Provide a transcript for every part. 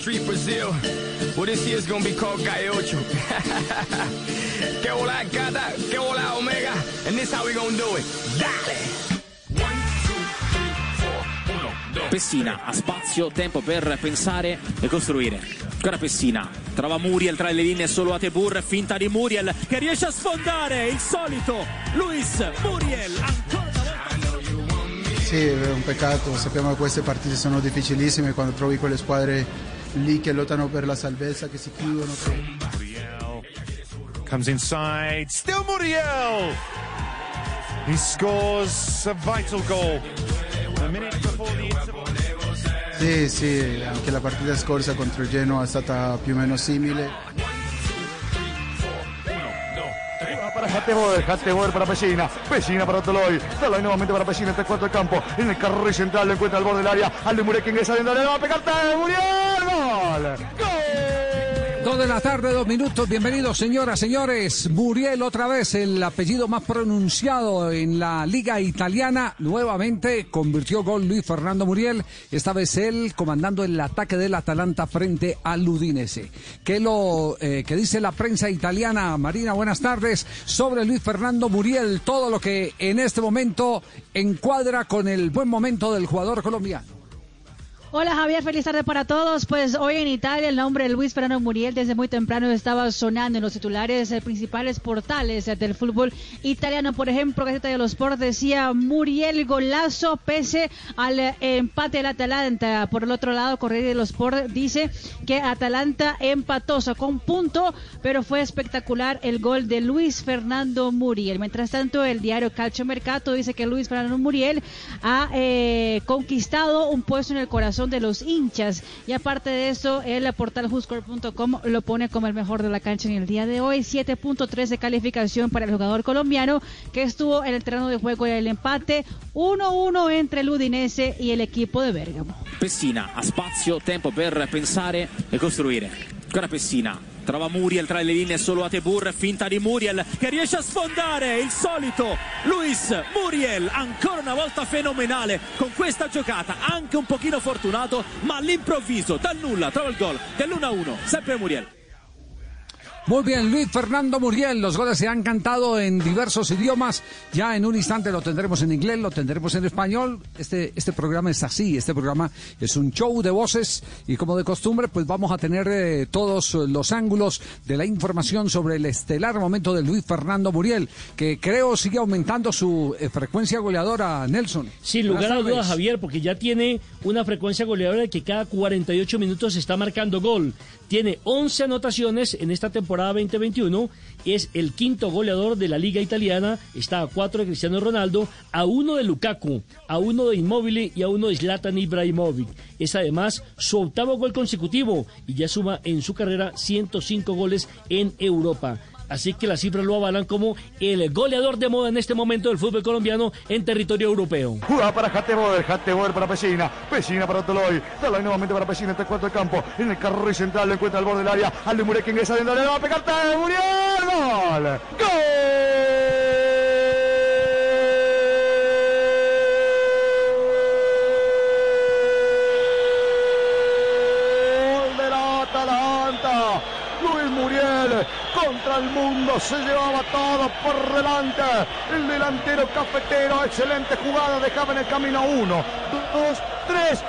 Street Brazil. Well, this year's gonna be called Gaiocho. que hola gata, que hola omega. And this how we gonna do it. Dale! Pessina ha spazio, tempo per pensare e costruire. Ancora Pessina, trova Muriel tra le linee solo a Tebur, finta di Muriel che riesce a sfondare il solito Luis Muriel. Ancora una volta Sì, è un peccato, sappiamo che queste partite sono difficilissime quando trovi quelle squadre lì che lottano per la salvezza, che si chiudono. Muriel comes inside. Still Muriel. He scores a vital goal. A minute before the interval. Sì, sì, anche la partita scorsa contro il Genoa è stata più o meno simile. Para Jateboer, Jateboer para Pesina, Pesina para Toloy, Toloy nuevamente para Pesina, entre cuarto del campo, en el carril central lo encuentra al borde del área, al Murek ingresa dentro, le va a pegar, Muriel, gol. De la tarde, dos minutos. Bienvenidos, señoras, señores. Muriel, otra vez el apellido más pronunciado en la Liga Italiana. Nuevamente convirtió gol Luis Fernando Muriel. Esta vez él comandando el ataque del Atalanta frente al Udinese. ¿Qué lo eh, que dice la prensa italiana? Marina, buenas tardes. Sobre Luis Fernando Muriel, todo lo que en este momento encuadra con el buen momento del jugador colombiano. Hola Javier, feliz tarde para todos. Pues hoy en Italia el nombre de Luis Fernando Muriel desde muy temprano estaba sonando en los titulares eh, principales portales eh, del fútbol italiano. Por ejemplo, Gaceta de los Sport decía Muriel golazo pese al eh, empate del Atalanta. Por el otro lado, Corriere de los Sport dice que Atalanta empató, sacó un punto, pero fue espectacular el gol de Luis Fernando Muriel. Mientras tanto, el diario Calcio Mercato dice que Luis Fernando Muriel ha conquistado un puesto en el corazón de los hinchas. Y aparte de eso, el portal Huscore.com lo pone como el mejor de la cancha en el día de hoy. 7.3 de calificación para el jugador colombiano que estuvo en el terreno de juego y el empate 1-1 entre el Udinese y el equipo de Bergamo. Pessina ha spazio, tempo per pensare e costruire. Ancora Pessina. Trova Muriel tra le linee solo a Tebur, finta di Muriel che riesce a sfondare il solito Luis Muriel, ancora una volta fenomenale con questa giocata, anche un pochino fortunato, ma all'improvviso dal nulla trova il gol dell'1-1, sempre Muriel. Muy bien, Luis Fernando Muriel. Los goles se han cantado en diversos idiomas. Ya en un instante lo tendremos en inglés, lo tendremos en español. Este, este programa es así. Este programa es un show de voces y como de costumbre, pues vamos a tener eh, todos los ángulos de la información sobre el estelar momento de Luis Fernando Muriel, que creo sigue aumentando su eh, frecuencia goleadora, Nelson. Sin lugar a dudas. Javier, porque ya tiene una frecuencia goleadora que cada 48 minutos está marcando gol. Tiene 11 anotaciones en esta temporada 2021. Es el quinto goleador de la Liga Italiana. Está a 4 de Cristiano Ronaldo, a uno de Lukaku, a uno de Immobile y a uno de Zlatan Ibrahimovic. Es además su octavo gol consecutivo y ya suma en su carrera 105 goles en Europa. Así que las cifras lo avalan como el goleador de moda en este momento del fútbol colombiano en territorio europeo. Jugada para Jateboer, Jateboer para Pesina, Pesina para Toloy, Toloy nuevamente para Pesina, entre cuarto del campo, en el carril central lo encuentra al borde del área, al Murek que ingresa dentro, le va a pegar, Muriel, gol, gol de la Atalanta. Luis Muriel contra el se llevaba todo por delante. El delantero cafetero, excelente jugada, dejaba en el camino uno, dos, tres.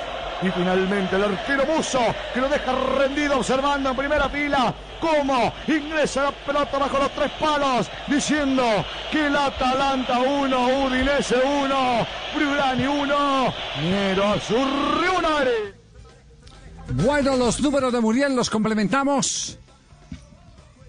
Y finalmente el arquero Buzo, que lo deja rendido observando en primera fila cómo ingresa la pelota bajo los tres palos, diciendo que el Atalanta 1, Udinese 1, Friulani 1, Nero 1. Bueno, los números de Muriel los complementamos.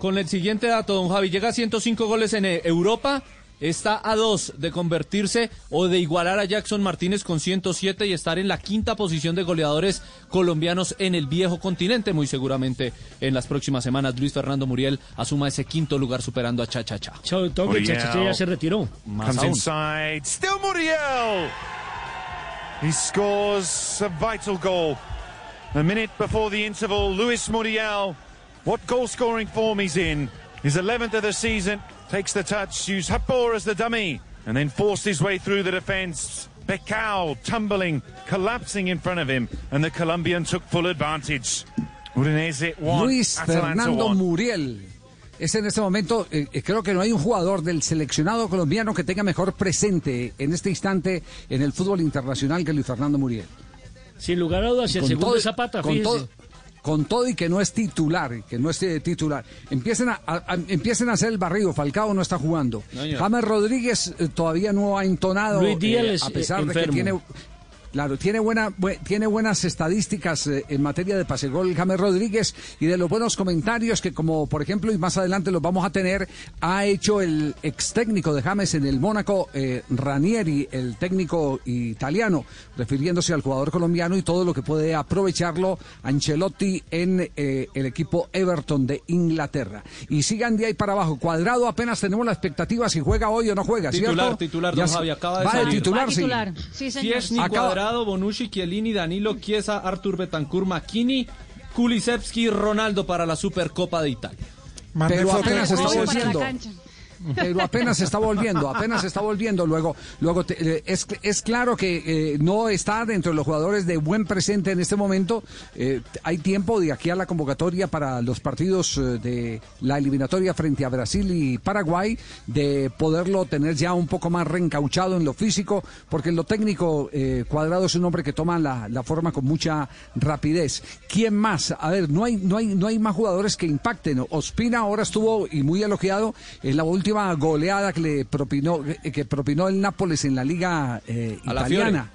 Con el siguiente dato, don Javi, llega a 105 goles en eh, Europa, está a dos de convertirse o de igualar a Jackson Martínez con 107 y estar en la quinta posición de goleadores colombianos en el viejo continente. Muy seguramente en las próximas semanas Luis Fernando Muriel asuma ese quinto lugar superando a Cha Cha Cha. Chao, Cha Cha Cha ya se retiró. Más Comes aún. inside. Still Muriel. He scores a vital goal. A minute before the interval, Luis Muriel. What goal scoring form he's in. His 11th of the season. Takes the touch, used Hapor as the dummy, and then forced his way through the defence. Pecao tumbling, collapsing in front of him, and the Colombian took full advantage. Udinese one, Luis Atalanta Fernando one. Muriel. Es en este momento, eh, eh, creo que no hay un jugador del seleccionado colombiano que tenga mejor presente en este instante en el fútbol internacional que Luis Fernando Muriel. Sin lugar a dudas, el segundo todo- Zapata, con fíjese. todo, con todo y que no es titular, que no es eh, titular. Empiecen a, a- a- empiecen a hacer el barrido, Falcao no está jugando. No. James Rodríguez eh, todavía no ha entonado, Luis Díaz eh, es, a pesar de que tiene... Claro, tiene, buena, bue- tiene buenas estadísticas eh, en materia de pase gol James Rodríguez y de los buenos comentarios que como por ejemplo y más adelante los vamos a tener ha hecho el ex técnico de James en el Mónaco, eh, Ranieri, el técnico italiano, refiriéndose al jugador colombiano y todo lo que puede aprovecharlo Ancelotti en eh, el equipo Everton de Inglaterra. Y sigan de ahí para abajo. Cuadrado apenas tenemos la expectativa si juega hoy o no juega, Titular, ¿cierto? titular, Ya don Javi, acaba de va salir. titular, Va titular. Sí, señor. Ciesny, Acaba- Cuadrado, Bonucci, Chiellini, Danilo, Chiesa, Artur Betancur, Makini, Kulisevski, Ronaldo para la Supercopa de Italia. Pero apenas Pero apenas está volviendo, apenas está volviendo. Luego, luego te- eh, es, es claro que eh, no está dentro de los jugadores de buen presente en este momento. Eh, hay tiempo de aquí a la convocatoria para los partidos eh, de la eliminatoria frente a Brasil y Paraguay de poderlo tener ya un poco más reencauchado en lo físico, porque en lo técnico eh, Cuadrado es un hombre que toma la, la forma con mucha rapidez. ¿Quién más? A ver, no hay, no hay, no hay más jugadores que impacten. Ospina ahora estuvo y muy elogiado en la última goleada que le propinó, que, propinó el Nápoles en la liga eh, A la italiana.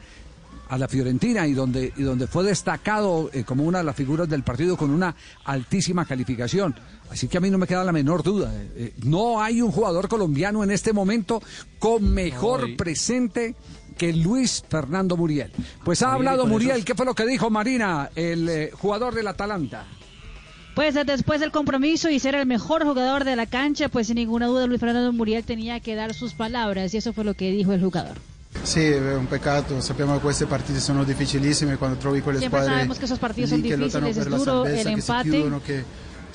A la Fiorentina y donde, y donde fue destacado eh, como una de las figuras del partido con una altísima calificación. Así que a mí no me queda la menor duda. eh, no hay un jugador colombiano en este momento con mejor Ay. presente que Luis Fernando Muriel. Pues ha hablado Muriel. esos- ¿Qué fue lo que dijo Marina, el jugador del Atalanta? Pues eh, después del compromiso y ser el mejor jugador de la cancha, pues sin ninguna duda Luis Fernando Muriel tenía que dar sus palabras y eso fue lo que dijo el jugador. Sì, è un peccato, sappiamo che queste partite sono difficilissime quando trovi quelle Siempre squadre sabemos que esos partidos son che difíciles, es duro el che empate. chiudono, che,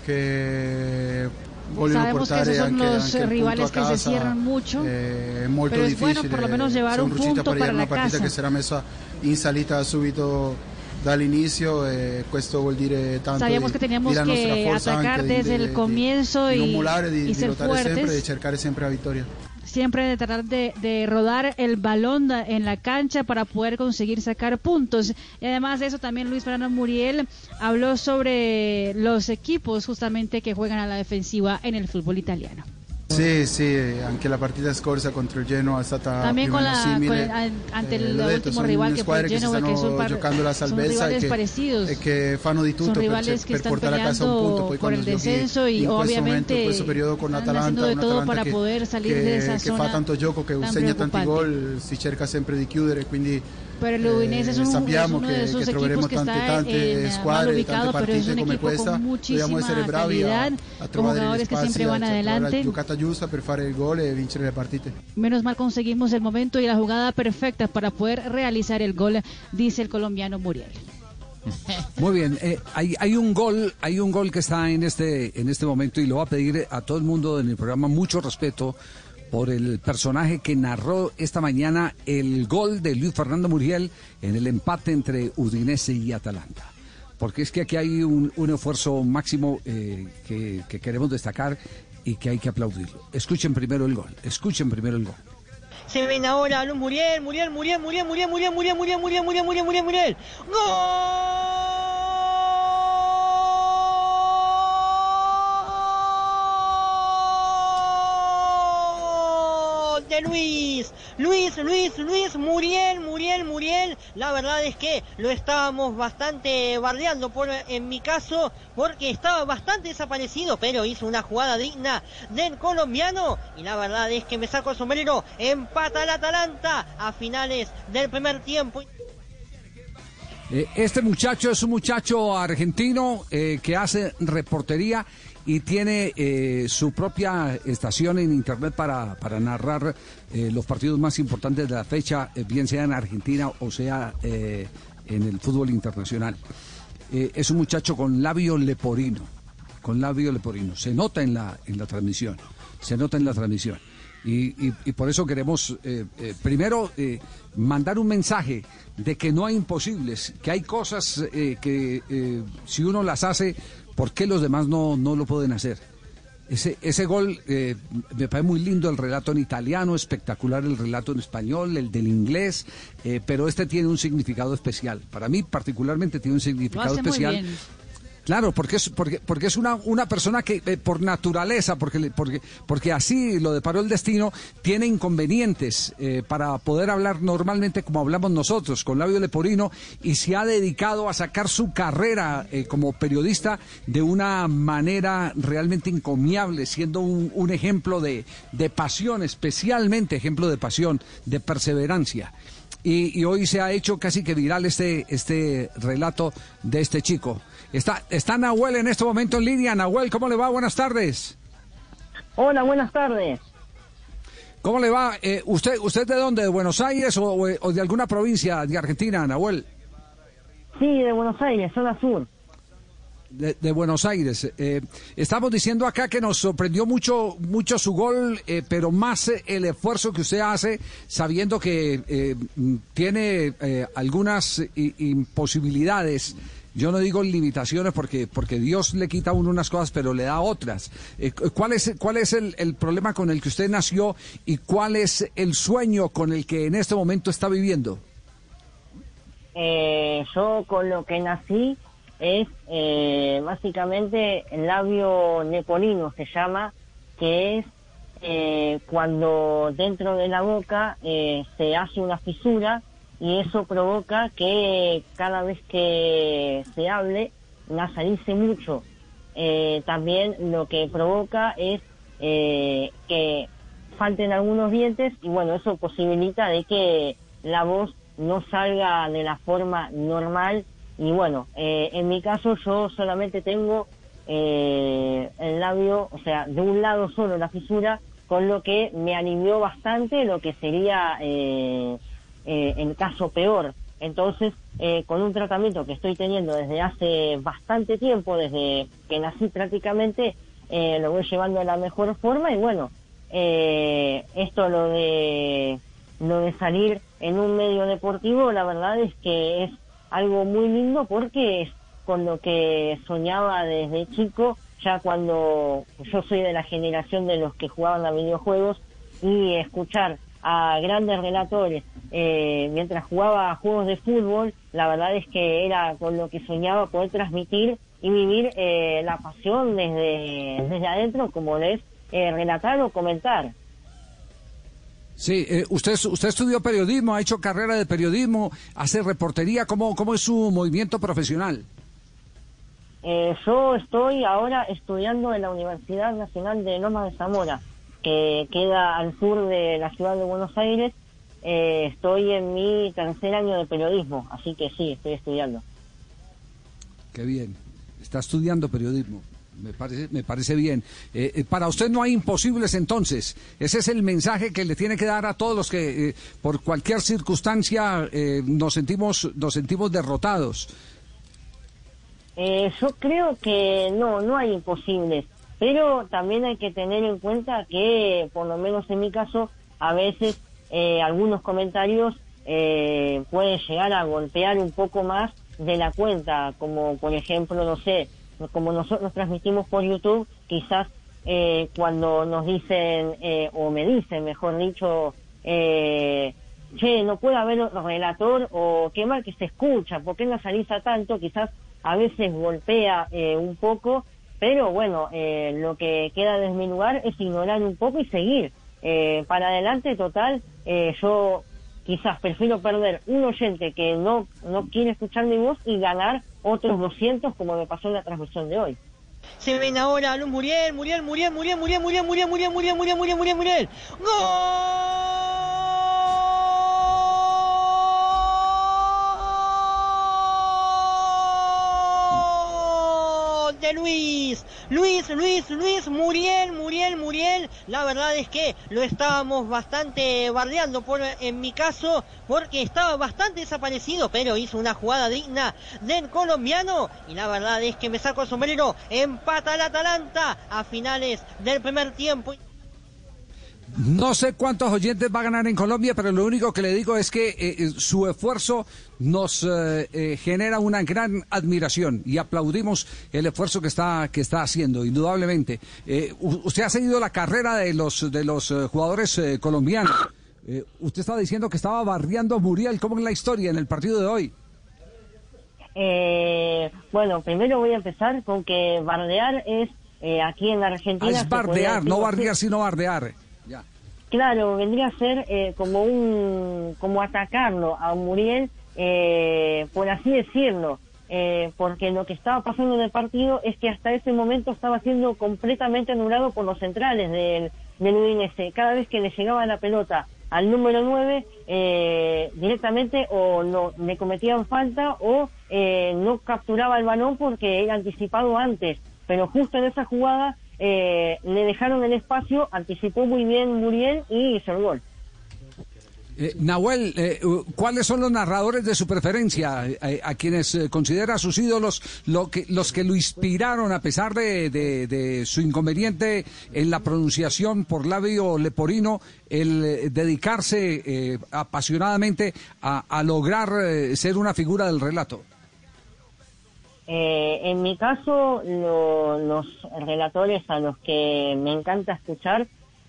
che vogliono Sabemos que esos son anche, los anche il rivales que se casa. cierran mucho, eh, molto pero es bueno por lo menos llevar Siamo un punto para una la partita casa. che si era messa in salita subito dall'inizio e questo vuol dire tanto Sabíamos di, que teníamos la anche di- desde el comienzo y- di, ser fuertes. sempre e cercare sempre la vittoria. Siempre de tratar de, de rodar el balón en la cancha para poder conseguir sacar puntos. Y además de eso también Luis Fernando Muriel habló sobre los equipos justamente que juegan a la defensiva en el fútbol italiano. Sì, sì, anche la partita scorsa contro il Genoa è stata También più o con meno la, simile. con el- ante Eh, el último rival que fue el che Genoa, que stanno son, giocando la son salvezza e rivales che, parecidos. e che fanno di tutto son per, rivales cer- que per están portare a casa un punto. peleando Poi por quando el giochi descenso y in questo momento, obviamente in questo periodo con están l'Atalanta, haciendo de todo para che, poder salir che- de esa che fa zona tanto gioco, che tan segna tanti preoccupante. gol, si cerca sempre di chiudere, quindi Pero el Udinese es, un, es sappiamo uno che, de esos che equipos troveremo que tante, está tante en, mal squadre, ubicado, tante pero es partite un come equipo questa. con Dobbiamo essere muchísima bravi a, calidad, a con trovare gli spazi, siempre a van trovare la adelante. giocata giusta per fare il gol e vincere le partite. Menos mal conseguimos el momento y la jugada perfecta para poder realizar el gol, dice el colombiano Muriel. Muy bien, eh, hay, hay un gol, hay un gol que está en este, en este momento y lo voy a pedir a todo el mundo en el programa mucho respeto por el personaje que narró esta mañana el gol de Luis Fernando Muriel en el empate entre Udinese y Atalanta. Porque es que aquí hay un, esfuerzo máximo eh, que, que queremos destacar y que hay que aplaudirlo. Escuchen primero el gol, escuchen primero el gol. Se ven ahora Muriel, Muriel, Muriel, Muriel, Muriel, Muriel, Muriel, Muriel, Muriel, Muriel, Muriel, Muriel, Muriel. ¡Gol! Luis. Luis, Luis, Luis, Muriel, Muriel, Muriel. La verdad es que lo estábamos bastante bardeando por, en mi caso, porque estaba bastante desaparecido, pero hizo una jugada digna del colombiano. Y la verdad es que me saco el sombrero, empata el Atalanta a finales del primer tiempo. Eh, Este muchacho es un muchacho argentino eh, que hace reportería y tiene eh, su propia estación en internet para, para narrar eh, los partidos más importantes de la fecha, eh, bien sea en Argentina o sea en el fútbol internacional. Es un muchacho con labio leporino, con labio leporino. Se nota en la, en la transmisión, se nota en la transmisión. Y, y- por eso queremos, primero, mandar un mensaje de que no hay imposibles, que hay cosas que si uno las hace, ¿por qué los demás no, no lo pueden hacer? Ese, ese gol eh, me parece muy lindo el relato en italiano, espectacular el relato en español, el del inglés, eh, pero este tiene un significado especial. Para mí particularmente tiene un significado especial. Claro, porque es, porque, porque es una, una persona que eh, por naturaleza, porque, porque, porque así lo deparó el destino, tiene inconvenientes eh, para poder hablar normalmente como hablamos nosotros, con labio leporino, y se ha dedicado a sacar su carrera eh, como periodista de una manera realmente encomiable, siendo un, un ejemplo de, de pasión, especialmente ejemplo de pasión, de perseverancia. Y, y hoy se ha hecho casi que viral este, este relato de este chico. Está, está Nahuel en este momento en línea. Nahuel, ¿cómo le va? Buenas tardes. Hola, buenas tardes. ¿Cómo le va? Eh, ¿usted, ¿Usted de dónde? ¿De Buenos Aires o, de alguna provincia de Argentina, Nahuel? Sí, de Buenos Aires, zona sur. De, de Buenos Aires. Eh, estamos diciendo acá que nos sorprendió mucho, mucho su gol, eh, pero más eh, el esfuerzo que usted hace, sabiendo que eh, tiene algunas imposibilidades. Yo no digo limitaciones porque, porque Dios le quita a uno unas cosas, pero le da otras. Eh, cu- ¿Cuál es, cuál es el, el problema con el que usted nació y cuál es el sueño con el que en este momento está viviendo? Eh, yo con lo que nací es eh, básicamente el labio nepolino se llama, que es eh, cuando dentro de la boca eh, se hace una fisura y eso provoca que cada vez que se hable nasalice mucho. Eh, también lo que provoca es eh, que falten algunos dientes y bueno, eso posibilita de que la voz no salga de la forma normal y bueno, eh, en mi caso yo solamente tengo el labio, o sea, de un lado solo la fisura, con lo que me alivió bastante lo que sería eh, el caso peor. Entonces, eh, con un tratamiento que estoy teniendo desde hace bastante tiempo, desde que nací prácticamente, eh, lo voy llevando de la mejor forma y bueno, eh, esto lo de lo de salir en un medio deportivo, la verdad es que es algo muy lindo porque es con lo que soñaba desde chico, ya cuando yo soy de la generación de los que jugaban a videojuegos y escuchar a grandes relatores eh, mientras jugaba a juegos de fútbol, la verdad es que era con lo que soñaba poder transmitir y vivir eh, la pasión desde, desde adentro, como es eh, relatar o comentar. Sí, eh, usted, usted estudió periodismo, ha hecho carrera de periodismo, hace reportería, ¿cómo, cómo es su movimiento profesional? Eh, yo estoy ahora estudiando en la Universidad Nacional de Lomas de Zamora, que queda al sur de la ciudad de Buenos Aires. Eh, estoy en mi tercer año de periodismo, así que sí, estoy estudiando. Qué bien, está estudiando periodismo. Me parece, me parece bien. Eh, eh, para usted no hay imposibles entonces. Ese es el mensaje que le tiene que dar a todos los que eh, por cualquier circunstancia eh, nos sentimos nos sentimos derrotados. Eh, yo creo que no, no hay imposibles, pero también hay que tener en cuenta que, por lo menos en mi caso, a veces eh, algunos comentarios eh, pueden llegar a golpear un poco más de la cuenta, como por ejemplo, no sé, como nosotros transmitimos por YouTube, quizás eh, cuando nos dicen, eh, o me dicen, mejor dicho, eh, che, no puede haber otro relator o qué mal que se escucha, ¿por qué nasaliza tanto? Quizás a veces golpea eh, un poco, pero bueno, eh, lo que queda desde mi lugar es ignorar un poco y seguir. Eh, para adelante, total, eh, yo quizás prefiero perder un oyente que no, no quiere escuchar mi voz y ganar otros 200 como me pasó en la transmisión de hoy. Se ven ahora Luz Muriel, Muriel, Muriel, Muriel, Muriel, Muriel, Muriel, Muriel, Muriel, Muriel, Muriel, Muriel, Muriel. ¡Gol de Luis! Luis, Luis, Luis, Muriel, Muriel, Muriel. La verdad es que lo estábamos bastante bardeando por, en mi caso, porque estaba bastante desaparecido, pero hizo una jugada digna del colombiano. Y la verdad es que me saco el sombrero, empata el Atalanta a finales del primer tiempo. No sé cuántos oyentes va a ganar en Colombia, pero lo único que le digo es que eh, su esfuerzo nos eh, eh, genera una gran admiración y aplaudimos el esfuerzo que está que está haciendo, indudablemente. usted ha seguido la carrera de los de los jugadores colombianos. usted estaba diciendo que estaba barriando a Muriel. ¿Cómo es la historia en el partido de hoy? bueno, primero voy a empezar con que bardear es aquí en la Argentina. Ah, es bardear, no bardear, sino bardear. Claro, vendría a ser eh, como un, como atacarlo a Muriel, eh, por así decirlo, eh, porque lo que estaba pasando en el partido es que hasta ese momento estaba siendo completamente anulado por los centrales del, del Udinese. Cada vez que le llegaba la pelota al número 9, directamente o no, le cometían falta o no capturaba el balón porque era anticipado antes. Pero justo en esa jugada eh, le dejaron el espacio, anticipó muy bien Muriel y hizo el gol. Eh, Nahuel, eh, ¿cuáles son los narradores de su preferencia? a quienes considera sus ídolos, lo que, los que lo inspiraron a pesar de, su inconveniente en la pronunciación por labio leporino, el dedicarse apasionadamente a lograr ser una figura del relato. Eh, en mi caso, los relatores a los que me encanta escuchar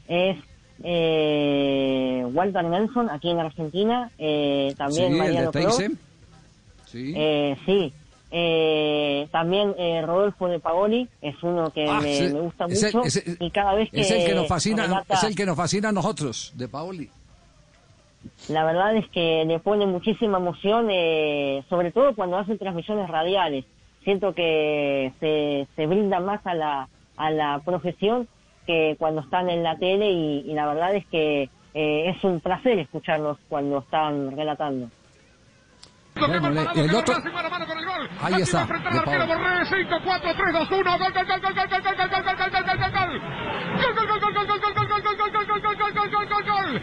es eh, Walter Nelson, aquí en Argentina, eh, también sí, Mariano Pro. Sí. Eh, sí. Eh, también eh, Rodolfo de Paoli es uno que Ah, me, gusta Es el- mucho es el- y cada vez que Es el que nos fascina, relata- es el que nos fascina a nosotros, de Paoli. La verdad es que le pone muchísima emoción, sobre todo cuando hace transmisiones radiales. Siento que se, se brinda más a la, a la profesión que cuando están en la tele y, y la verdad es que eh, es un placer escucharlos cuando están relatando. Bueno, le- el otro... Ahí está, de Paoli. 5, 4, 3, 2, 1, gol, gol, gol, gol, gol, gol, gol, gol, gol, gol, gol, gol, gol, gol, gol, gol. Gol, gol, gol, gol, gol, gol, gol, gol, gol, gol, gol, gol, gol, gol, gol, gol, gol.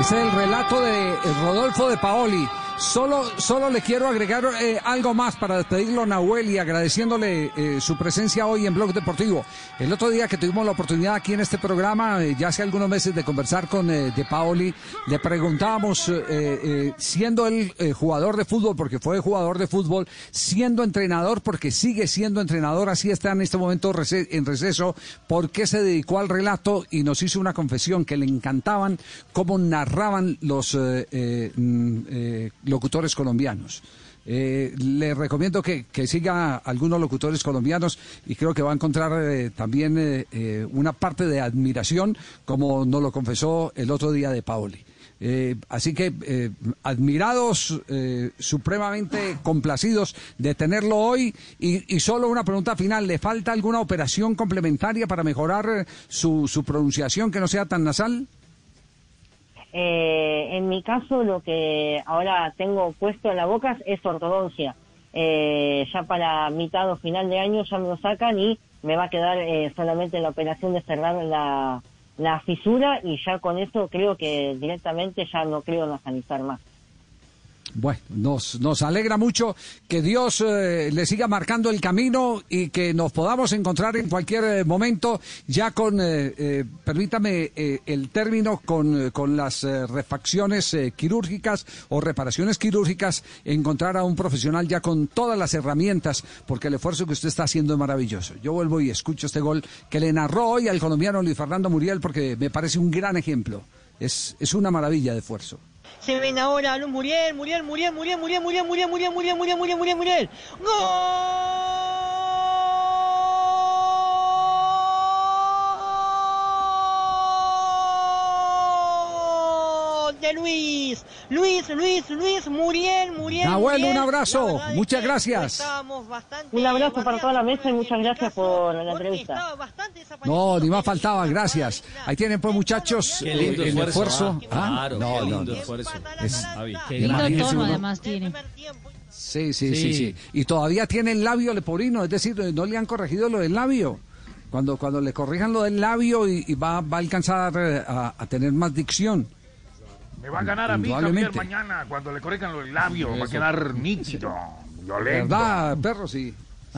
Ese es el relato de eh, Rodolfo de Paoli. Solo, solo le quiero agregar eh, algo más para despedirlo, Nahuel, y agradeciéndole eh, su presencia hoy en Blog Deportivo. El otro día que tuvimos la oportunidad aquí en este programa, eh, ya hace algunos meses, de conversar con eh, De Paoli, le preguntábamos, eh, eh, siendo él jugador de fútbol, porque fue jugador de fútbol, siendo entrenador, porque sigue siendo entrenador, así está en este momento en receso, por qué se dedicó al relato y nos hizo una confesión que le encantaban cómo narraban los mm, locutores colombianos. Eh, le recomiendo que, que siga algunos locutores colombianos y creo que va a encontrar eh, también eh, eh, una parte de admiración, como nos lo confesó el otro día de Paoli. Así que admirados, supremamente complacidos de tenerlo hoy. Y, y solo una pregunta final: ¿le falta alguna operación complementaria para mejorar su, su pronunciación que no sea tan nasal? Eh, en mi caso, lo que ahora tengo puesto en la boca es ortodoncia. Eh, ya para mitad o final de año ya me lo sacan y me va a quedar eh, solamente la operación de cerrar la, fisura y ya con eso creo que directamente ya no creo nasalizar más. Bueno, nos, nos alegra mucho que Dios eh, le siga marcando el camino y que nos podamos encontrar en cualquier eh, momento, ya con, eh, eh, permítame el término, con, con las refacciones quirúrgicas o reparaciones quirúrgicas, encontrar a un profesional ya con todas las herramientas, porque el esfuerzo que usted está haciendo es maravilloso. Yo vuelvo y escucho este gol que le narró hoy al colombiano Luis Fernando Muriel, porque me parece un gran ejemplo. Es, es una maravilla de esfuerzo. Se ven ahora Luz Muriel, Muriel, Muriel, Muriel, Muriel, Muriel, Muriel, Muriel, Muriel, Muriel, Muriel, Muriel, Muriel. Excelente Luis. Luis, Luis, Luis, Muriel, Muriel. Nahuel, Muriel. un abrazo. Muchas gracias. Un abrazo para toda la mesa y muchas gracias por la entrevista. No, ni más faltaba, gracias. Ahí tienen pues muchachos Qué lindo el esfuerzo, esfuerzo. ah. Ah, Claro, no, qué no, lindo no. esfuerzo. Es- Qué Lindo tono además tiene. Sí, sí, sí, Sí. sí. Y todavía tiene el labio leporino, es decir, no le han corregido lo del labio. Cuando, cuando le corrijan lo del labio y, y va, va a alcanzar eh, a, a tener más dicción. Me va a ganar a mí, Javier, mañana cuando le corrijan los labios. Va a quedar nítido, violento. ¿Verdad, perro? Sí.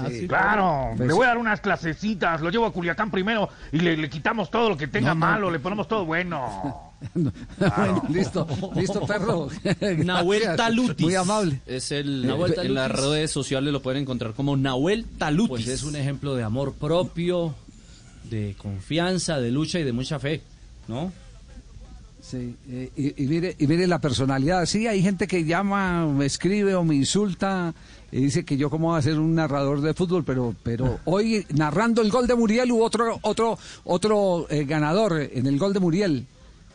Sí. Claro, Pues- le voy a dar unas clasecitas, lo llevo a Culiacán primero y le, le quitamos todo lo que tenga No, no. malo, le ponemos todo bueno. Listo, listo, perro. Nahuel. Talutis. Muy amable. Es el Nahuel en las redes sociales lo pueden encontrar como Nahuel Talutis. Pues es un ejemplo de amor propio, de confianza, de lucha y de mucha fe, ¿no? Sí, eh, y, y mire, y mire la personalidad. Sí, hay gente que llama, me escribe o me insulta y dice que yo cómo voy a ser un narrador de fútbol, pero, pero hoy narrando el gol de Muriel hubo otro, otro, otro eh, ganador en el gol de Muriel.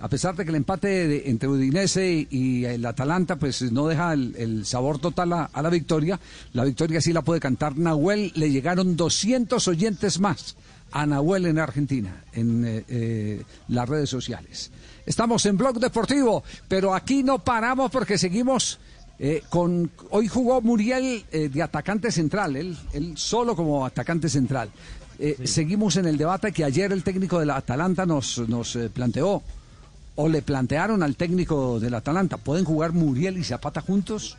A pesar de que el empate de- entre Udinese y el Atalanta pues no deja el, el sabor total a, a la victoria, la victoria sí la puede cantar Nahuel. Le llegaron 200 oyentes más a Nahuel en Argentina, en eh, eh, las redes sociales. Estamos en Blog Deportivo, pero aquí no paramos porque seguimos eh, con... Hoy jugó Muriel eh, de atacante central, él, él solo como atacante central. Eh, Seguimos en el debate que ayer el técnico de la Atalanta nos, nos eh, planteó, o le plantearon al técnico del Atalanta, ¿pueden jugar Muriel y Zapata juntos?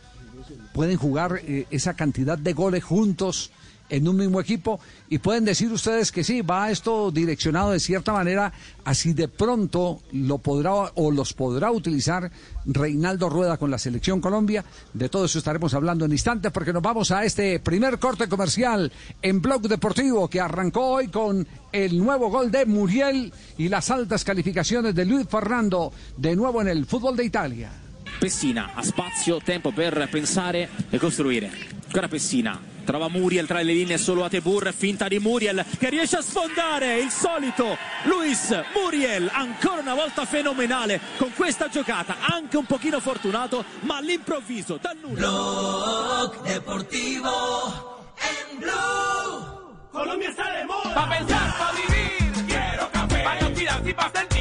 pueden jugar esa cantidad de goles juntos en un mismo equipo y pueden decir ustedes que sí, va esto direccionado de cierta manera, así de pronto lo podrá o los podrá utilizar Reinaldo Rueda con la selección Colombia. De todo eso estaremos hablando en instantes porque nos vamos a este primer corte comercial en Blog Deportivo que arrancó hoy con el nuevo gol de Muriel y las altas calificaciones de Luis Fernando de nuevo en el fútbol de Italia. Pessina ha spazio, tempo per pensare e costruire. Ancora Pessina. Trova Muriel tra le linee solo a Tebur, finta di Muriel che riesce a sfondare il solito Luis Muriel, ancora una volta fenomenale con questa giocata, anche un pochino fortunato, ma all'improvviso dal nulla. Blog Deportivo en Blue. Colombia está de moda. Pa' pensar, pa' vivir. Quiero café. Para inspirarse y pa' sentir.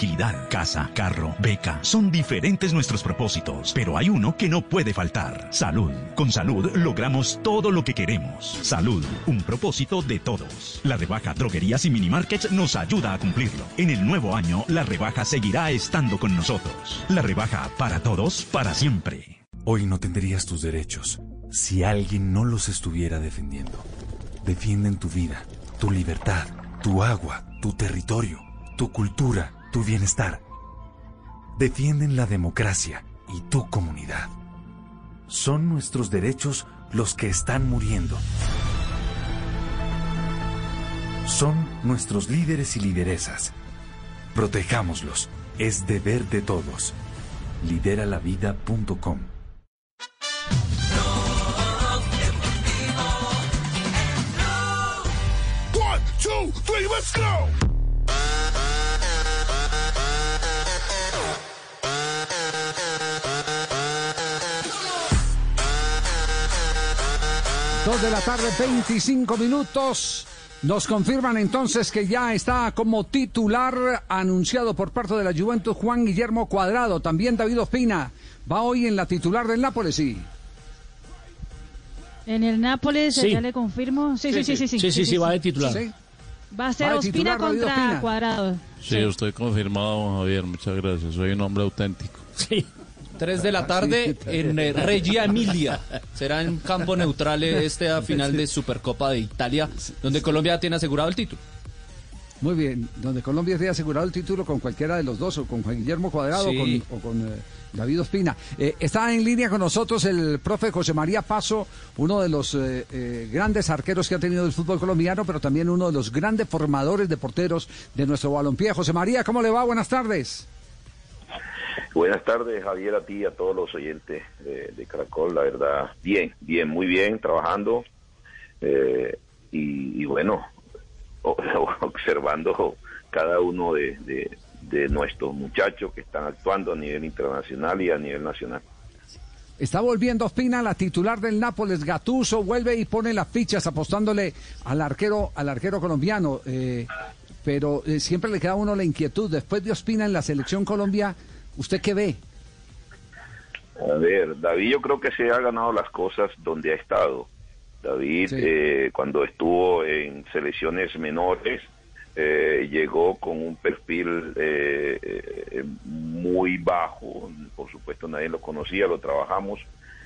Tranquilidad, casa, carro, beca. Son diferentes nuestros propósitos, pero hay uno que no puede faltar. Salud. Con salud logramos todo lo que queremos. Salud, un propósito de todos. La rebaja droguerías y minimarkets nos ayuda a cumplirlo. En el nuevo año, la rebaja seguirá estando con nosotros. La rebaja para todos, para siempre. Hoy no tendrías tus derechos si alguien no los estuviera defendiendo. Defienden tu vida, tu libertad, tu agua, tu territorio, tu cultura, tu bienestar. Defienden la democracia y tu comunidad. Son nuestros derechos los que están muriendo. Son nuestros líderes y lideresas. Protejámoslos. Es deber de todos. Lideralavida.com One, two, three, let's go. Dos de la tarde, 25 minutos. Nos confirman entonces que ya está como titular anunciado por parte de la Juventus Juan Guillermo Cuadrado. También David Ospina va hoy en la titular del Nápoles, sí. En el Nápoles, Sí. ya le confirmo. Sí, sí, sí, sí. Sí, sí, sí, va de titular. Sí. Va a ser Va Ospina titular, contra Ospina. Cuadrado. Sí, estoy confirmado, Javier. Muchas gracias. Soy un hombre auténtico. Sí. 3 de la tarde en eh, Regia Emilia. Será en campo neutral eh, esta final de Supercopa de Italia, donde Colombia tiene asegurado el título. Muy bien, donde Colombia esté asegurado el título con cualquiera de los dos, o con Juan Guillermo Cuadrado Sí. o con, o con, eh, David Ospina. Eh, está en línea con nosotros el profe José María Paso, uno de los eh, grandes arqueros que ha tenido el fútbol colombiano, pero también uno de los grandes formadores de porteros de nuestro balompié. José María, ¿cómo le va? Buenas tardes. Buenas tardes, Javier, a ti y a todos los oyentes de, de Caracol. La verdad, bien, bien, muy bien, trabajando. eh, y, bueno, observando cada uno de nuestros muchachos que están actuando a nivel internacional y a nivel nacional. Está volviendo Ospina, la titular del Nápoles, Gatuso, vuelve y pone las fichas apostándole al arquero, al arquero colombiano. eh, pero eh, siempre le queda a uno la inquietud. Después de Ospina en la selección Colombia, ¿usted qué ve? A ver, David yo creo que se ha ganado las cosas donde ha estado. David, eh, cuando estuvo en selecciones menores, eh, llegó con un perfil eh, eh, muy bajo, por supuesto nadie lo conocía, lo trabajamos,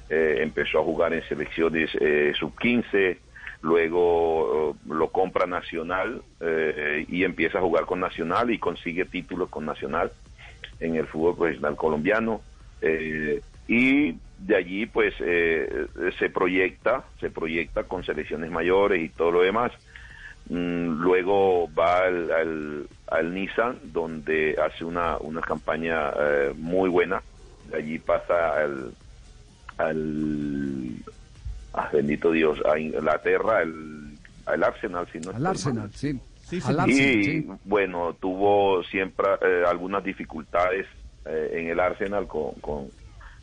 eh, empezó a jugar en selecciones eh, sub-15, luego lo compra Nacional y empieza a jugar con Nacional y consigue títulos con Nacional en el fútbol profesional colombiano. eh, y de allí pues eh, se proyecta, se proyecta con selecciones mayores y todo lo demás. Mm, luego va al, al, al Nissan, donde hace una, una campaña eh, muy buena. De allí pasa al, al ah, bendito Dios, a Inglaterra, al, al Arsenal, si no Al Arsenal, mal. sí. Y sí. bueno, tuvo siempre eh, algunas dificultades eh, en el Arsenal con, con,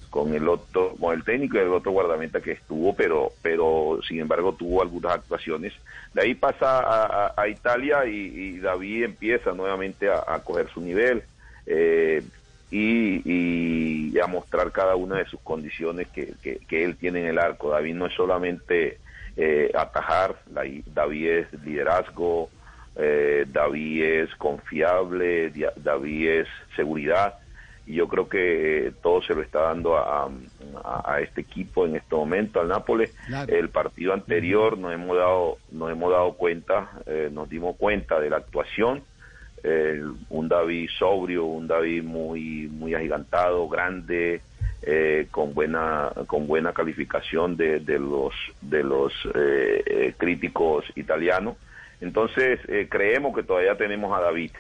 con el otro, con el técnico y el otro guardameta que estuvo, pero, pero sin embargo tuvo algunas actuaciones. De ahí pasa a, a- a Italia y, y David empieza nuevamente a, a coger su nivel eh, y, y a mostrar cada una de sus condiciones que, que, que él tiene en el arco. David no es solamente eh, atajar, la- David es liderazgo, eh, David es confiable, David es seguridad y yo creo que eh, todo se lo está dando a, a- a este equipo en este momento, al Nápoles. Claro. El partido anterior nos hemos dado, nos hemos dado cuenta, eh, nos dimos cuenta de la actuación, eh, un David sobrio, un David muy, muy agigantado, grande, eh, con buena, con buena calificación de, de los, de los eh, críticos italianos. Entonces eh, creemos que todavía tenemos a David.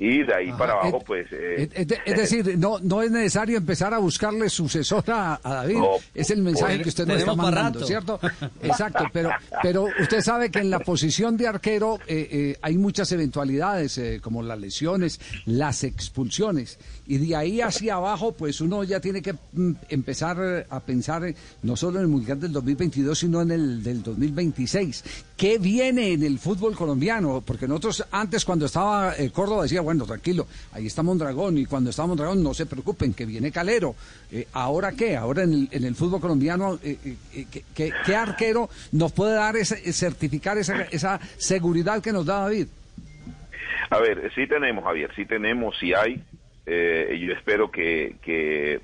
Y de ahí Ajá, para abajo, es- pues... eh, Es, es de- es decir, no, no es necesario empezar a buscarle sucesor a, David. No, es el mensaje pues, que usted nos está mandando. ¿cierto? Exacto, pero, pero usted sabe que en la posición de arquero eh, eh, hay muchas eventualidades, eh, como las lesiones, las expulsiones. Y de ahí hacia abajo, pues uno ya tiene que mm, empezar eh, a pensar eh, no solo en el Mundial del 2022, sino en el del 2026. ¿Qué viene en el fútbol colombiano? Porque nosotros antes, cuando estaba eh, Córdoba, decía, bueno, tranquilo, ahí está Mondragón, y cuando está Mondragón, no se preocupen, que viene Calero. ¿Ahora qué? Ahora en el, en el fútbol colombiano, eh, eh, eh, ¿qué, qué- qué arquero nos puede dar, ese, certificar esa, esa seguridad que nos da David? A ver, sí tenemos, Javier, sí tenemos, sí hay. Eh, yo espero que, que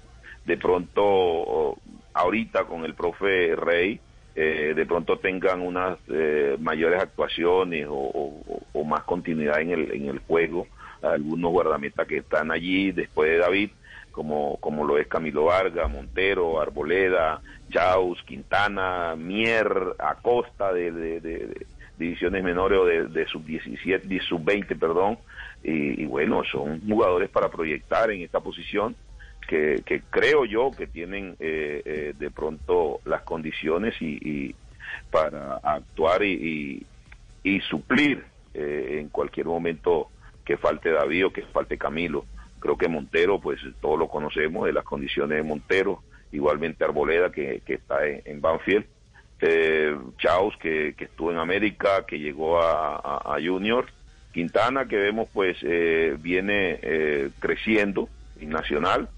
de pronto, ahorita con el profe Rey, eh, de pronto tengan unas eh, mayores actuaciones o, más continuidad en el, en el juego. Algunos guardametas que están allí después de David, como, como lo es Camilo Vargas, Montero, Arboleda, Chaus, Quintana, Mier, Acosta de, de- de- divisiones menores o de, de sub-17, de sub-20, perdón. Y, y bueno, son jugadores para proyectar en esta posición que, creo yo que tienen eh, eh, de pronto las condiciones y, para actuar y, y, suplir eh, en cualquier momento que falte David o que falte Camilo. Creo que Montero, pues todos lo conocemos de las condiciones de Montero, igualmente Arboleda que, está en, Banfield, eh, Chaus que, que estuvo en América, que llegó a Junior, Quintana que vemos pues eh, viene eh, creciendo en Nacional,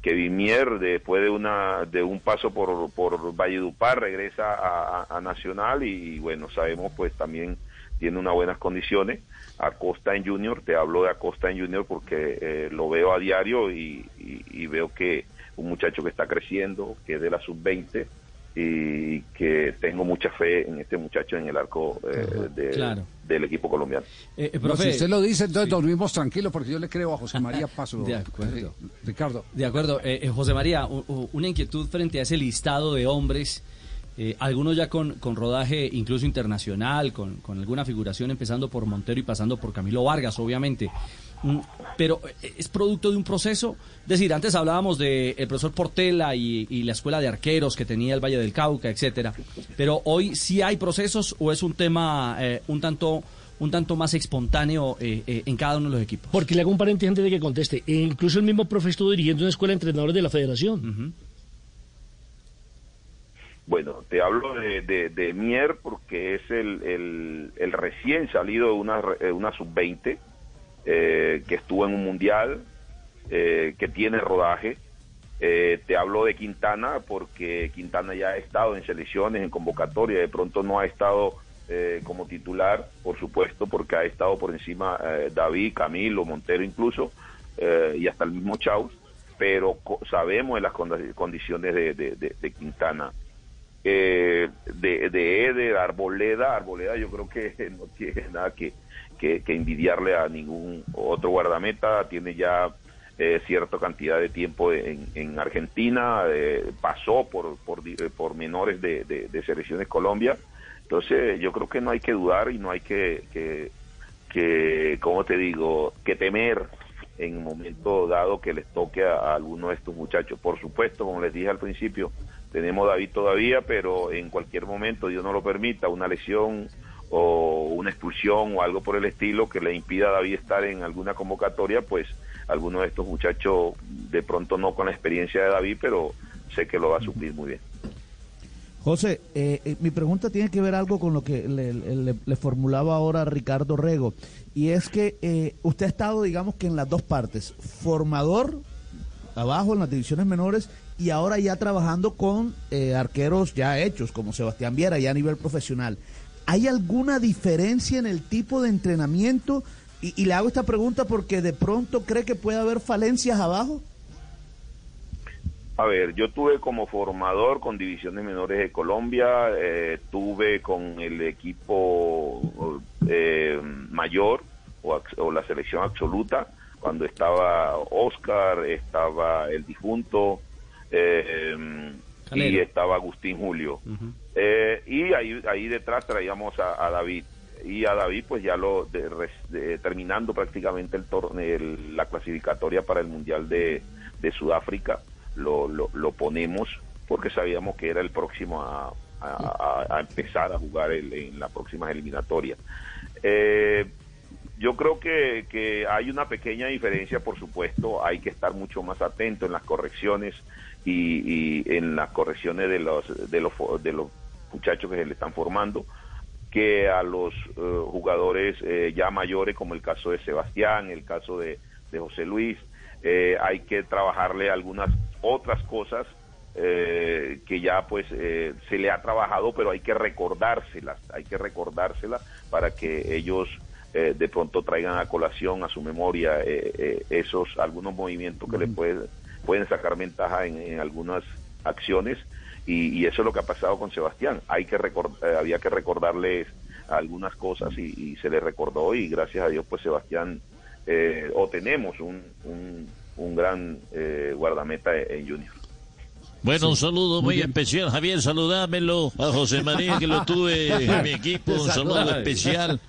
que Vimier después de una de un paso por, por Valledupar regresa a, a- a Nacional y, bueno sabemos pues también tiene unas buenas condiciones Acosta en Junior te hablo de Acosta en Junior porque eh, lo veo a diario y, y- y veo que un muchacho que está creciendo que es de la sub 20 y que tengo mucha fe en este muchacho en el arco eh, de, Claro. Del equipo colombiano. Eh, No, si usted lo dice, entonces dormimos tranquilos porque yo le creo a José María Paso. De acuerdo. Eh, Ricardo. De acuerdo. Eh, eh, José María, u- u- una inquietud frente a ese listado de hombres, eh, algunos ya con, con rodaje incluso internacional, con, con alguna figuración, empezando por Montero y pasando por Camilo Vargas, obviamente. Mm, Pero eh, es producto de un proceso. Es decir, antes hablábamos del profesor Portela y, y la escuela de arqueros que tenía el Valle del Cauca, etcétera. Pero hoy sí hay procesos o es un tema eh, un tanto un tanto más espontáneo eh, eh, en cada uno de los equipos. Porque le hago un paréntesis antes de que conteste. E incluso el mismo profe estuvo dirigiendo una escuela de entrenadores de la federación. Bueno, te hablo de, de, de Mier porque es el, el, el recién salido de una, re- una sub-20 eh, que estuvo en un mundial, eh, que tiene rodaje. Eh, te hablo de Quintana porque Quintana ya ha estado en selecciones, en convocatoria, de pronto no ha estado eh, como titular, por supuesto, porque ha estado por encima eh, David, Camilo, Montero incluso, eh, y hasta el mismo Chaus, pero sabemos de las condi- condiciones de, de- de- Quintana. De, de Eder, Arboleda, Arboleda yo creo que no tiene nada que, que, envidiarle a ningún otro guardameta, tiene ya eh, cierta cantidad de tiempo en, en Argentina, eh, pasó por, por, menores de, de, selecciones Colombia, entonces yo creo que no hay que dudar y no hay que, que, que ¿cómo te digo?, que temer en un momento dado que les toque a, a alguno de estos muchachos. Por supuesto, como les dije al principio, tenemos David todavía, pero en cualquier momento, Dios no lo permita, una lesión o una expulsión o algo por el estilo que le impida a David estar en alguna convocatoria, pues alguno de estos muchachos, de pronto no con la experiencia de David, pero sé que lo va a suplir muy bien. José, eh, eh, mi pregunta tiene que ver algo con lo que le, le- le formulaba ahora Ricardo Rego, y es que eh, usted ha estado, digamos que en las dos partes, formador abajo en las divisiones menores y ahora ya trabajando con eh, arqueros ya hechos, como Sebastián Viera, ya a nivel profesional. ¿Hay alguna diferencia en el tipo de entrenamiento? Y, le hago esta pregunta porque de pronto cree que puede haber falencias abajo. A ver, yo tuve como formador con divisiones menores de Colombia, eh, tuve con el equipo eh, mayor o, o la selección absoluta, cuando estaba Oscar, estaba el difunto eh, y estaba Agustín Julio. Eh, y ahí, ahí detrás traíamos a, a David. Y a David, pues ya lo de- res- de- terminando prácticamente el torneo, el- la clasificatoria para el Mundial de, de Sudáfrica, lo, lo, lo ponemos porque sabíamos que era el próximo a- a empezar a jugar el- en las próximas eliminatorias. Eh, yo creo que, que hay una pequeña diferencia, por supuesto, hay que estar mucho más atento en las correcciones y, y en las correcciones de los, de los de los muchachos que se le están formando que a los eh, jugadores eh, ya mayores como el caso de Sebastián, el caso de, de José Luis, eh, hay que trabajarle algunas otras cosas eh, que ya pues eh, se le ha trabajado, pero hay que recordárselas, hay que recordárselas para que ellos eh, de pronto traigan a colación a su memoria eh, eh, esos algunos movimientos que le pueden pueden sacar ventaja en, en algunas acciones y, y eso es lo que ha pasado con Sebastián. Hay que recor- eh, había que recordarles algunas cosas y, y se le recordó y gracias a Dios pues Sebastián eh, o tenemos un, un, un gran eh, guardameta en Junior. Bueno, un saludo muy especial, Javier, saludámelo a José María, que lo tuve en mi equipo, un saludo especial.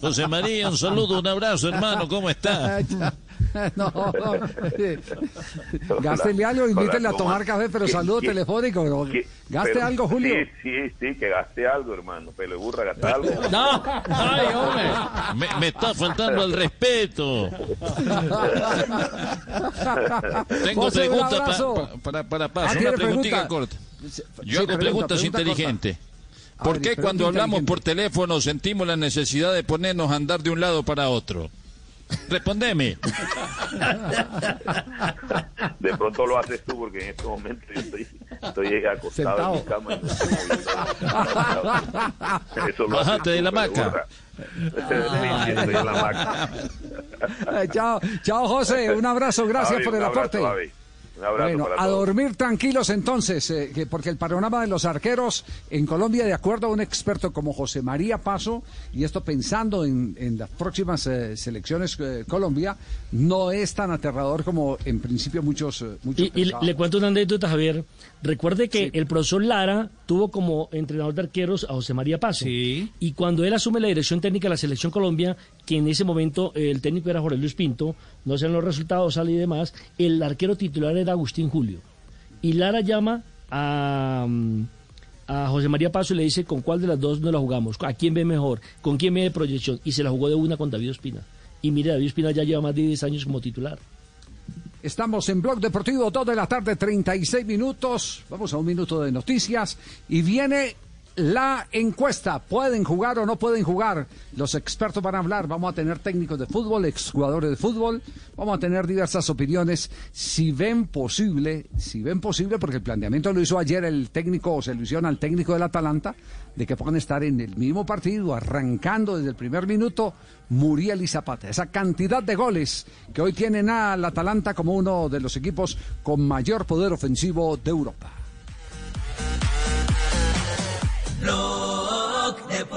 José María, un saludo, un abrazo, hermano, ¿cómo está? no, Gástele algo, invítele a tomar café, pero ¿Qué- saludo telefónico. ¿no? Gaste Pero- algo, Julio. Sí, sí, sí, que gaste algo, hermano. Pelo de burra, gaste algo. No, ay, hombre, me, me está faltando el respeto. Tengo preguntas abrazo. pa- pa- para, para Ah, Paz, ¿tiene una preguntita pregunta? corta. Sí, Yo hago pregunta, preguntas pregunta inteligentes. ¿Por ver, qué cuando hablamos por teléfono sentimos la necesidad de ponernos a andar de un lado para otro? Respondeme. De pronto lo haces tú porque en este momento yo estoy, estoy acostado en mi cama. y no estoy moviendo. Eso lo haces Bájate tú, de la. Sí, estoy en la hamaca. Eh, chao, chao, José. Un abrazo, gracias Javi, por el un abrazo, aporte. Javi. Un abrazo Bueno, para a todos. dormir tranquilos entonces, eh, que- porque el panorama de los arqueros en Colombia, de acuerdo a un experto como José María Paso, y esto pensando en, en las próximas eh, selecciones eh, Colombia, no es tan aterrador como en principio muchos, muchos Y, y le cuento una anécdota, Javier. Recuerde que el profesor Lara tuvo como entrenador de arqueros a José María Paso. Y cuando él asume la dirección técnica de la Selección Colombia, que en ese momento eh, el técnico era Jorge Luis Pinto, no sean los resultados, sale y demás, el arquero titular era Agustín Julio. Y Lara llama a, mm, a José María Paso y le dice con cuál de las dos no la jugamos, a quién ve mejor, con quién ve proyección. Y se la jugó de una con David Ospina. Y mire, David Ospina ya lleva más de 10 años como titular. Estamos en Blog Deportivo, 2 de la tarde, 36 minutos. Vamos a un minuto de noticias. Y viene la encuesta. ¿Pueden jugar o no pueden jugar? Los expertos van a hablar. Vamos a tener técnicos de fútbol, exjugadores de fútbol. Vamos a tener diversas opiniones. Si ven posible, si ven posible, porque el planteamiento lo hizo ayer el técnico, o se lo al técnico del Atalanta, de que puedan estar en el mismo partido, arrancando desde el primer minuto, Muriel y Zapata. Esa cantidad de goles que hoy tienen al Atalanta como uno de los equipos con mayor poder ofensivo de Europa.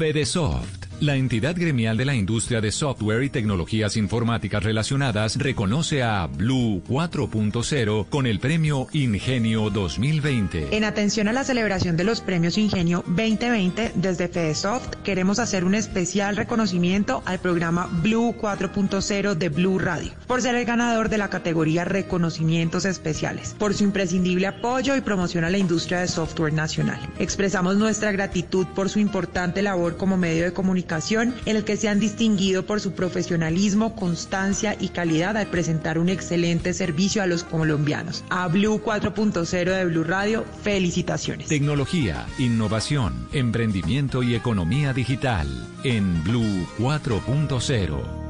Fedesoft, la entidad gremial de la industria de software y tecnologías informáticas relacionadas, reconoce a Blue 4.0 con el premio Ingenio 2020. En atención a la celebración de los premios Ingenio 2020, desde FedeSoft queremos hacer un especial reconocimiento al programa Blue 4.0 de Blue Radio, por ser el ganador de la categoría Reconocimientos Especiales, por su imprescindible apoyo y promoción a la industria de software nacional. Expresamos nuestra gratitud por su importante labor como medio de comunicación, en el que se han distinguido por su profesionalismo, constancia y calidad al presentar un excelente servicio a los colombianos. A Blue 4.0 de Blue Radio, felicitaciones. Tecnología, innovación, emprendimiento y economía digital en Blue 4.0.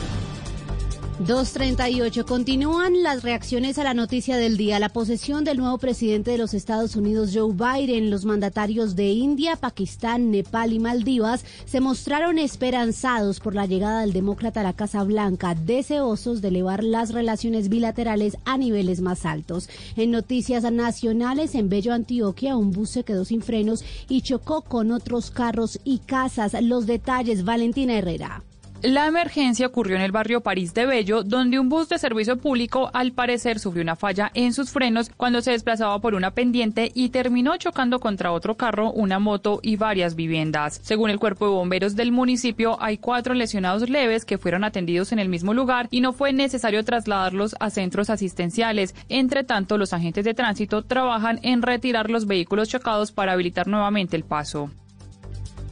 238. Continúan las reacciones a la noticia del día. La posesión del nuevo presidente de los Estados Unidos, Joe Biden. Los mandatarios de India, Pakistán, Nepal y Maldivas se mostraron esperanzados por la llegada del demócrata a la Casa Blanca, deseosos de elevar las relaciones bilaterales a niveles más altos. En noticias nacionales, en Bello, Antioquia, un bus se quedó sin frenos y chocó con otros carros y casas. Los detalles, Valentina Herrera. La emergencia ocurrió en el barrio París de Bello, donde un bus de servicio público al parecer sufrió una falla en sus frenos cuando se desplazaba por una pendiente y terminó chocando contra otro carro, una moto y varias viviendas. Según el cuerpo de bomberos del municipio, hay cuatro lesionados leves que fueron atendidos en el mismo lugar y no fue necesario trasladarlos a centros asistenciales. Entre tanto, los agentes de tránsito trabajan en retirar los vehículos chocados para habilitar nuevamente el paso.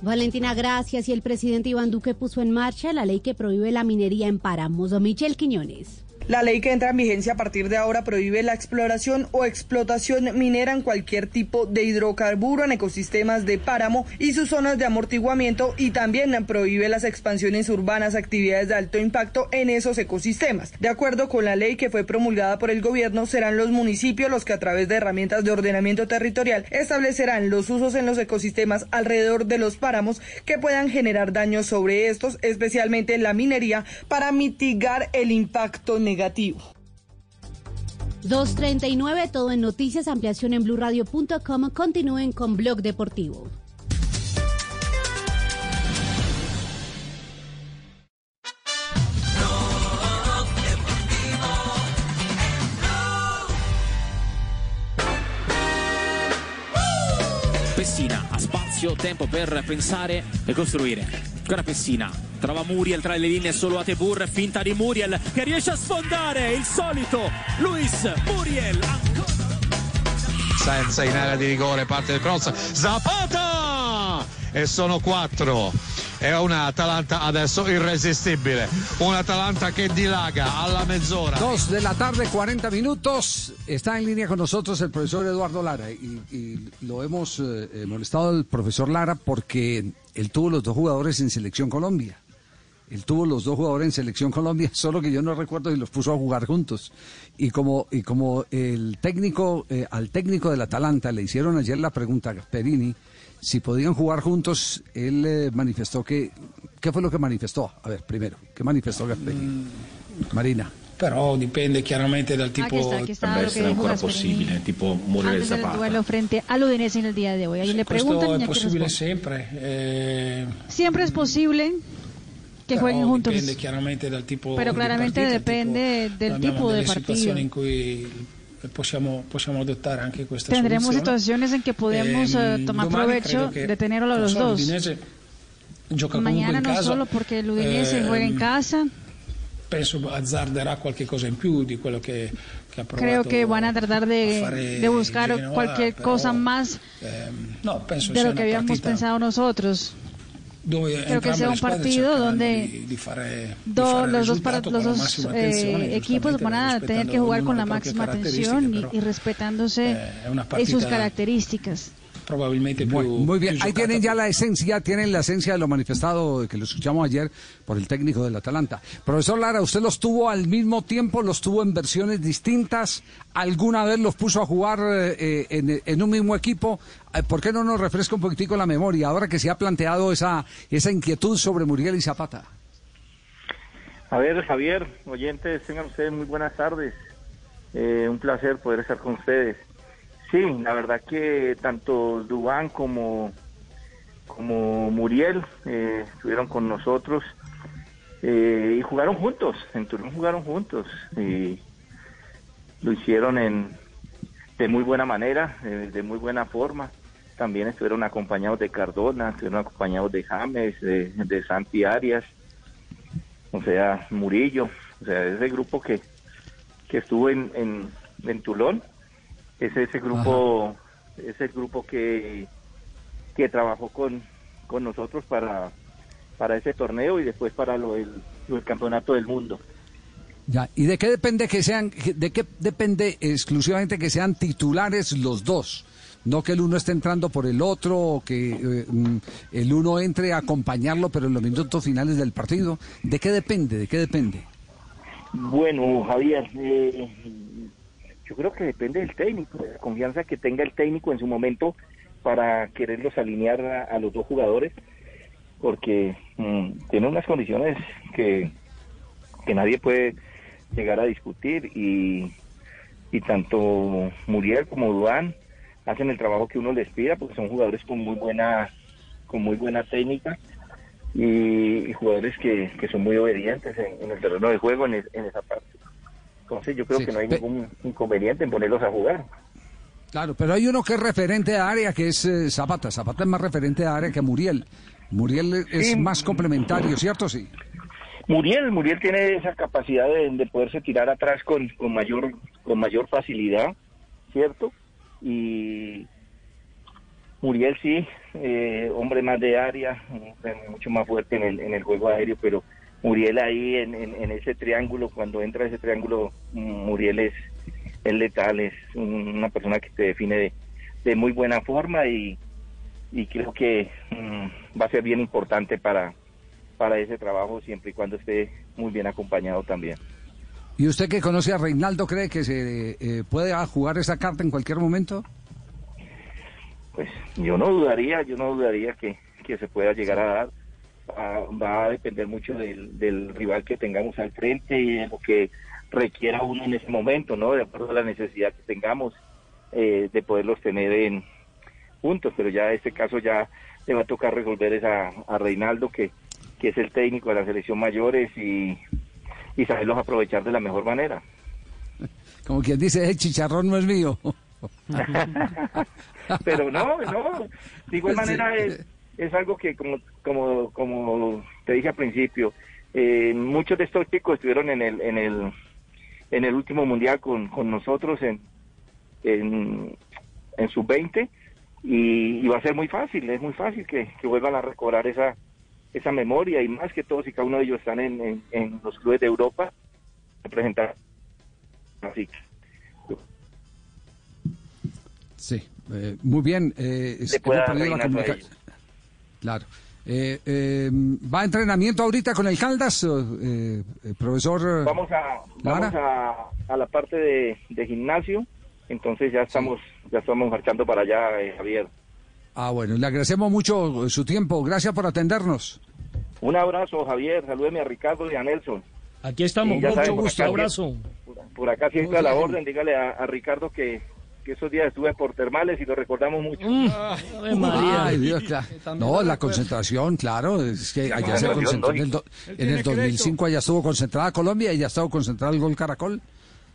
Valentina, gracias. Y el presidente Iván Duque puso en marcha la ley que prohíbe la minería en páramos. Michel Quiñones. La ley que entra en vigencia a partir de ahora prohíbe la exploración o explotación minera en cualquier tipo de hidrocarburo en ecosistemas de páramo y sus zonas de amortiguamiento y también prohíbe las expansiones urbanas, actividades de alto impacto en esos ecosistemas. De acuerdo con la ley que fue promulgada por el gobierno, serán los municipios los que a través de herramientas de ordenamiento territorial establecerán los usos en los ecosistemas alrededor de los páramos que puedan generar daños sobre estos, especialmente la minería, para mitigar el impacto negativo. 239, todo en noticias, ampliación en blurradio.com. Continúen con Blog Deportivo. Pessina ha spazio, tempo per pensare e costruire. Ancora Pessina, trova Muriel tra le linee solo a Tebur, finta di Muriel che riesce a sfondare il solito Luis Muriel. senza in area di rigore parte del cross. Zapata e sono quattro è una Atalanta adesso irresistibile, una Atalanta che dilaga alla mezz'ora. Dos de la tarde, 40 minutos. Está en línea con nosotros el profesor Eduardo Lara y, y lo hemos eh, molestado al profesor Lara porque él tuvo los dos jugadores en Selección Colombia. Él tuvo los dos jugadores en Selección Colombia, solo que yo no recuerdo si los puso a jugar juntos. Y como, y como el técnico, eh, al técnico del Atalanta le hicieron ayer la pregunta a Gasperini si podían jugar juntos, él eh, manifestó que. ¿Qué fue lo que manifestó? A ver, primero, ¿qué manifestó Gasperini? Marina. Però dipende chiaramente dal tipo... Aquí está, aquí está lo que dijo Gasperini tipo antes del duelo frente al Udinese en el día de hoy. Ahí le Questo preguntan è possibile sempre. eh, Siempre es posible que però jueguen juntos, Dipende chiaramente dal tipo pero di claramente partita, depende del tipo de partido. in cui possiamo, possiamo adottare anche questa Tendremos soluzione. situaciones en que podemos eh, Ehm, tomar domani provecho che, de tenerlo los so, dos. l'Udinese Mañana in no casa, solo porque el Udinese juega en ehm, casa, penso azzarderà qualche cosa in più di quello che, che ha provato creo que van a tratar de, buscar Genoa, cualquier però, cosa más ehm, no, penso de lo que habíamos partita pensado nosotros. Creo sea le un cercheranno donde di, di fare, di Do- fare los dos, para, los dos eh, equipos van a tener que jugar con la máxima atención y, y respetándose Eh, sus características. Probabilmente Muy, muy bien, ahí tienen ya la esencia, tienen la esencia de lo manifestado que lo escuchamos ayer por el técnico del Atalanta. Profesor Lara, ¿usted los tuvo al mismo tiempo, los tuvo en versiones distintas? ¿Alguna vez los puso a jugar eh, en, en un mismo equipo? Eh, ¿Por qué no nos refresca un poquitico la memoria ahora que se ha planteado esa, esa inquietud sobre Muriel y Zapata? A ver, Javier, oyentes, tengan ustedes muy buenas tardes. Eh, un placer poder estar con ustedes. Sí, la verdad que tanto Dubán como, como Muriel eh, estuvieron con nosotros eh, y jugaron juntos. En Turón jugaron juntos y lo hicieron en, de muy buena manera, eh, de muy buena forma. También estuvieron acompañados de Cardona, estuvieron acompañados de James, de, de Santi Arias, o sea, Murillo, o sea, ese grupo que, que estuvo en, en, en Tulón, es ese grupo, es el grupo que, que trabajó con, con nosotros para, para ese torneo y después para lo del, lo del campeonato del mundo. Ya, ¿y de qué depende que sean, de qué depende exclusivamente que sean titulares los dos? No que el uno esté entrando por el otro, o que eh, mm, el uno entre a acompañarlo, pero en los minutos finales del partido. ¿De qué depende? ¿De qué depende? Bueno, Javier, eh, yo creo que depende del técnico, de la confianza que tenga el técnico en su momento para quererlos alinear a, los dos jugadores, porque mm, tiene unas condiciones que, que nadie puede llegar a discutir y, y tanto Muriel como Duan hacen el trabajo que uno les pida porque son jugadores con muy buena con muy buena técnica y, jugadores que, que son muy obedientes en, el terreno de juego en esa parte. Entonces yo creo Sí, que no hay ningún inconveniente en ponerlos a jugar. Claro, pero hay uno que es referente de área, que es eh, Zapata. Zapata es más referente de área que Muriel. Muriel es Sí. más complementario, ¿cierto? Sí. Muriel, Muriel tiene esa capacidad de, de poderse tirar atrás con, con mayor con mayor facilidad, ¿cierto? Y Muriel sí, eh, hombre más de área, hombre mucho más fuerte en el, en el juego aéreo, pero Muriel ahí en, en, en ese triángulo, cuando entra ese triángulo, mm, Muriel es, es letal, es un- una persona que te define de, de muy buena forma y, y creo que mm, va a ser bien importante para, para ese trabajo siempre y cuando esté muy bien acompañado también. ¿Y usted que conoce a Reinaldo cree que se eh, puede ah, jugar esa carta en cualquier momento? Pues yo no dudaría, yo no dudaría que, que se pueda llegar a dar. Va, va a depender mucho del, del rival que tengamos al frente y de lo que requiera uno en ese momento, ¿no? De acuerdo a la necesidad que tengamos eh, de poderlos tener en juntos, pero ya en este caso ya le va a tocar resolver esa a Reinaldo que, que es el técnico de la selección mayores y, y saberlos aprovechar de la mejor manera. Como quien dice, el chicharrón no es mío. pero no, no, de igual manera es, es algo que como, como, como te dije al principio, eh, muchos de estos chicos estuvieron en el, en el, en el último mundial con, con nosotros en, en, en sub 20 y, y va a ser muy fácil, es muy fácil que, que vuelvan a recobrar esa, esa memoria y más que todos y cada uno de ellos están en, en, en los clubes de Europa representar así que Sí, eh, muy bien. Eh, hemos perdido la Claro. Eh, eh, ¿Va a entrenamiento ahorita con el Caldas, eh, eh, profesor? vamos a vamos a, a la parte de, de gimnasio entonces ya estamos ya estamos marchando para allá eh, Javier Ah, bueno, le agradecemos mucho su tiempo. Gracias por atendernos. un abrazo Javier salúdeme a Ricardo y a Nelson Aquí estamos, mucho saben, gusto, acá abrazo. por acá siempre a la orden dígale a, a Ricardo que, que esos días estuve por termales y lo recordamos mucho Ay, Dios, claro. No, la concentración, claro, es que allá se concentró en el, do- en el tiene 2005 allá estuvo concentrada Colombia y ya estuvo concentrado el gol Caracol.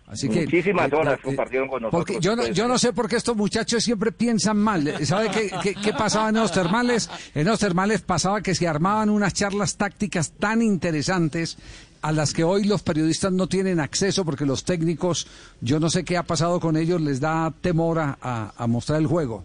Así que muchísimas eh, horas eh, compartieron con nosotros Porque yo no, yo no sé por qué estos muchachos siempre piensan mal. ¿Sabe qué, qué, qué pasaba en los termales? En los termales pasaba que se armaban unas charlas tácticas tan interesantes a las que hoy los periodistas no tienen acceso porque los técnicos, yo no sé qué ha pasado con ellos, les da temor a, a- mostrar el juego.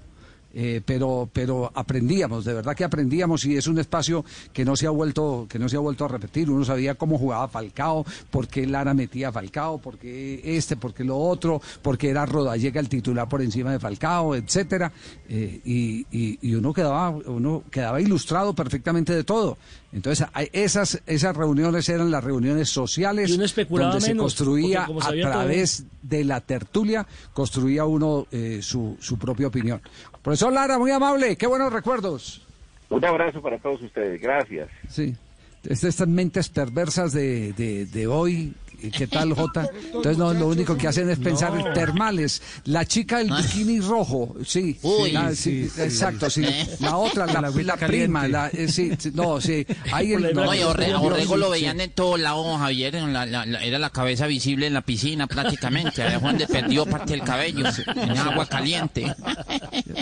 Eh, pero pero aprendíamos de verdad que aprendíamos y es un espacio que no se ha vuelto que no se ha vuelto a repetir. Uno sabía cómo jugaba Falcao por qué Lara metía a Falcao por qué este por qué lo otro por qué era Rodallega el titular por encima de Falcao etcétera. Eh, y, y- y uno quedaba uno quedaba ilustrado perfectamente de todo. Entonces esas esas reuniones eran las reuniones sociales Y uno especulaba donde se menos, construía a todo- través de la tertulia construía uno eh, su, su propia opinión. Profesor Lara, muy amable, qué buenos recuerdos. un abrazo para todos ustedes gracias Sí, estas mentes perversas de, de, de hoy. ¿Qué tal, Jota? Entonces, no, lo único que hacen es pensar en termales. La chica del bikini rojo, sí. Uy, la- sí, sí. Exacto, sí. La otra, la, La la prima, la, eh, sí, sí, no, sí. Ahí el, No, y a Orre- a Orrego lo sí, veían en todos lados, Javier. en la- la- la- era la cabeza visible en la piscina prácticamente. Ahí fue donde perdió parte del cabello. En agua caliente.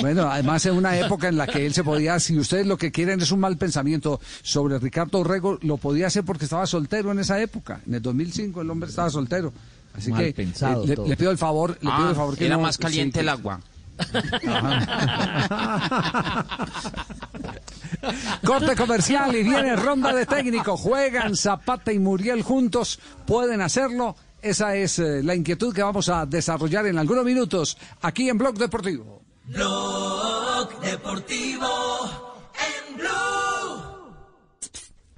Bueno, además es una época en la que él se podía, si ustedes lo que quieren es un mal pensamiento sobre Ricardo Orrego, lo podía hacer porque estaba soltero en esa época. En el 2005 el hombre estaba soltero. Así Mal que pensado eh, le, pido el favor, le pido Ah, el favor que era no- más caliente sí, el agua. Corte comercial y viene ronda de técnico. Juegan Zapata y Muriel juntos. ¿Pueden hacerlo? Esa es eh, la inquietud que vamos a desarrollar en algunos minutos aquí en Blog Deportivo. Blog Deportivo en Blue.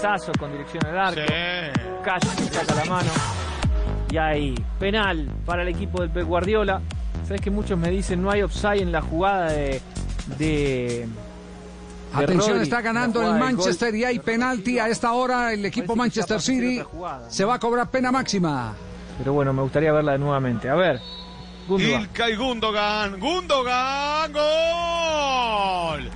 Sazo con dirección al arco. Casi saca la mano. Y ahí, penal para el equipo del Pep Guardiola. Sabes que muchos me dicen no hay offside en la jugada de. de de Atención, Rodri, está ganando el Manchester y hay penalti. A esta hora el equipo Manchester City se va a cobrar pena máxima. Pero bueno, me gustaría verla nuevamente. A ver. Gundogan. Ilkay Gundogan. Gundogan. Gol.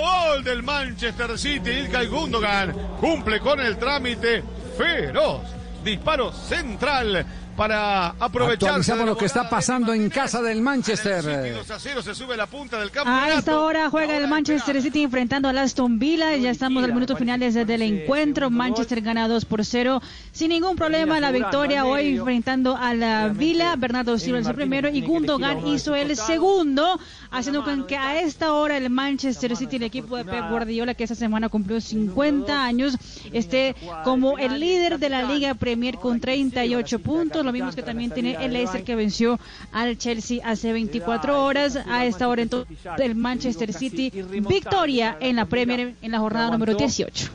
Gol del Manchester City. Ilkay Gundogan cumple con el trámite feroz. Disparo central para aprovechar. Actualizamos lo que está pasando en casa del Manchester. 2 a 0 se sube la punta del A campeonato. esta hora juega el Manchester City enfrentando al Aston Villa. Ya estamos al minuto finales del encuentro. Manchester gana 2 por 0. Sin ningún problema la victoria hoy enfrentando a la Villa. Bernardo Silva hizo el primero y Gundogan hizo el segundo. Haciendo con que a esta hora el Manchester City, el equipo de Pep Guardiola, que esta semana cumplió 50 años, esté como el líder de la Liga Premier con 38 puntos. Los mismos que también tiene el Leicester que venció al Chelsea hace 24 horas. A esta hora entonces el Manchester City victoria en la Premier en la jornada número 18.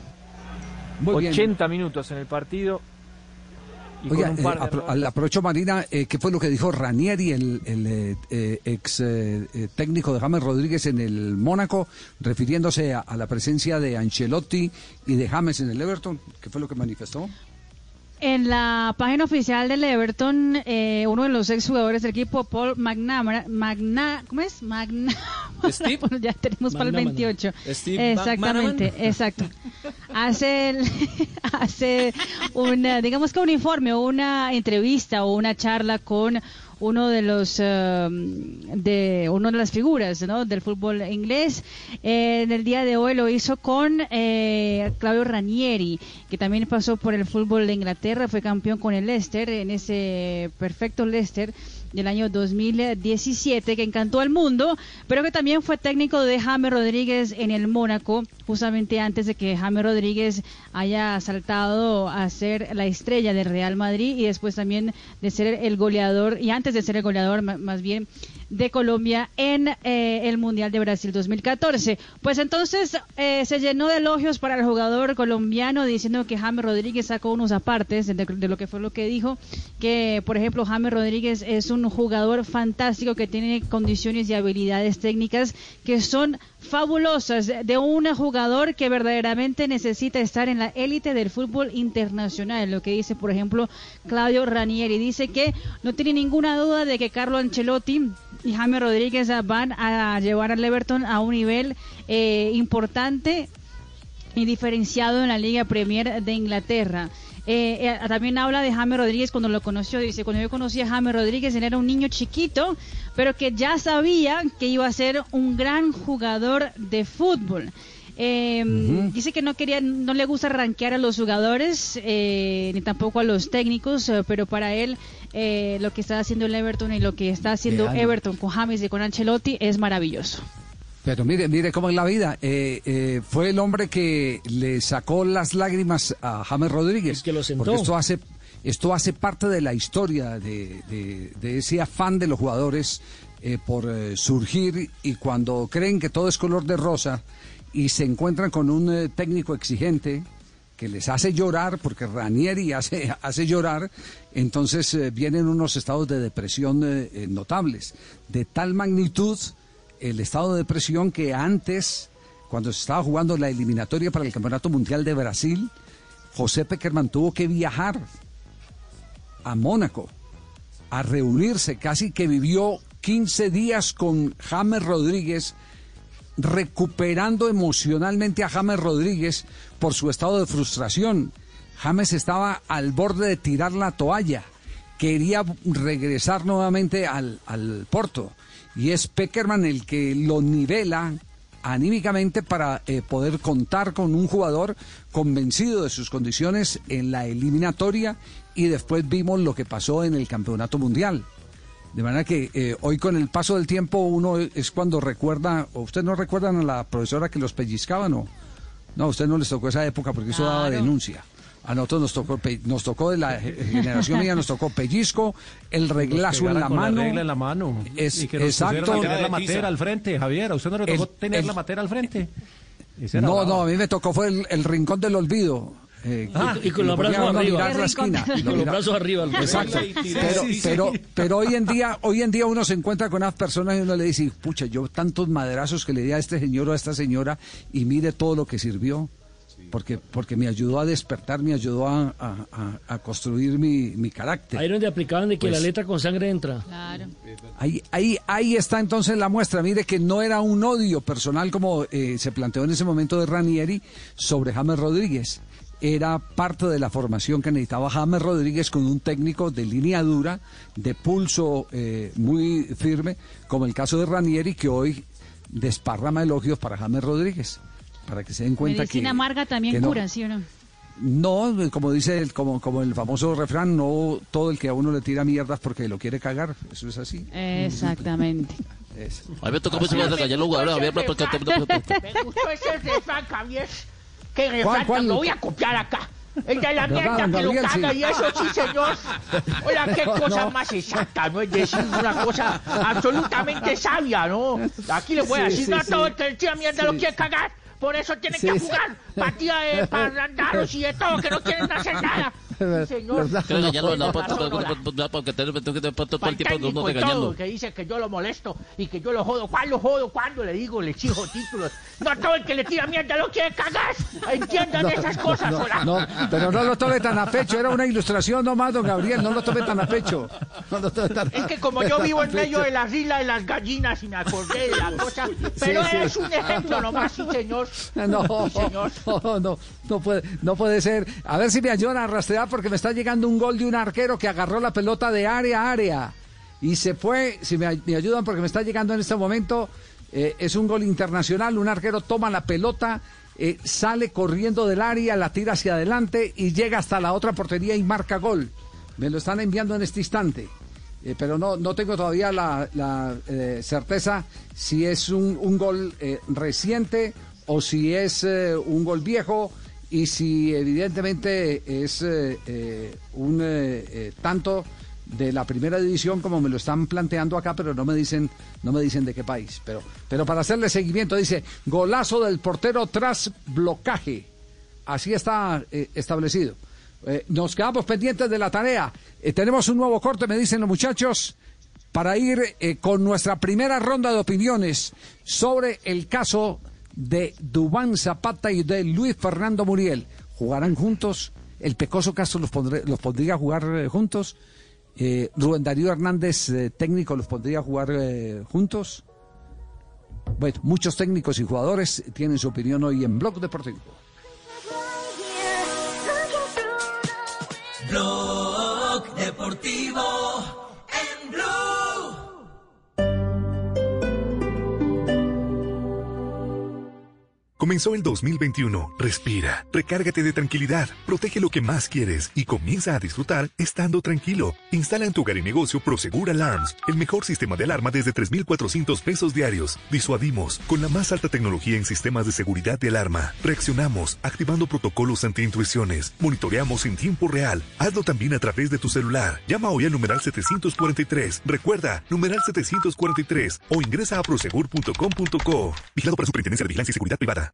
Muy bien. 80 minutos en el partido. y Oiga, con un par eh, apro- aprovecho Marina, eh, ¿qué fue lo que dijo Ranieri, el, el, eh, eh, ex técnico de James Rodríguez en el Mónaco, refiriéndose a, a la presencia de Ancelotti y de James en el Everton? ¿Qué fue lo que manifestó? En la página oficial del Everton, eh, uno de los exjugadores del equipo, Paul McNamara, Magna, ¿cómo es? Magna, Steve. Bueno, ya tenemos para el McNamara. 28. Steve Exactamente, exacto. Hace, el- hace una, digamos que un informe o una entrevista o una charla con uno de los eh, de uno de las figuras ¿no? del fútbol inglés Eh, en el día de hoy lo hizo con eh, Claudio Ranieri que también pasó por el fútbol de Inglaterra fue campeón con el Leicester en ese perfecto Leicester del año 2017 que encantó al mundo, pero que también fue técnico de James Rodríguez en el Mónaco, justamente antes de que James Rodríguez haya saltado a ser la estrella del Real Madrid y después también de ser el goleador, y antes de ser el goleador más bien de Colombia en eh, el Mundial de Brasil 2014. Pues entonces eh, se llenó de elogios para el jugador colombiano diciendo que James Rodríguez sacó unos apartes de, lo que fue lo que dijo, que por ejemplo James Rodríguez es un jugador fantástico que tiene condiciones y habilidades técnicas que son fabulosas de un jugador que verdaderamente necesita estar en la élite del fútbol internacional. Lo que dice, por ejemplo, Claudio Ranieri. Dice que no tiene ninguna duda de que Carlo Ancelotti y James Rodríguez van a llevar al Everton a un nivel eh, importante y diferenciado en la Liga Premier de Inglaterra. Eh, eh, también habla de James Rodríguez cuando lo conoció. Dice, cuando yo conocí a James Rodríguez, él era un niño chiquito, pero que ya sabía que iba a ser un gran jugador de fútbol. Eh, Dice que no quería, no le gusta rankear a los jugadores eh, ni tampoco a los técnicos, eh, pero para él eh, lo que está haciendo el Everton y lo que está haciendo. Everton con James y con Ancelotti es maravilloso. Pero mire, mire cómo es la vida. Eh, eh, fue el hombre que le sacó las lágrimas a James Rodríguez. que lo sentó. Porque esto hace, esto hace parte de la historia de, de- de ese afán de los jugadores eh, por eh, surgir y cuando creen que todo es color de rosa y se encuentran con un eh, técnico exigente que les hace llorar, porque Ranieri hace, hace llorar, entonces eh, vienen unos estados de depresión eh, notables, de tal magnitud el estado de depresión que antes, cuando se estaba jugando la eliminatoria para el Campeonato Mundial de Brasil, José Peckerman tuvo que viajar a Mónaco a reunirse, casi que vivió 15 días con James Rodríguez, recuperando emocionalmente a James Rodríguez por su estado de frustración. James estaba al borde de tirar la toalla, quería regresar nuevamente al, al Porto y es Peckerman el que lo nivela anímicamente para eh, poder contar con un jugador convencido de sus condiciones en la eliminatoria y después vimos lo que pasó en el campeonato mundial. De manera que eh, hoy con el paso del tiempo uno es cuando recuerda, o ustedes no recuerdan a la profesora que los pellizcaban o no, a ustedes no les tocó esa época porque eso daba denuncia. A nosotros nos tocó, nos tocó de la ge- generación mía, nos tocó pellizco, el reglazo en la con la mano. regla en la mano. Es, y que nos exacto. tener la matera al frente, Javier. ¿A usted no le tocó El- tener el- la matera al frente? No, bravo. no, a mí me tocó fue el, el rincón del olvido. Eh, Ah, y con los brazos arriba. la esquina. con los brazos arriba. Exacto. Pero, pero, pero hoy en día, hoy en día uno se encuentra con unas personas y uno le dice, pucha, yo tantos maderazos que le di a este señor o a esta señora y mire todo lo que sirvió. Porque, porque me ayudó a despertar, me ayudó a, a- a- a construir mi, mi carácter. Ahí donde aplicaban de que Pues- la letra con sangre entra. Claro. Ahí, ahí, ahí está entonces la muestra. Mire que no era un odio personal como eh, se planteó en ese momento de Ranieri sobre James Rodríguez. Era parte de la formación que necesitaba James Rodríguez con un técnico de línea dura, de pulso eh, muy firme, como el caso de Ranieri, que hoy desparrama elogios para James Rodríguez. Para que se den cuenta Medicina que. amarga también que no. cura, ¿sí o no? No, como dice el, como, como el famoso refrán, no todo el que a uno le tira mierdas porque lo quiere cagar. Eso es así. Exactamente. A mí me tocó mucho de callar los jugadores, porque... Me gustó ese refrán, Javier. ¿Qué refrán cuál? Lo voy a copiar acá. El de la ¿Verdad, mierda que lo caga y eso sí, señor. Oiga, qué cosa más exacta, ¿no? Es decir, una cosa absolutamente sabia, ¿no? Aquí le voy a decir, no todo el que tira mierda lo quiere cagar. Por eso tiene Sí, que jugar partida de parandaros y de todo, que no quieren hacer nada. Sí, señor. Ya lo porque todo el tiempo uno regañando. que dice que yo lo molesto y que yo lo jodo. ¿Cuál lo jodo? ¿Cuándo le digo? Le exijo títulos. No todo el que le tira mierda lo quiere cagar. Entiendan No, esas cosas, no, hola. no, pero no lo tome tan a pecho, era una ilustración nomás, don Gabriel, no lo tome tan a pecho. No lo tome tan- Es que como yo vivo en a medio de las islas de las gallinas y me acordé de la cosa, pero sí. es un ejemplo nomás, sí señor. No, Sí, señor. no, no, no puede, no puede ser. A ver si me ayudan a rastrear porque me está llegando un gol de un arquero que agarró la pelota de área a área y se fue. Si me, ay- me ayudan porque me está llegando en este momento, eh, es un gol internacional. Un arquero toma la pelota, eh, sale corriendo del área, la tira hacia adelante y llega hasta la otra portería y marca gol. Me lo están enviando en este instante. Eh, pero no, no tengo todavía la, certeza si es un, gol reciente o si es un gol viejo y si evidentemente es eh, eh, un eh, tanto de la primera división como me lo están planteando acá, pero no me dicen, no me dicen de qué país. Pero, pero para hacerle seguimiento dice golazo del portero tras blocaje. Así está establecido. Nos quedamos pendientes de la tarea. Tenemos un nuevo corte, me dicen los muchachos, para ir con nuestra primera ronda de opiniones sobre el caso de Dubán Zapata y de Luis Fernando Muriel. ¿Jugarán juntos? ¿El Pecoso Castro los, pondré- pondría a jugar eh, juntos? Eh, ¿Rubén Darío Hernández, eh, técnico, los pondría a jugar juntos? Bueno, muchos técnicos y jugadores tienen su opinión hoy en Blog Deportivo. Blog Deportivo Comenzó el 2021. Respira, recárgate de tranquilidad, protege lo que más quieres y comienza a disfrutar estando tranquilo. Instala en tu hogar y negocio Prosegur Alarms, el mejor sistema de alarma desde 3,400 pesos diarios. Disuadimos con la más alta tecnología en sistemas de seguridad de alarma. Reaccionamos activando protocolos ante intrusiones. Monitoreamos en tiempo real. Hazlo también a través de tu celular. Llama hoy al numeral 743. Recuerda, numeral 743 o ingresa a prosegur.com.co. Vigilado por la Superintendencia de Vigilancia y Seguridad Privada.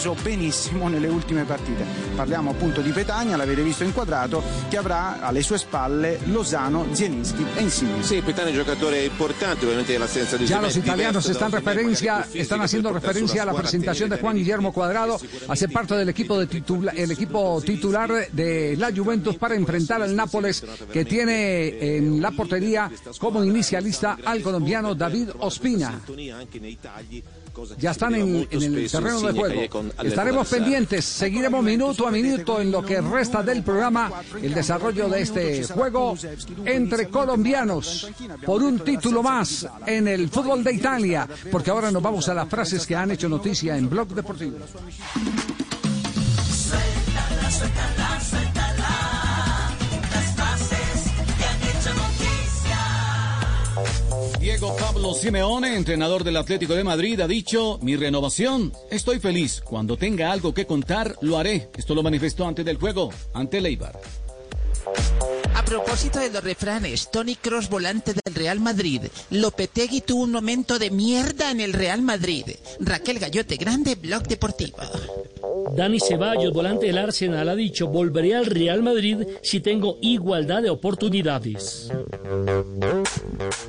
Reso benissimo nelle ultime partite. Parliamo appunto di Petagna, l'avete visto inquadrato, che avrà alle sue spalle Lozano, Zielinski e Insigne. Sì, Petagna è un giocatore importante, ovviamente l'assenza di Ya los italianos están referencia, están haciendo referencia a la presentación de Juan Guillermo Cuadrado a ser parte del equipo de titula- el equipo titular de la Juventus para enfrentar al Nápoles que tiene en la portería como inicialista al colombiano David Ospina. Ya están en, en el terreno de juego. Estaremos pendientes, seguiremos minuto a minuto en lo que resta del programa el desarrollo de este juego entre colombianos por un título más en el fútbol de Italia, porque ahora nos vamos a las frases que han hecho noticia en Blog Deportivo. Suéltala, suéltala, suéltala. Diego Pablo Simeone, entrenador del Atlético de Madrid, ha dicho, mi renovación, estoy feliz. Cuando tenga algo que contar, lo haré. Esto lo manifestó antes del juego, ante el Eibar. A propósito de los refranes, Tony Cross, volante del Real Madrid. Lopetegui tuvo un momento de mierda en el Real Madrid. Raquel Gallote, grande blog deportivo. Dani Ceballos, volante del Arsenal, ha dicho, volveré al Real Madrid si tengo igualdad de oportunidades.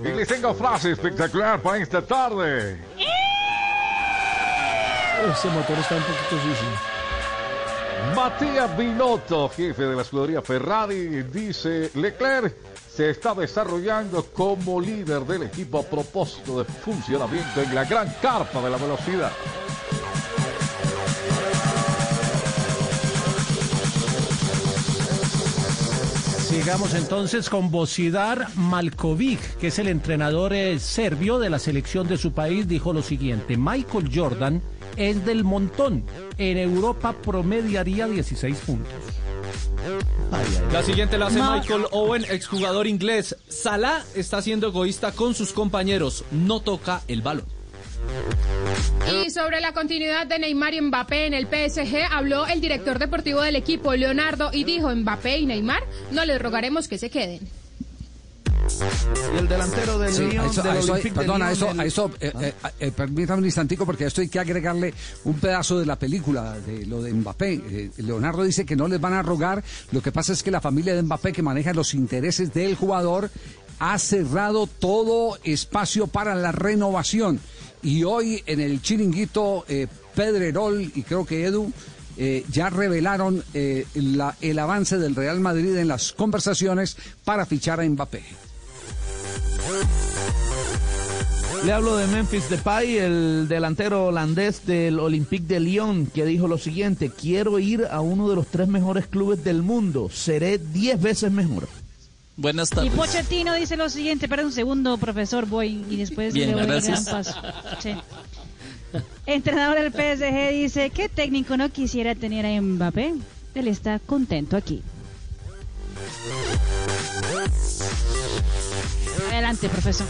Y les tengo frase espectacular para esta tarde. Ese motor está un poquito sucio. Matías Binotto, jefe de la escudería Ferrari, dice Leclerc se está desarrollando como líder del equipo a propósito de funcionamiento en la gran carpa de la velocidad. Sigamos entonces con Bosidar Malkovic, que es el entrenador eh, serbio de la selección de su país, dijo lo siguiente, Michael Jordan es del montón, en Europa promediaría 16 puntos. La siguiente la hace Michael Owen, exjugador inglés. Salah está siendo egoísta con sus compañeros, no toca el balón. Y sobre la continuidad de Neymar y Mbappé en el PSG, habló el director deportivo del equipo, Leonardo, y dijo, Mbappé y Neymar, no les rogaremos que se queden. Y el delantero del Sí, Lyon, eso, del eso, Olympique de Lyon, eso, el- eso eh, eh, eh, permítame un instantico porque a esto hay que agregarle un pedazo de la película de lo de Mbappé. Leonardo dice que no les van a rogar, lo que pasa es que la familia de Mbappé que maneja los intereses del jugador ha cerrado todo espacio para la renovación. Y hoy en el chiringuito Pedrerol y creo que Edu eh, ya revelaron eh, la- el avance del Real Madrid en las conversaciones para fichar a Mbappé. Le hablo de Memphis Depay, el delantero holandés del Olympique de Lyon, que dijo lo siguiente, quiero ir a uno de los tres mejores clubes del mundo, seré diez veces mejor. Buenas Y Pochettino dice lo siguiente, espera un segundo, profesor, voy y después Bien, le voy a gracias. paso. Sí. Entrenador del PSG dice, ¿qué técnico no quisiera tener a Mbappé? Él está contento aquí. Adelante, profesor.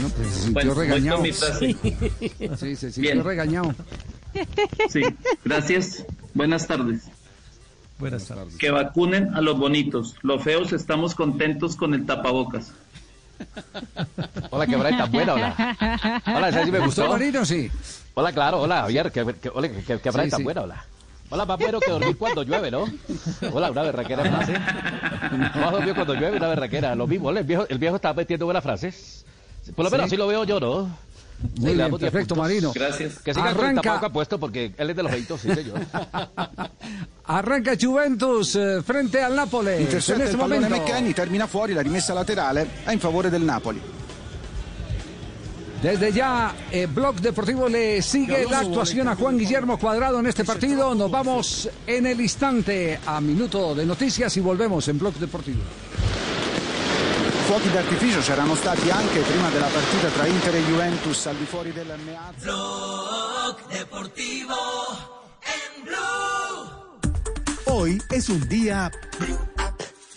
No, pues se sintió Bueno, voy regañado. con mi frase. Sí, se sintió Bien. regañado. Sí, gracias. Buenas tardes. Buenas tardes. Que vacunen a los bonitos. Los feos estamos contentos con el tapabocas. Hola, qué tan buena, hola. Hola, esa sí me ¿Gustó. Marino? Sí. Hola, claro, hola, Javier, que, que, hola, que, que, que Sí, tan sí. buena, hola. Hola, más bueno que dormir cuando llueve, ¿no? Hola, una berraquera frase. Más dormido cuando llueve, una berraquera. Lo mismo, el viejo, el viejo está metiendo buenas frases. Por lo menos Sí. así lo veo yo, ¿no? Muy bien, perfecto. Marino. Gracias. Que siga con el Arranca. tapabocas puesto porque él es de los feitos, sí, señor. Arranca Juventus eh, frente al. En Intercetta este il pallone momento. McKenny, termina fuori, la rimessa laterale è in favore del Napoli. Desde ya, eh, Blog Deportivo le sigue la actuación a Juan Guillermo Cuadrado en este partido. Nos vamos en el instante a minuto de noticias y volvemos en Blog Deportivo. Fuochi d'artificio c'erano stati anche prima della partita tra Inter e Juventus al di fuori del Meazza. Blog Deportivo en Blue. Hoy es un día...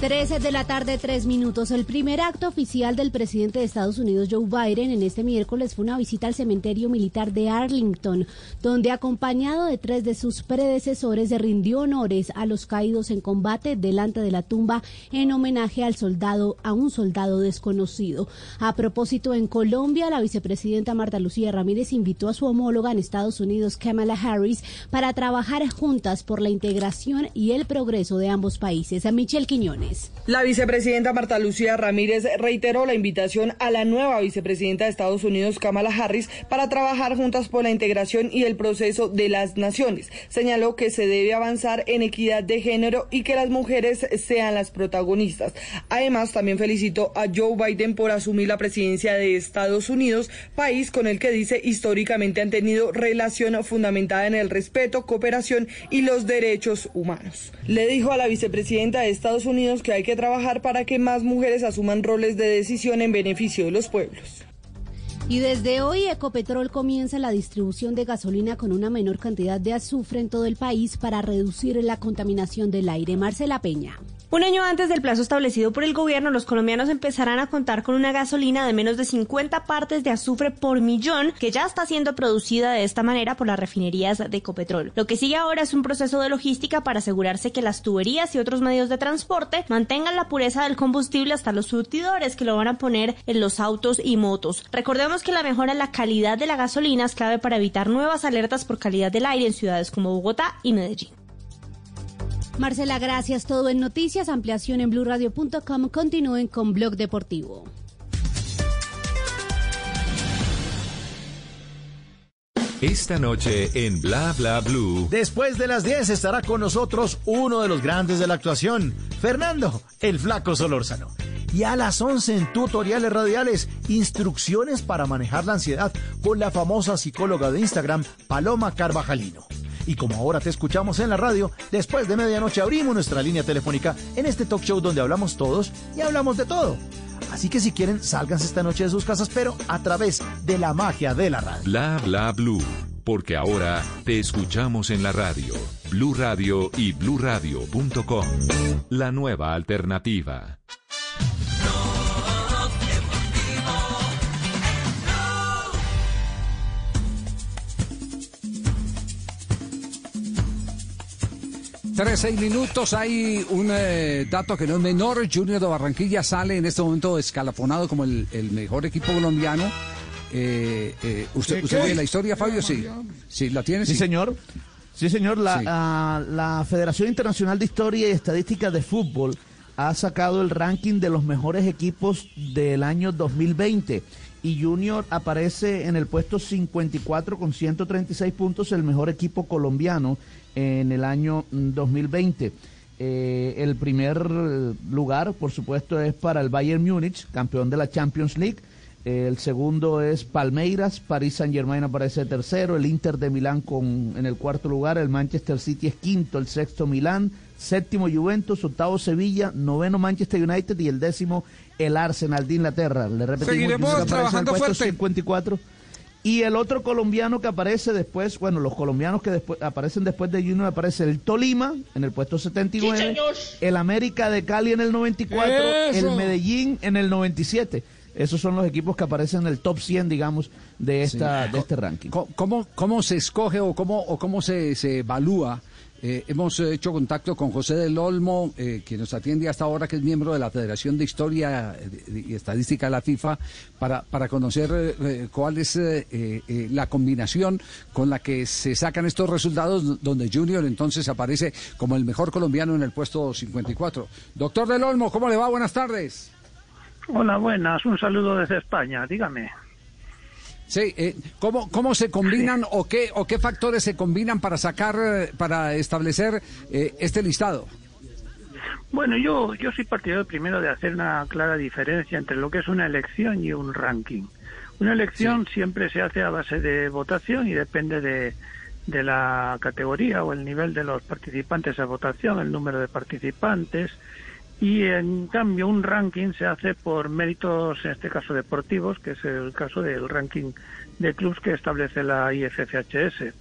13 de la tarde, tres minutos. El primer acto oficial del presidente de Estados Unidos, Joe Biden, en este miércoles fue una visita al cementerio militar de Arlington, donde acompañado de tres de sus predecesores rindió honores a los caídos en combate delante de la tumba en homenaje al soldado, a un soldado desconocido. A propósito, en Colombia, la vicepresidenta Marta Lucía Ramírez invitó a su homóloga en Estados Unidos, Kamala Harris, para trabajar juntas por la integración y el progreso de ambos países. A Michelle Quiñones. La vicepresidenta Marta Lucía Ramírez reiteró la invitación a la nueva vicepresidenta de Estados Unidos, Kamala Harris, para trabajar juntas por la integración y el proceso de las naciones. Señaló que se debe avanzar en equidad de género y que las mujeres sean las protagonistas. Además, también felicitó a Joe Biden por asumir la presidencia de Estados Unidos, país con el que dice históricamente han tenido relación fundamentada en el respeto, cooperación y los derechos humanos. Le dijo a la vicepresidenta de Estados Unidos que hay que trabajar para que más mujeres asuman roles de decisión en beneficio de los pueblos. Y desde hoy Ecopetrol comienza la distribución de gasolina con una menor cantidad de azufre en todo el país para reducir la contaminación del aire. Marcela Peña. Un año antes del plazo establecido por el gobierno, los colombianos empezarán a contar con una gasolina de menos de 50 partes de azufre por millón que ya está siendo producida de esta manera por las refinerías de Ecopetrol. Lo que sigue ahora es un proceso de logística para asegurarse que las tuberías y otros medios de transporte mantengan la pureza del combustible hasta los surtidores que lo van a poner en los autos y motos. Recordemos que la mejora en la calidad de la gasolina es clave para evitar nuevas alertas por calidad del aire en ciudades como Bogotá y Medellín. Marcela, gracias. Todo en noticias. Ampliación en blurradio.com. Continúen con Blog Deportivo. Esta noche en Bla Bla Blue. Después de las 10 estará con nosotros uno de los grandes de la actuación, Fernando, el flaco Solórzano. Y a las 11 en tutoriales radiales, instrucciones para manejar la ansiedad con la famosa psicóloga de Instagram, Paloma Carvajalino. Y como ahora te escuchamos en la radio, después de medianoche abrimos nuestra línea telefónica en este talk show donde hablamos todos y hablamos de todo. Así que si quieren, sálganse esta noche de sus casas, pero a través de la magia de la radio. Bla Bla Blue. Porque ahora te escuchamos en la radio. Blue Radio y bluradio.com. La nueva alternativa. Trece minutos, hay un eh, dato que no es menor. Junior de Barranquilla sale en este momento escalafonado como el, el mejor equipo colombiano. Eh, eh, ¿Usted, ¿Qué, usted ve la historia, Fabio? Sí. Sí, ¿la tiene? Sí, señor. Sí, señor. La, ah, la Federación Internacional de Historia y Estadística de Fútbol ha sacado el ranking de los mejores equipos del año 2020 y Junior aparece en el puesto 54 con 136 puntos, el mejor equipo colombiano en el año mm, 2020. Eh, el primer lugar, por supuesto, es para el Bayern Múnich, campeón de la Champions League. Eh, el segundo es Palmeiras, París Saint Germain aparece tercero, el Inter de Milán con, en el cuarto lugar, el Manchester City es quinto, el sexto Milán, séptimo Juventus, octavo Sevilla, noveno Manchester United y el décimo el Arsenal de Inglaterra. Le repetimos, Seguiremos trabajando fuerte. 54. Y el otro colombiano que aparece después, bueno, los colombianos que después aparecen después de Junior aparece el Tolima en el puesto 79, Sí, señor. el América de Cali en el 94, Eso. el Medellín en el 97. Esos son los equipos que aparecen en el top 100, digamos, de esta Sí. de este ranking. ¿Cómo, cómo se escoge o cómo, o cómo se, se evalúa? Eh, hemos hecho contacto con José del Olmo, eh, quien nos atiende hasta ahora, que es miembro de la Federación de Historia eh, y Estadística de la FIFA, para, para conocer eh, eh, cuál es la combinación con la que se sacan estos resultados, donde Junior entonces aparece como el mejor colombiano en el puesto 54. Doctor del Olmo, ¿cómo le va? Buenas tardes. Hola, buenas. Un saludo desde España. Dígame. Sí, eh, ¿cómo, ¿cómo se combinan o qué o qué factores se combinan para sacar, eh, para establecer eh, este listado? Bueno, yo, yo soy partidario primero de hacer una clara diferencia entre lo que es una elección y un ranking. Una elección siempre se hace a base de votación y depende de, de la categoría o el nivel de los participantes a votación, el número de participantes. Y en cambio un ranking se hace por méritos, en este caso deportivos, que es el caso del ranking de clubes que establece la IFFHS.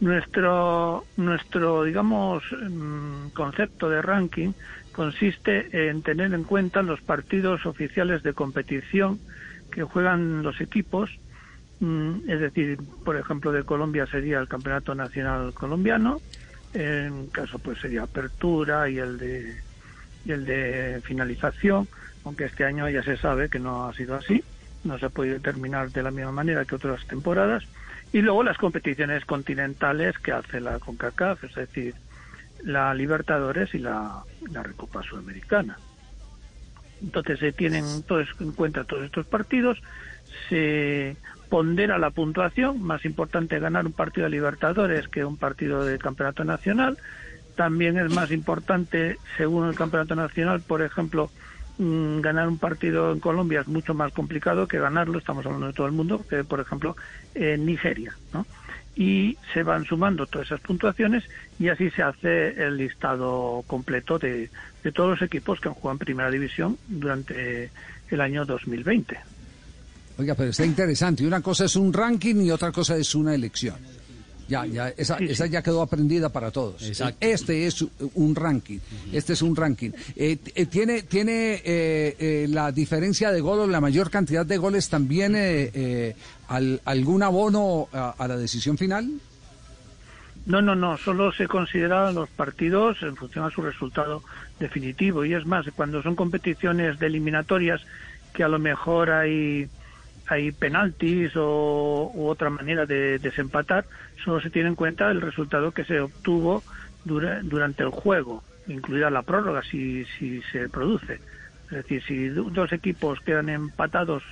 Nuestro, nuestro digamos, mm, concepto de ranking consiste en tener en cuenta los partidos oficiales de competición que juegan los equipos, mm, es decir, por ejemplo, de Colombia sería el Campeonato Nacional Colombiano, en caso pues sería Apertura y el de y el de finalización, aunque este año ya se sabe que no ha sido así, no se ha podido terminar de la misma manera que otras temporadas. Y luego las competiciones continentales que hace la CONCACAF, es decir, la Libertadores y la, la Recopa Sudamericana. Entonces se tienen todos en cuenta todos estos partidos, se pondera la puntuación, más importante ganar un partido de Libertadores que un partido de Campeonato Nacional. También es más importante, según el Campeonato Nacional, por ejemplo, mm, ganar un partido en Colombia es mucho más complicado que ganarlo, estamos hablando de todo el mundo, que por ejemplo en Nigeria, ¿no? Y se van sumando todas esas puntuaciones y así se hace el listado completo de, de todos los equipos que han jugado en Primera División durante el año 2020. Oiga, pero está interesante. Una cosa es un ranking y otra cosa es una elección. Ya, ya, esa, esa ya quedó aprendida para todos. Exacto. Este es un ranking. Este es un ranking. Eh, eh, ¿Tiene, tiene eh, eh, la diferencia de goles, la mayor cantidad de goles también eh, eh, al- algún abono a, a la decisión final? No, no, no, solo se consideran los partidos en función a su resultado definitivo. Y es más, cuando son competiciones de eliminatorias que a lo mejor hay, hay penaltis o u otra manera de desempatar, solo se tiene en cuenta el resultado que se obtuvo dura- durante el juego, incluida la prórroga si, si se produce. Es decir, si do- dos equipos quedan empatados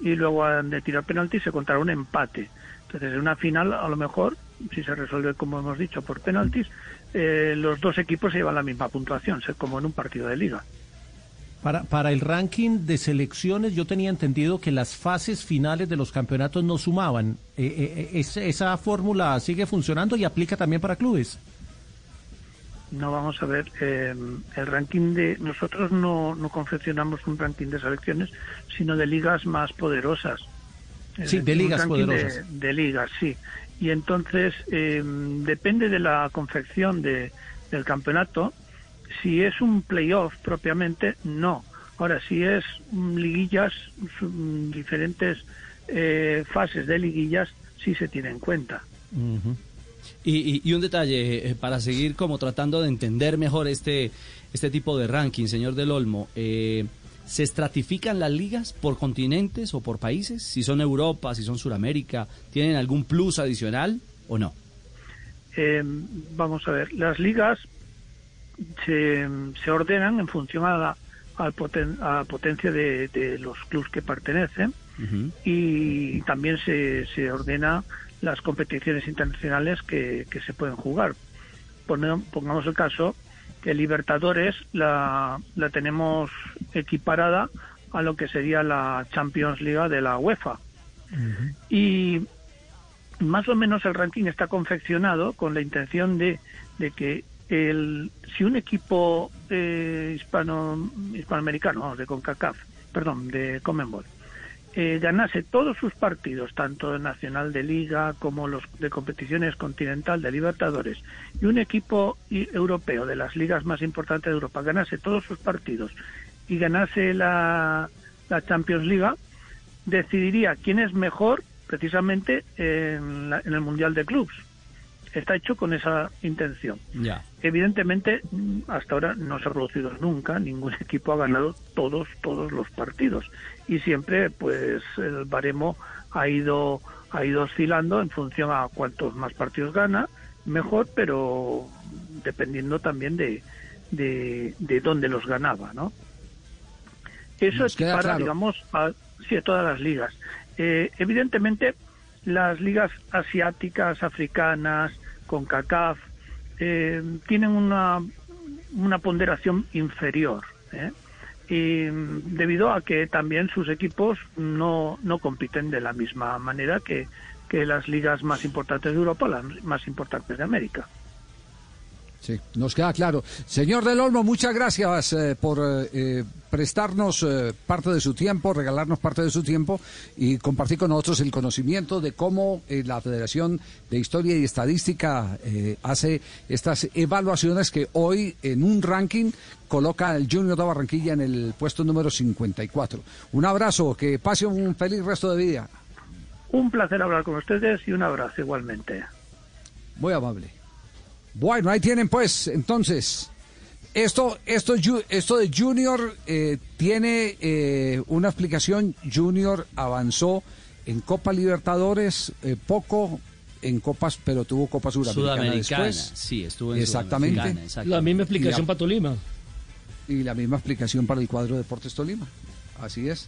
y luego han de tirar penaltis, se contará un empate. Entonces, en una final, a lo mejor, si se resuelve, como hemos dicho, por penaltis, eh, los dos equipos se llevan la misma puntuación, como en un partido de liga. Para, para el ranking de selecciones yo tenía entendido que las fases finales de los campeonatos no sumaban. Eh, eh, eh, es- ¿Esa fórmula sigue funcionando y aplica también para clubes? No vamos a ver, eh, el ranking de. Nosotros no, no confeccionamos un ranking de selecciones, sino de ligas más poderosas. Es Sí, de decir, ligas poderosas. De, de ligas, sí. Y entonces, eh, depende de la confección de, del campeonato. Si es un playoff propiamente, no. Ahora, si es mm, liguillas, mm, diferentes eh, fases de liguillas, sí se tiene en cuenta. Y, y- y un detalle, eh, para seguir como tratando de entender mejor este, este tipo de ranking, señor Del Olmo, eh, ¿se estratifican las ligas por continentes o por países? Si son Europa, si son Sudamérica, ¿tienen algún plus adicional o no? Eh, vamos a ver, las ligas se, se ordenan en función a la, al poten- a la potencia de, de los clubes que pertenecen y también se, se ordena las competiciones internacionales que, que se pueden jugar. Pone- Pongamos el caso que Libertadores la, la tenemos equiparada a lo que sería la Champions League de la UEFA. Y más o menos el ranking está confeccionado con la intención de, de que el, si un equipo eh, hispano, hispanoamericano, de CONCACAF, perdón, de Comenbol, eh, ganase todos sus partidos, tanto nacional de liga como los de competiciones continental de Libertadores, y un equipo europeo de las ligas más importantes de Europa ganase todos sus partidos y ganase la, la Champions League, decidiría quién es mejor precisamente en, la- en el Mundial de Clubs. Está hecho con esa intención. Ya. Evidentemente, mm, hasta ahora no se ha producido nunca, ningún equipo ha ganado todos, todos los partidos. Y siempre, pues, el baremo ha ido, ha ido oscilando en función a cuantos más partidos gana, mejor, pero dependiendo también de, de, de dónde los ganaba, ¿no? Eso Nos es para, claro. digamos, a, sí, a todas las ligas. Eh, evidentemente, las ligas asiáticas, africanas, con CACAF, eh, tienen una, una ponderación inferior. ¿eh? Y debido a que también sus equipos no, no compiten de la misma manera que, que las ligas más importantes de Europa, las más importantes de América. Sí, nos queda claro. Señor Del Olmo, muchas gracias eh, por eh, eh, prestarnos eh, parte de su tiempo, regalarnos parte de su tiempo y compartir con nosotros el conocimiento de cómo la Federación de Historia y Estadística eh, hace estas evaluaciones que hoy en un ranking coloca al Junior de Barranquilla en el puesto número 54. Un abrazo, que pase un feliz resto de vida. Un placer hablar con ustedes y un abrazo igualmente. Muy amable. Bueno, ahí tienen pues, entonces, esto, esto, esto de Junior eh, tiene eh, una explicación. Junior avanzó en Copa Libertadores, eh, poco en Copas, pero tuvo Copa Suramericana, Sudamericana, después. sí, estuvo en Exactamente. Exacto. La misma explicación la- para Tolima. Y la misma explicación para el cuadro Deportes Tolima. Así es.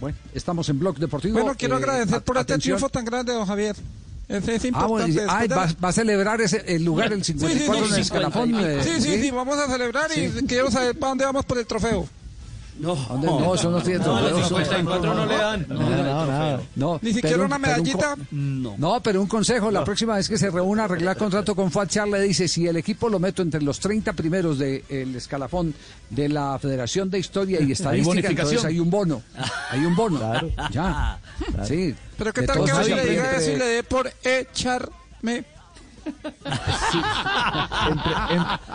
Bueno, estamos en Blog Deportivo. Bueno, quiero Eh, agradecer por este atención. triunfo tan grande, don Javier. Es, es Ah, bueno, importante. y- después de- va, va a celebrar ese, el lugar, el Sí, sí, 54 sí, en el escalafón. eh, Sí, sí, sí, vamos a celebrar y quiero saber para dónde vamos por el trofeo. No. No, eso no tiene No, los eso 54 no le dan. No, No, no, no, nada. No, Ni siquiera pero- una medallita. No. No, pero un consejo, la próxima vez que se reúna a arreglar contrato con Fatchar le dice, si el equipo lo meto entre los 30 primeros del escalafón de la Federación de Historia y Estadística, entonces hay un bono. Hay un bono. Ya. Sí. Pero qué tal que le diga eso y le dé por echarme.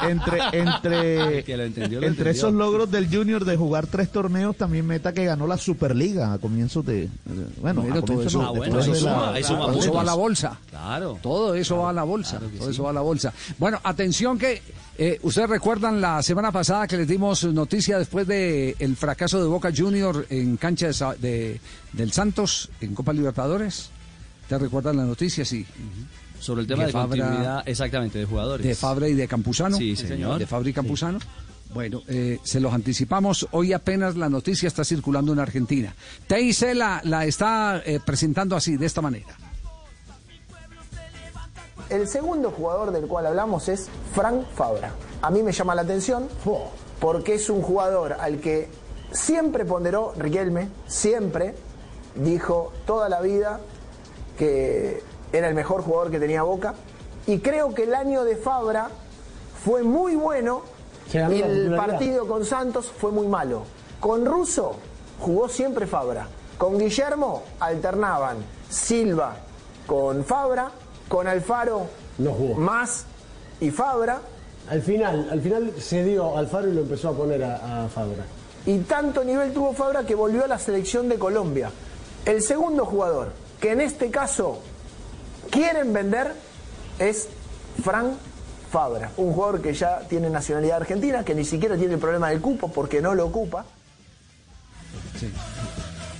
Entre, entre, que lo entendió, lo entre esos logros del Junior de jugar tres torneos, también meta que ganó la Superliga a comienzos de. Bueno, a todo eso, no, de la- va a la bolsa. Claro. Todo eso va a la bolsa. todo eso va a la bolsa. Bueno, atención que eh, ustedes recuerdan la semana pasada que les dimos noticia después de el fracaso de Boca Junior en cancha de- del Santos en Copa Libertadores. ¿Te recuerdan la noticia? Sí. Sobre el tema Que de Fabra- continuidad, exactamente, de jugadores. De Fabra y de Campuzano. Sí, señor. De Fabra y Campuzano. Bueno, eh, se los anticipamos. Hoy apenas la noticia está circulando en Argentina. TIC la, la está eh, presentando así, de esta manera. El segundo jugador del cual hablamos es Frank Fabra. A mí me llama la atención porque es un jugador al que siempre ponderó Riquelme, siempre dijo toda la vida que era el mejor jugador que tenía Boca. Y creo que el año de Fabra fue muy bueno. El partido con Santos fue muy malo. Con Russo jugó siempre Fabra. Con Guillermo alternaban Silva con Fabra, con Alfaro No jugó. más y Fabra. Al final, al final se dio Alfaro y lo empezó a poner a, a Fabra. Y tanto nivel tuvo Fabra que volvió a la selección de Colombia. El segundo jugador que en este caso quieren vender es Frank Fabra, un jugador que ya tiene nacionalidad argentina, que ni siquiera tiene el problema del cupo porque no lo ocupa.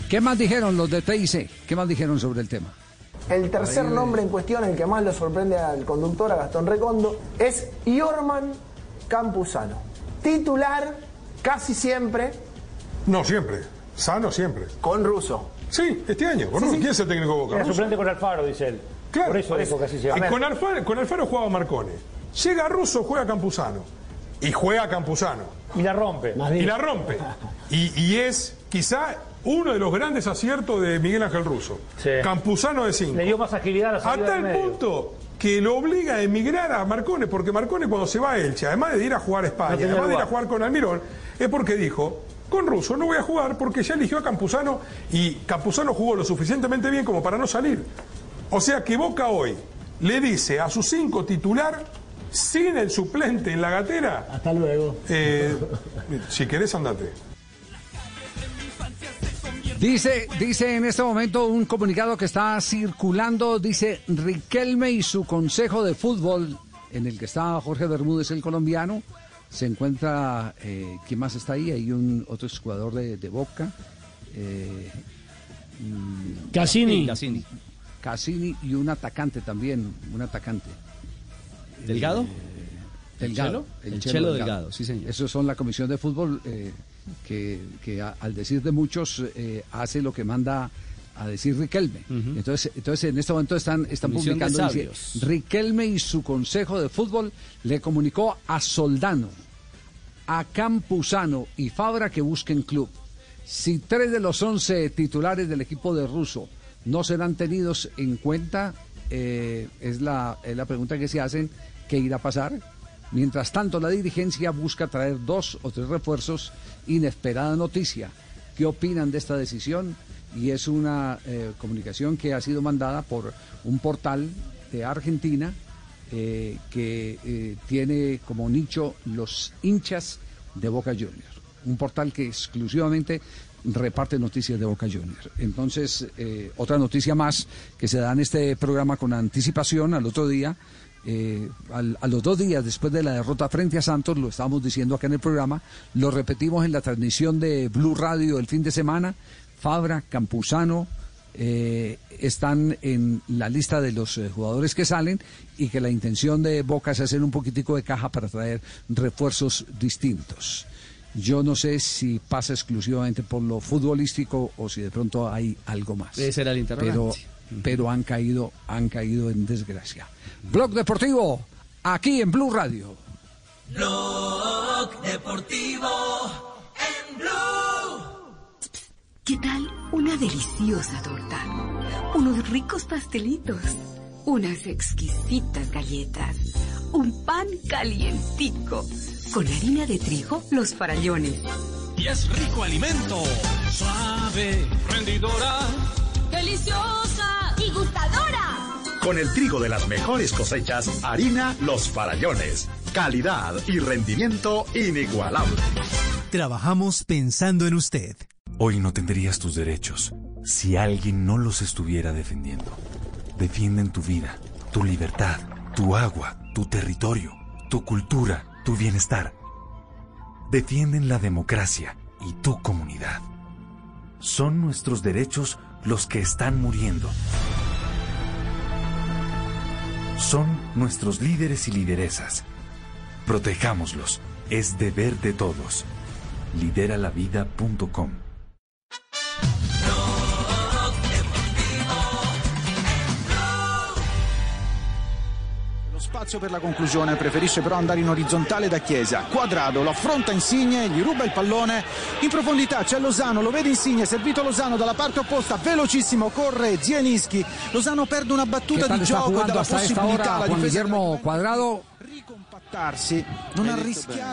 ¿Qué más dijeron los de TIC? ¿Qué más dijeron sobre el tema? El tercer Ahí- nombre en cuestión, el que más le sorprende al conductor, a Gastón Recondo, es Iorman Campuzano. Titular casi siempre No, siempre. Sano siempre. con Russo. Sí, este año. con Russo. ¿Quién es el técnico de Boca? Era Russo. suplente con Alfaro, dice él. Claro. Por eso dijo que así se llama. Y con Alfaro, con Alfaro jugaba Marcone. Llega Russo, juega Campuzano. Y juega Campuzano. Y la rompe. Y la rompe. Y, y es quizá uno de los grandes aciertos de Miguel Ángel Russo. Campuzano de 5. Le dio más agilidad a la salida A del tal medio. punto que lo obliga a emigrar a Marcone, porque Marcone cuando se va a Elche, además de ir a jugar a España, además de ir a jugar con Almirón, es porque dijo, con Russo no voy a jugar porque ya eligió a Campuzano y Campuzano jugó lo suficientemente bien como para no salir. O sea que Boca hoy le dice a sus cinco titular, sin el suplente en la gatera, Hasta luego. eh, si querés andate. Dice, dice en este momento un comunicado que está circulando, dice Riquelme y su consejo de fútbol, en el que está Jorge Bermúdez, el colombiano, se encuentra, eh, ¿quién más está ahí? Hay un otro jugador de, de Boca. eh, mm, Cassini. Cassini. Cassini y un atacante también, un atacante. ¿Delgado? Eh, Delgado. ¿El Chelo? El Chelo Delgado, sí, señor. Esos son la comisión de fútbol eh, que, que a- al decir de muchos eh, hace lo que manda a decir Riquelme. entonces, entonces en este momento están, están Comisión publicando dice. Riquelme y su consejo de fútbol le comunicó a Soldano, a Campuzano y Fabra que busquen club. Si tres de los once titulares del equipo de Russo no serán tenidos en cuenta, eh, es, la, es la pregunta que se hacen, ¿qué irá a pasar? Mientras tanto, la dirigencia busca traer dos o tres refuerzos. Inesperada noticia. ¿Qué opinan de esta decisión? Y es una eh, comunicación que ha sido mandada por un portal de Argentina eh, que tiene como nicho los hinchas de Boca Juniors. Un portal que exclusivamente reparte noticias de Boca Juniors. Entonces, eh, otra noticia más que se da en este programa con anticipación al otro día. eh, al- a los dos días después de la derrota frente a Santos, lo estábamos diciendo acá en el programa, lo repetimos en la transmisión de Blue Radio el fin de semana, Fabra, Campuzano, eh, están en la lista de los eh, jugadores que salen y que la intención de Boca es hacer un poquitico de caja para traer refuerzos distintos. Yo no sé si pasa exclusivamente por lo futbolístico o si de pronto hay algo más. Ese era el interrogante. Pero, pero han caído, han caído en desgracia. Blog Deportivo, aquí en Blue Radio. Blog Deportivo en Blue. ¿Qué tal una deliciosa torta? Unos ricos pastelitos, unas exquisitas galletas, un pan calientico, con harina de trigo, los farallones. Y es rico alimento, suave, rendidora, deliciosa y gustadora. Con el trigo de las mejores cosechas, harina Los Farallones. Calidad y rendimiento inigualable. Trabajamos pensando en usted. Hoy no tendrías tus derechos si alguien no los estuviera defendiendo. Defienden tu vida, tu libertad, tu agua, tu territorio, tu cultura, tu bienestar. Defienden la democracia y tu comunidad. Son nuestros derechos los que están muriendo. Son nuestros líderes y lideresas. Protejámoslos. Es deber de todos. Lideralavida.com spazio per la conclusione preferisce però andare in orizzontale da Chiesa. Quadrado lo affronta Insigne, gli ruba il pallone. In profondità c'è Lozano, lo vede Insigne, servito Lozano dalla parte opposta, velocissimo, corre Zielinski. Lozano perde una ¿Qué battuta di gioco e hasta esta possibilità alla difesa Guillermo Cuadrado?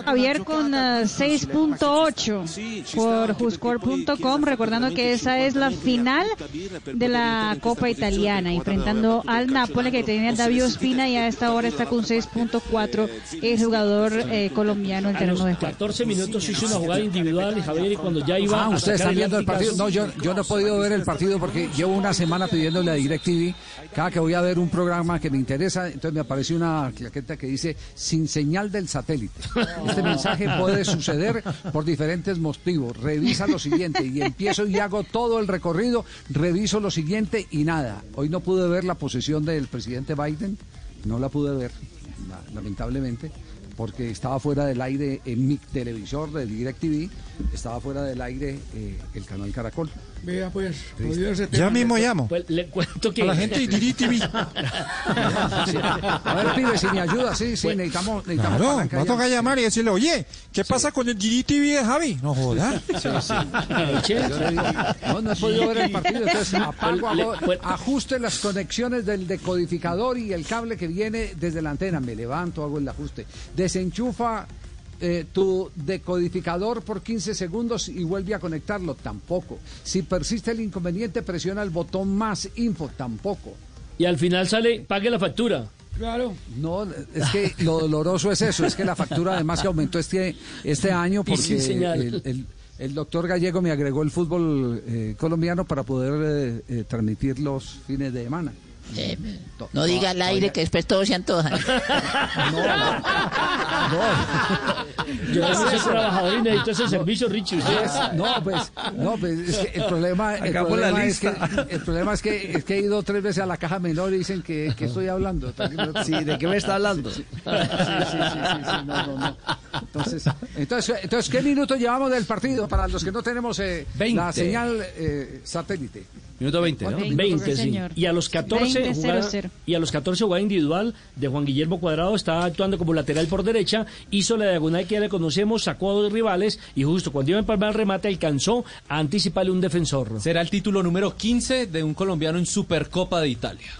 Javier con eh, 6.8 por Juscor.com, recordando que esa es la final de la Copa Italiana, enfrentando al Napoli que tenía David Ospina y a esta hora está con 6.4 el jugador eh, colombiano en terreno de juego. 14 minutos hizo una jugada individual Javier y cuando ya iba Ah, ustedes están viendo el partido. No, yo, yo no he podido ver el partido porque llevo una semana pidiéndole a DirecTV. Cada que voy a ver un programa que me interesa, entonces me aparece una claqueta que dice sin señal del satélite. Este mensaje puede suceder por diferentes motivos. Revisa lo siguiente y empiezo y hago todo el recorrido, reviso lo siguiente y nada. Hoy no pude ver la posesión del presidente Biden, no la pude ver, la- lamentablemente porque estaba fuera del aire en mi televisor de DirecTV, estaba fuera del aire eh, el canal Caracol. Vea pues, Ya mismo llamo. Pues le cuento que A la gente de. Sí. A ver, pibe, si me ayuda, sí, sí, necesitamos, necesitamos Claro, va a tocar llamar y decirle, oye, ¿qué pasa con el DirecTV de Javi? No jodas. Yo le digo, No, no he podido ver el partido, entonces apago, hago, ajuste las conexiones del decodificador y el cable que viene desde la antena. Me levanto, hago el ajuste. Desenchufa eh, tu decodificador por 15 segundos y vuelve a conectarlo. Tampoco. Si persiste el inconveniente, presiona el botón más info. Tampoco. Y al final sale, pague la factura. Claro. No, es que lo doloroso es eso, es que la factura además que aumentó este, este año Y sin porque el, el- el doctor Gallego me agregó el fútbol eh, colombiano para poder eh, eh, transmitir los fines de semana. Eh, no diga al aire que después todo se antoja. Yo no soy trabajador y necesito ese servicio, Richie. No, pues, no, pues es que el problema, el problema es que el problema es que es que he ido tres veces a la caja menor y dicen que, que estoy hablando. Sí, ¿de qué me está hablando? Sí, sí, sí, sí, sí, no, no, no. Entonces, entonces, entonces, ¿qué minutos llevamos del partido para los que no tenemos eh, la 20. señal eh, satélite? Minuto 20, ¿no? 20, sí. Y a los 14 20, jugada, 0-0. y a los 14 jugada individual de Juan Guillermo Cuadrado está actuando como lateral por derecha, hizo la diagonal que ya le conocemos, sacó a dos rivales y justo cuando iba a empalmar el remate alcanzó a anticiparle un defensor. Será el título número 15 de un colombiano en Supercopa de Italia.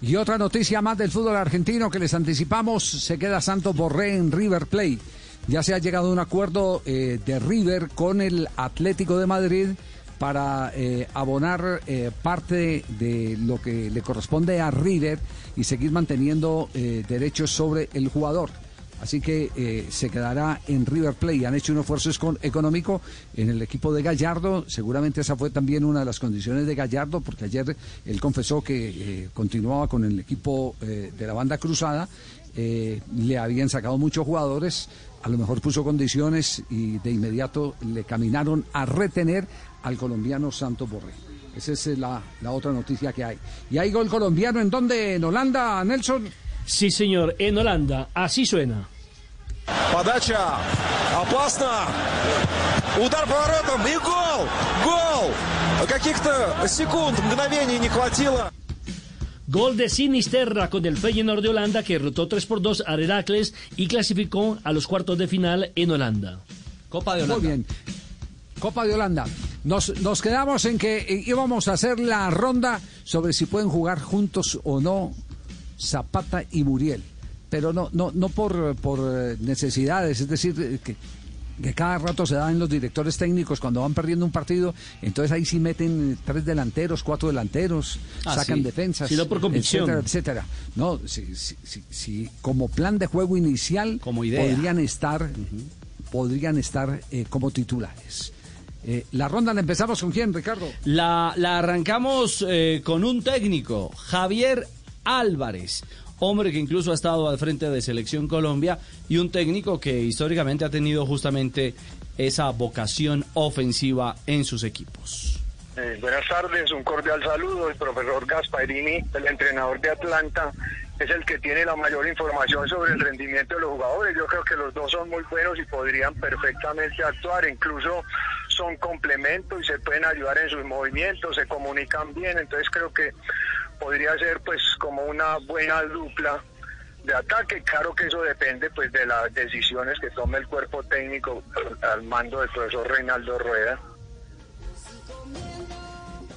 Y otra noticia más del fútbol argentino que les anticipamos, se queda Santos Borré en River Plate. Ya se ha llegado a un acuerdo eh, de River con el Atlético de Madrid para eh, abonar eh, parte de lo que le corresponde a River y seguir manteniendo eh, derechos sobre el jugador. Así que se quedará en River Plate. Han hecho un esfuerzo económico en el equipo de Gallardo. Seguramente esa fue también una de las condiciones de Gallardo, porque ayer él confesó que continuaba con el equipo de la banda cruzada. Le habían sacado muchos jugadores, a lo mejor puso condiciones y de inmediato le caminaron a retener al colombiano Santos Borré. Esa es eh, la, la otra noticia que hay. ¿Y hay gol colombiano en dónde? ¿En Holanda, Nelson? Sí, señor, en Holanda. Así suena. Подача опасна. Удар поворотом и гол! Гол! Каких-то секунд, мгновений не хватило. Gol de Sinisterra con el Feyenoord de Holanda que derrotó 3 por 2 a Heracles y clasificó a los cuartos de final en Holanda. Copa Muy bien. Copa de Holanda. Nos, nos quedamos en que eh, íbamos a hacer la ronda sobre si pueden jugar juntos o no Zapata y Muriel. Pero no, no, no por, por eh, necesidades, es decir, eh, que que cada rato se da en los directores técnicos cuando van perdiendo un partido, entonces ahí sí meten tres delanteros, cuatro delanteros, Ah, sacan sí. defensas, Sí, no por etcétera, etcétera. No, si, si- si- si como plan de juego inicial Como idea. podrían estar, podrían estar eh, como titulares. Eh, la ronda la empezamos con quién, Ricardo. La, la arrancamos eh, con un técnico, Javier Álvarez, hombre que incluso ha estado al frente de Selección Colombia y un técnico que históricamente ha tenido justamente esa vocación ofensiva en sus equipos. Eh, buenas tardes, un cordial saludo. El profesor Gasparini, el entrenador de Atlanta, es el que tiene la mayor información sobre el rendimiento de los jugadores. Yo creo que los dos son muy buenos y podrían perfectamente actuar. Incluso son complementos y se pueden ayudar en sus movimientos, se comunican bien. Entonces creo que podría ser pues como una buena dupla de ataque. Claro que eso depende pues de las decisiones que tome el cuerpo técnico al mando del profesor Reinaldo Rueda.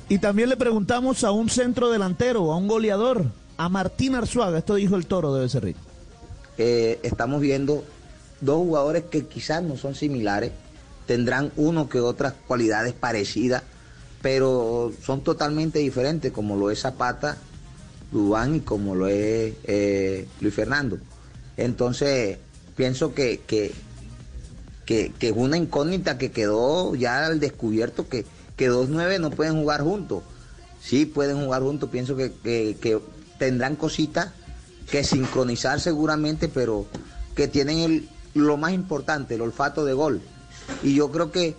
Y también le preguntamos a un centro delantero, a un goleador, a Martín Arzuaga. Esto dijo el toro, debe ser rico. eh, estamos viendo dos jugadores que quizás no son similares, tendrán uno que otras cualidades parecidas, pero son totalmente diferentes, como lo es Zapata, Dubán y como lo es eh, Luis Fernando. Entonces, pienso que, que, que, es una incógnita que quedó ya al descubierto que, que dos nueve no pueden jugar juntos. Sí pueden jugar juntos, pienso que, que- que tendrán cositas que sincronizar seguramente, pero que tienen el, lo más importante, el olfato de gol. Y yo creo que,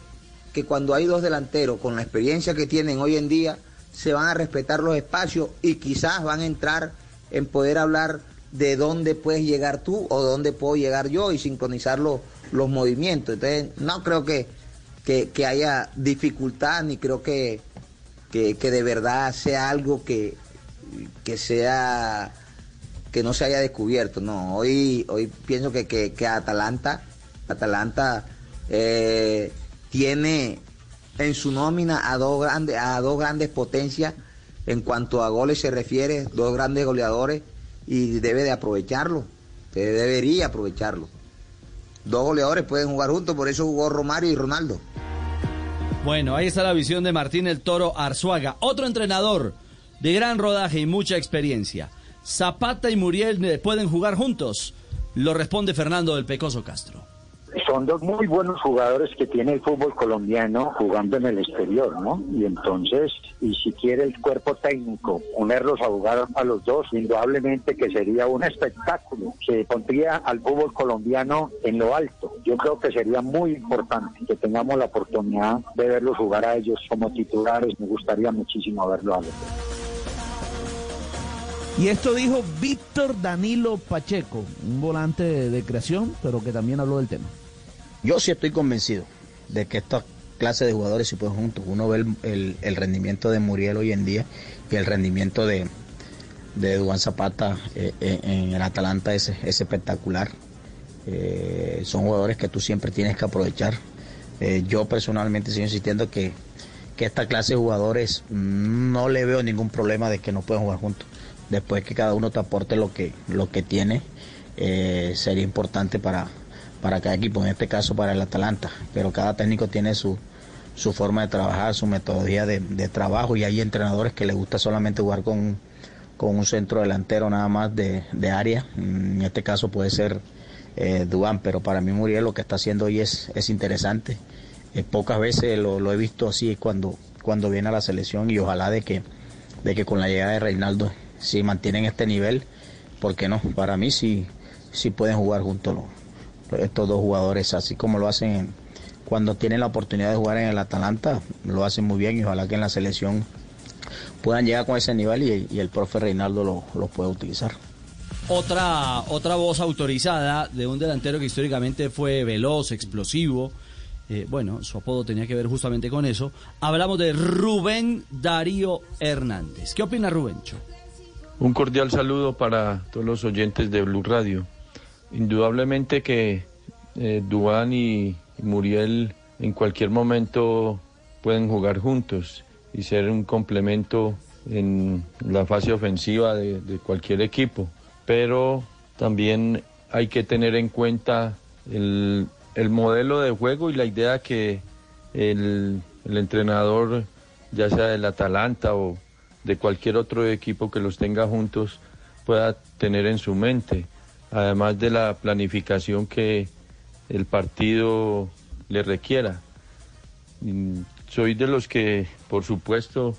que cuando hay dos delanteros con la experiencia que tienen hoy en día, se van a respetar los espacios y quizás van a entrar en poder hablar de dónde puedes llegar tú o dónde puedo llegar yo y sincronizar los, los movimientos. Entonces, no creo que, que, que haya dificultad ni creo que, que, que de verdad sea algo que, que sea que no se haya descubierto. No, hoy, hoy pienso que, que, que Atalanta, Atalanta eh, tiene en su nómina a dos grandes, a dos grandes potencias en cuanto a goles se refiere, dos grandes goleadores y debe de aprovecharlo, debería aprovecharlo. Dos goleadores pueden jugar juntos, por eso jugó Romario y Ronaldo. Bueno, ahí está la visión de Martín el Toro Arzuaga, otro entrenador de gran rodaje y mucha experiencia. Zapata y Muriel pueden jugar juntos. Lo responde Fernando del Pecoso Castro. Son dos muy buenos jugadores que tiene el fútbol colombiano jugando en el exterior, ¿no? Y entonces, y si quiere el cuerpo técnico ponerlos a jugar a los dos, indudablemente que sería un espectáculo que pondría al fútbol colombiano en lo alto. Yo creo que sería muy importante que tengamos la oportunidad de verlos jugar a ellos como titulares. Me gustaría muchísimo verlo a los dos. Y esto dijo Víctor Danilo Pacheco, un volante de creación, pero que también habló del tema. Yo sí estoy convencido de que esta clase de jugadores se pueden juntos. Uno ve el, el- rendimiento de Muriel hoy en día y el rendimiento de, de Duan Zapata eh, eh, en el Atalanta es, es espectacular. Eh, son jugadores que tú siempre tienes que aprovechar. Yo personalmente sigo insistiendo que, que esta clase de jugadores mm, no le veo ningún problema de que no puedan jugar juntos. Después que cada uno te aporte lo que, lo que tiene, sería importante para, para cada equipo, en este caso para el Atalanta. Pero cada técnico tiene su, su forma de trabajar, su metodología de, trabajo y hay entrenadores que les gusta solamente jugar con, con un centro delantero nada más de, de área. Mm, En este caso puede ser eh, pero para mí Muriel lo que está haciendo hoy es, es interesante. Eh, pocas veces lo, lo he visto así cuando, cuando viene a la selección y ojalá de que, de que con la llegada de Reinaldo si mantienen este nivel, ¿por qué no? Para mí sí, sí pueden jugar juntos los- estos dos jugadores, así como lo hacen en- cuando tienen la oportunidad de jugar en el Atalanta, lo hacen muy bien y ojalá que en la selección puedan llegar con ese nivel y, y el profe Reinaldo lo, lo pueda utilizar. Otra, otra voz autorizada de un delantero que históricamente fue veloz, explosivo. eh, bueno, su apodo tenía que ver justamente con eso. Hablamos de Rubén Darío Hernández. ¿Qué opina Rubencho? Un cordial saludo para todos los oyentes de Blue Radio. Indudablemente que eh, Dubán y, Muriel en cualquier momento pueden jugar juntos y ser un complemento en la fase ofensiva de, cualquier equipo. Pero también hay que tener en cuenta el el modelo de juego y la idea que el, el entrenador, ya sea del Atalanta o de cualquier otro equipo que los tenga juntos, pueda tener en su mente, además de la planificación que el partido le requiera. Mm, Soy de los que, por supuesto,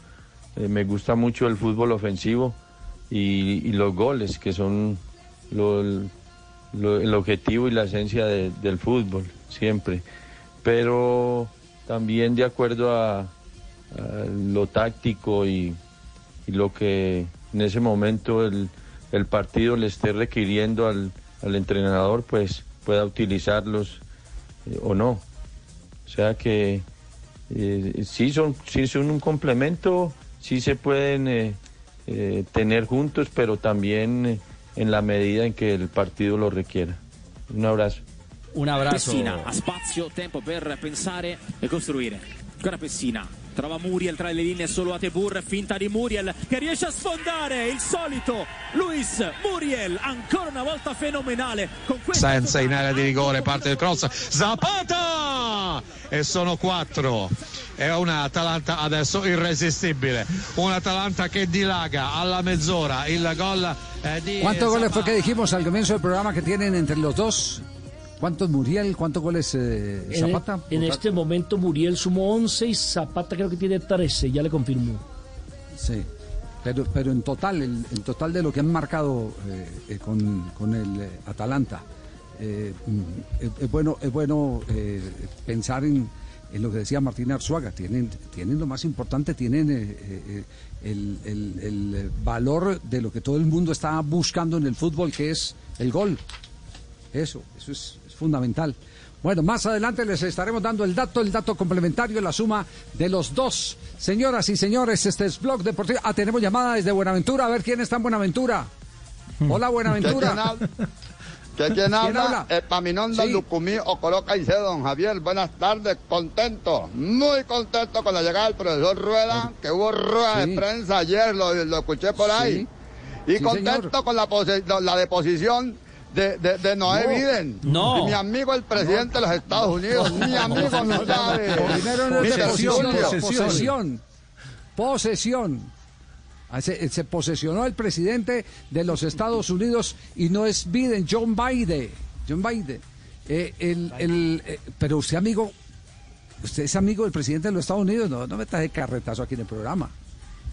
eh, me gusta mucho el fútbol ofensivo y, los goles, que son el objetivo y la esencia de- del fútbol, siempre. Pero también de acuerdo a, a lo táctico y, y lo que en ese momento el, el partido le esté requiriendo al, al entrenador, pues pueda utilizarlos eh, o no. O sea que eh, sí, son, sí son un complemento, sí se pueden eh, eh, tener juntos, pero también eh, en la medida en que el partido lo requiera. Un abrazo. Un abrazo. Pessina ha spazio, tempo per pensare e costruire. Ancora Pessina. Trova Muriel tra le linee solo a Tebur, finta di Muriel che riesce a sfondare il solito Luis Muriel, ancora una volta fenomenale senza in area di rigore parte il cross. Zapata! E sono quattro. È una Atalanta adesso irresistibile. Un Atalanta che dilaga alla mezz'ora. Il gol eh, di ¿Cuántos goles fue que dijimos al comienzo del programa que tienen entre los dos? ¿Cuántos Muriel? ¿Cuántos goles eh, En, Zapata? en este momento Muriel sumó 11 y Zapata creo que tiene 13, ya le confirmó. Sí. Pero, pero en total, el, en total de lo que han marcado eh, eh, con, con el eh, Atalanta, mm, es, bueno, es bueno pensar en, en lo que decía Martín Arzuaga. Tienen, tienen lo más importante, tienen el, el- el, valor de lo que todo el mundo está buscando en el fútbol, que es el gol. Eso, eso es, es fundamental. Bueno, más adelante les estaremos dando el dato, el dato complementario, la suma de los dos. Señoras y señores, este es Blog Deportivo. Ah, tenemos llamada desde Buenaventura. A ver quién está en Buenaventura. Hola, Buenaventura. ¿Quién habla? ¿Que quién habla? habla? Epaminonda Sí. Lucumí Ocoro Caicedo, don Javier. Buenas tardes, contento, muy contento con la llegada del profesor Rueda, que hubo rueda Sí. de prensa ayer, lo, lo escuché por ahí. Y Sí, contento señor. con la, la deposición de, de, de Noé No. Biden. No. Y mi amigo el presidente de los Estados Unidos, mi amigo no sabe. Primero no es Mr. posesión, posesión. Posesión. Ah, Se, se posesionó el presidente de los Estados Unidos y no es Biden, John Biden. John Biden. Eh, el- el, eh, pero usted, amigo, usted es amigo del presidente de los Estados Unidos, no, no me traje carretazo aquí en el programa.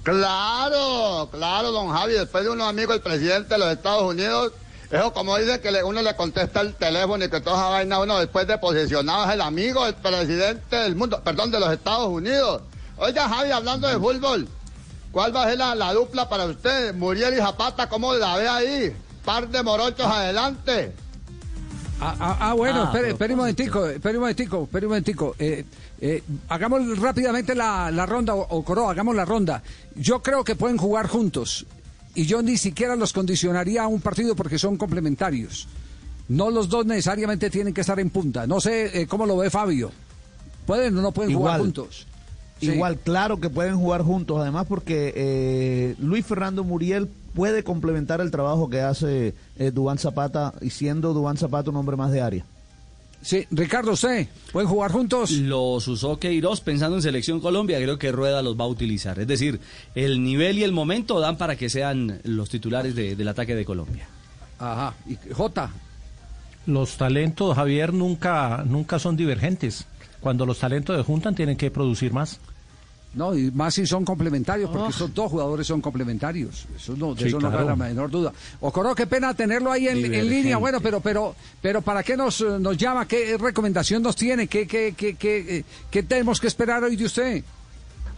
Claro, claro, don Javi, después de unos amigos del presidente de los Estados Unidos, eso como dice que uno le contesta el teléfono y que toda esa vaina, uno después de posesionado es el amigo del presidente del mundo, perdón, de los Estados Unidos. Oiga, Javi, hablando de fútbol, ¿cuál va a ser la, la dupla para usted? Muriel y Zapata, ¿cómo la ve ahí? Par de morochos adelante. Ah, ah, ah, bueno, Ah, espere, pero- espere un momentico, espere un momentico, espere un momentico. Eh, eh, hagamos rápidamente la, la ronda, o, o Coro, hagamos la ronda. Yo creo que pueden jugar juntos y yo ni siquiera los condicionaría a un partido porque son complementarios. No los dos necesariamente tienen que estar en punta. No sé eh, cómo lo ve Fabio. ¿Pueden o no pueden jugar juntos? Sí. Igual, claro que pueden jugar juntos, además porque eh, Luis Fernando Muriel puede complementar el trabajo que hace eh, Dubán Zapata y siendo Dubán Zapata un hombre más de área. Sí, Ricardo, ¿usted pueden jugar juntos? Los usó Queiroz pensando en Selección Colombia, creo que Rueda los va a utilizar. Es decir, el nivel y el momento dan para que sean los titulares de- del ataque de Colombia. Ajá. ¿Y Jota? Los talentos, Javier, nunca, nunca son divergentes. Cuando los talentos se juntan, tienen que producir más. No, y más si son complementarios, porque Ah. estos dos jugadores son complementarios. Eso no, de Sí, eso no claro. cabe la menor duda. Ocoro, qué pena tenerlo ahí en, línea. Bueno, pero, pero, pero ¿para qué nos, nos llama? ¿Qué recomendación nos tiene? ¿Qué, qué, qué, qué, eh, qué tenemos que esperar hoy de usted?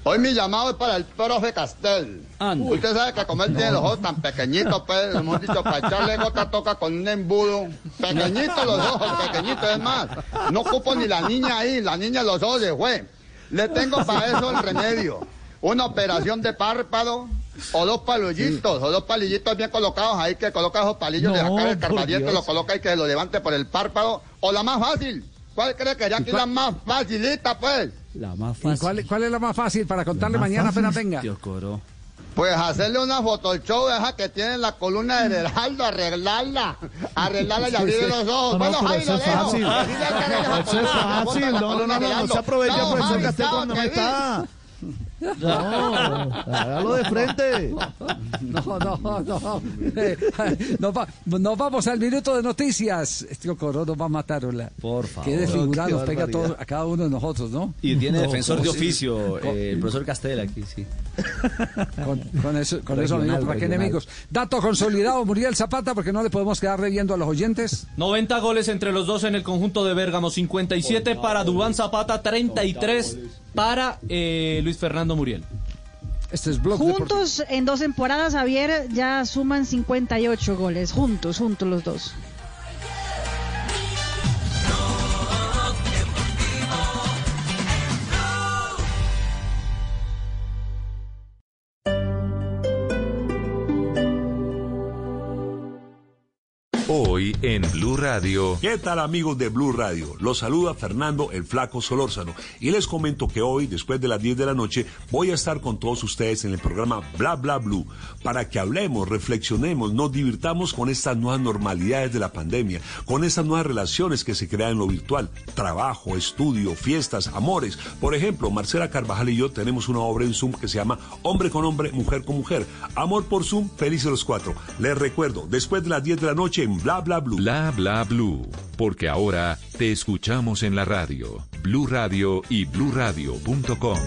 Hoy mi llamado es para el profe Castel. Usted sabe que como él tiene los ojos tan pequeñitos, pues, hemos dicho, para echarle gota toca con un embudo. Pequeñitos los ojos, pequeñitos, es más. No ocupo ni la niña ahí, la niña los ojos se fue. Le tengo para eso el remedio. Una operación de párpado o dos palillitos, o dos palillitos bien colocados ahí, que coloca esos palillos de No, acá del por carbadiente, lo coloca y que lo levante por el párpado. O la más fácil. ¿Cuál cree que sería aquí la más facilita, pues? La más ¿Y cuál, cuál es la más fácil para contarle mañana apenas venga? Pues hacerle una foto al show, deja que tiene la columna de Heraldo, arreglarla, arreglarla y abrirle los ojos. No, no, bueno, Javi, eso lo es dejo. esa Eso es fácil. No, no, no, no, se Chao, profesor Javi, Castel, chao, cuando no que está. No, hágalo de frente. No, no, no. Va- nos vamos al minuto de noticias. Este Coro nos va a matar, hola. Por favor. Qué desfigurado nos pega a, barbaridad. todos- a cada uno de nosotros, ¿no? Y tiene No, defensor de ¿cómo sí? oficio, eh, el profesor Castel aquí, sí. Con, con eso, con eso Regional, amigos, ¿para qué enemigos? Dato consolidado, Muriel Zapata, porque no le podemos quedar reviendo a los oyentes. 90 goles entre los dos en el conjunto de Bérgamo, 57 para Dubán Zapata, 33 para eh, Luis Fernando Muriel. Este es Blog Juntos en dos temporadas, Javier, ya suman 58 goles. Juntos, juntos los dos. En Blue Radio. ¿Qué tal amigos de Blue Radio? Los saluda Fernando el Flaco Solórzano y les comento que hoy, después de las 10 de la noche, voy a estar con todos ustedes en el programa Bla Bla Blue para que hablemos, reflexionemos, nos divirtamos con estas nuevas normalidades de la pandemia, con estas nuevas relaciones que se crean en lo virtual, trabajo, estudio, fiestas, amores. Por ejemplo, Marcela Carvajal y yo tenemos una obra en Zoom que se llama Hombre con Hombre, Mujer con Mujer. Amor por Zoom, felices los cuatro. Les recuerdo, después de las 10 de la noche en Bla Bla Blue. Bla Bla Blue. Porque ahora te escuchamos en la radio. Blue Radio y bluradio.com.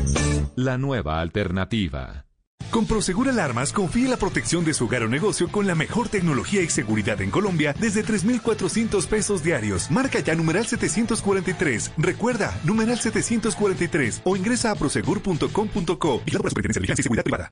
La nueva alternativa. Con Prosegur Alarmas confíe la protección de su hogar o negocio con la mejor tecnología y seguridad en Colombia desde 3,400 pesos diarios. Marca ya numeral 743. Recuerda, numeral 743 o ingresa a prosegur.com.co y la Superintendencia de y Seguridad Privada.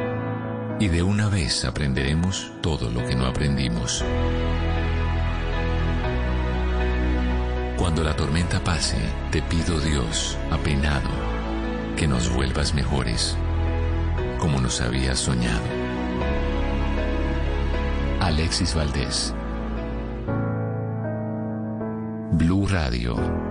y de una vez aprenderemos todo lo que no aprendimos. Cuando la tormenta pase, te pido Dios, apenado, que nos vuelvas mejores, como nos habías soñado. Alexis Valdés. Blue Radio.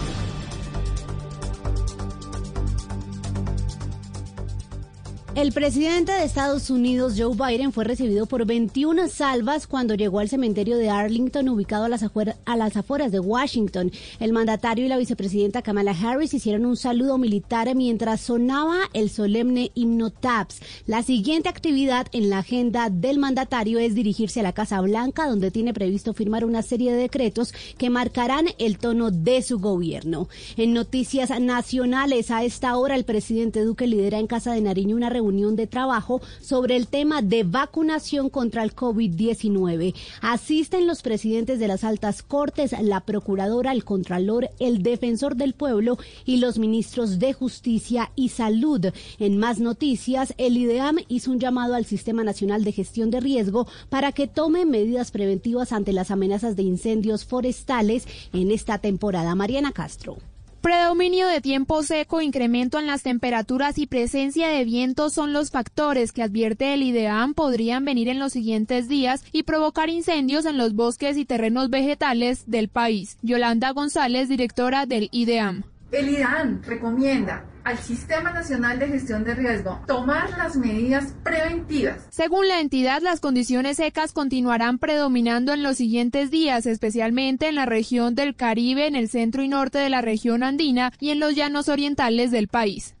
El presidente de Estados Unidos, Joe Biden, fue recibido por 21 salvas cuando llegó al cementerio de Arlington, ubicado a las, afueras de Washington. El mandatario y la vicepresidenta Kamala Harris hicieron un saludo militar mientras sonaba el solemne himno TAPS. La siguiente actividad en la agenda del mandatario es dirigirse a la Casa Blanca, donde tiene previsto firmar una serie de decretos que marcarán el tono de su gobierno. En noticias nacionales, a esta hora el presidente Duque lidera en Casa de Nariño una reunión de trabajo sobre el tema de vacunación contra el COVID-19. Asisten los presidentes de las altas cortes, la procuradora, el contralor, el defensor del pueblo y los ministros de justicia y salud. En más noticias, el IDEAM hizo un llamado al Sistema Nacional de Gestión de Riesgo para que tome medidas preventivas ante las amenazas de incendios forestales en esta temporada. Mariana Castro. Predominio de tiempo seco, incremento en las temperaturas y presencia de viento son los factores que advierte el IDEAM podrían venir en los siguientes días y provocar incendios en los bosques y terrenos vegetales del país. Yolanda González, directora del IDEAM. El IDAN recomienda al Sistema Nacional de Gestión de Riesgo tomar las medidas preventivas. Según la entidad, las condiciones secas continuarán predominando en los siguientes días, especialmente en la región del Caribe, en el centro y norte de la región andina y en los llanos orientales del país.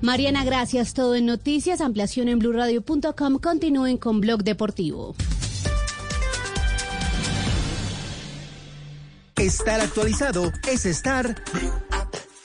Mariana, gracias. Todo en noticias. Ampliación en blurradio.com. Continúen con Blog Deportivo. Estar actualizado es estar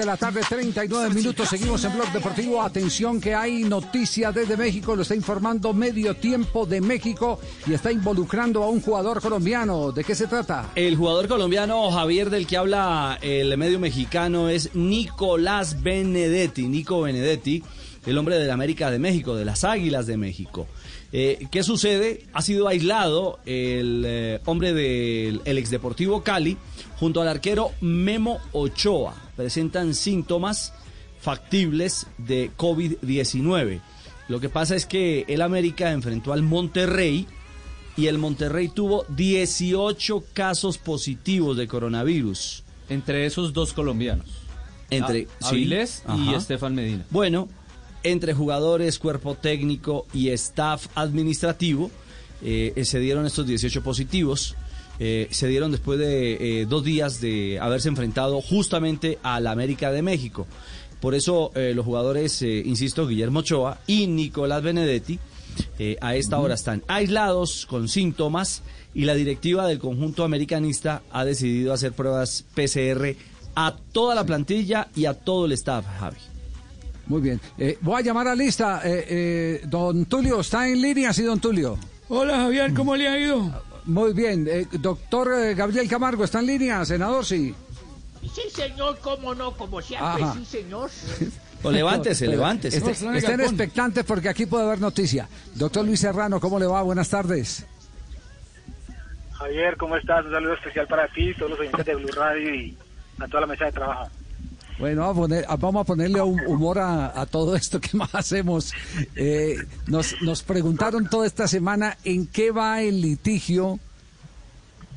De la tarde, 39 minutos. Seguimos en Blog Deportivo. Atención que hay noticia desde México. Lo está informando Medio Tiempo de México y está involucrando a un jugador colombiano. ¿De qué se trata? El jugador colombiano Javier del que habla el medio mexicano es Nicolás Benedetti. Nico Benedetti, el hombre de la América de México, de las Águilas de México. Eh, ¿Qué sucede? Ha sido aislado el eh, hombre del el exdeportivo Cali junto al arquero Memo Ochoa. Presentan síntomas factibles de COVID-19. Lo que pasa es que el América enfrentó al Monterrey y el Monterrey tuvo 18 casos positivos de coronavirus. Entre esos dos colombianos. Entre A- Avilés y Estefan Medina. Bueno, entre jugadores, cuerpo técnico y staff administrativo eh, se dieron estos 18 positivos. Eh, se dieron después de eh, dos días de haberse enfrentado justamente al América de México. Por eso eh, los jugadores, eh, insisto, Guillermo Ochoa y Nicolás Benedetti, eh, a esta hora están aislados con síntomas y la directiva del conjunto americanista ha decidido hacer pruebas PCR a toda la plantilla y a todo el staff, Javi. Muy bien. Eh, voy a llamar a lista. Eh, eh, don Tulio, ¿está en línea? Sí, don Tulio. Hola Javier, ¿cómo le ha ido? Muy bien. Eh, doctor eh, Gabriel Camargo, ¿está en línea? Senador, sí. Sí, señor, cómo no, como siempre, Ajá. sí, señor. O levántese, levántese. este- estén expectantes porque aquí puede haber noticia. Doctor Luis Serrano, ¿cómo le va? Buenas tardes. Javier, ¿cómo estás? Un saludo especial para ti, todos los oyentes de Blue Radio y a toda la mesa de trabajo. Bueno, vamos a, poner- vamos a ponerle humor a, a todo esto que más hacemos. Eh, nos, nos preguntaron toda esta semana en qué va el litigio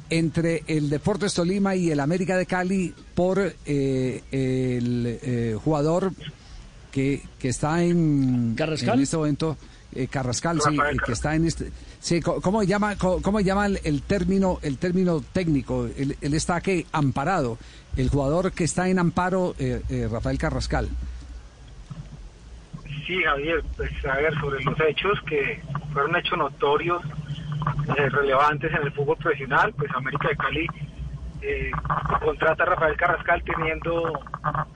entre el Deportes Tolima y el América de Cali por eh, el eh, jugador que, que está en, ¿Carrascal? en este momento. eh, Carrascal, sí, que está en este. Sí, ¿cómo llama, cómo llama el, el término, el término técnico? Él, él está que amparado. El jugador que está en amparo, eh, eh, Rafael Carrascal. Sí, Javier, pues a ver, sobre los hechos que fueron hechos notorios, eh, relevantes en el fútbol profesional, pues América de Cali eh, contrata a Rafael Carrascal teniendo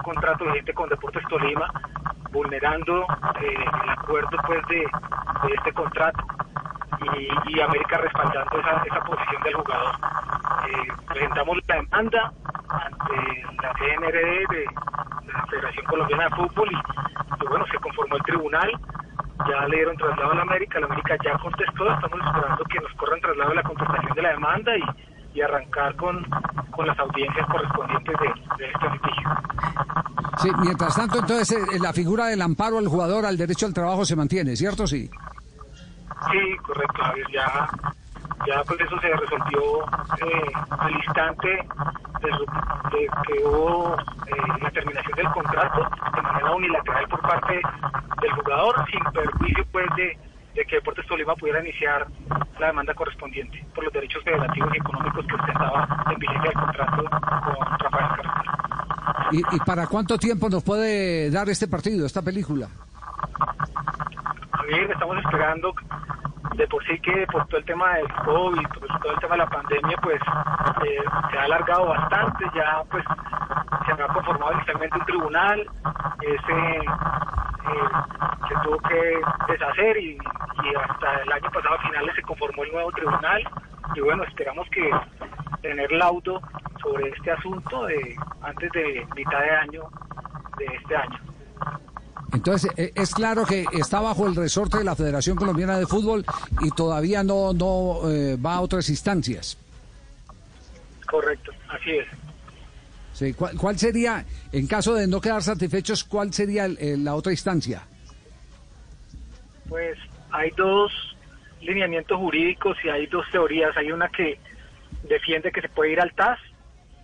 contrato vigente con Deportes Tolima, vulnerando eh, el acuerdo pues de, este contrato y, América respaldando esa, esa posición del jugador. Eh, presentamos la demanda ante la CNRD de la Federación Colombiana de Fútbol y, bueno, se conformó el tribunal, ya le dieron traslado a la América, la América ya contestó, estamos esperando que nos corran traslado la contestación de la demanda y, y arrancar con, con las audiencias correspondientes de, de este litigio. Sí, mientras tanto, entonces, eh, la figura del amparo al jugador al derecho al trabajo se mantiene, ¿cierto? Sí. Sí, correcto, Javier. Ya, ya pues eso se resolvió eh, al instante de, de que hubo eh, la terminación del contrato de manera unilateral por parte del jugador, sin perjuicio pues de, de que Deportes Tolima pudiera iniciar la demanda correspondiente por los derechos federativos y económicos que ostentaba en vigencia del contrato con Rafael Carrascal. ¿Y, y para cuánto tiempo nos puede dar este partido, esta película? Javier, estamos esperando de por sí que por todo el tema del COVID, por todo el tema de la pandemia, pues eh, se ha alargado bastante, ya pues se ha conformado inicialmente un tribunal, ese eh, se tuvo que deshacer y, y hasta el año pasado a finales se conformó el nuevo tribunal y bueno, esperamos que tener laudo sobre este asunto de antes de mitad de año de este año. Entonces, eh, es claro que está bajo el resorte de la Federación Colombiana de Fútbol y todavía no, no eh, va a otras instancias. Correcto, así es. Sí, ¿cuál, cuál sería, en caso de no quedar satisfechos, cuál sería el- el- la otra instancia? Pues hay dos lineamientos jurídicos y hay dos teorías. Hay una que defiende que se puede ir al TAS,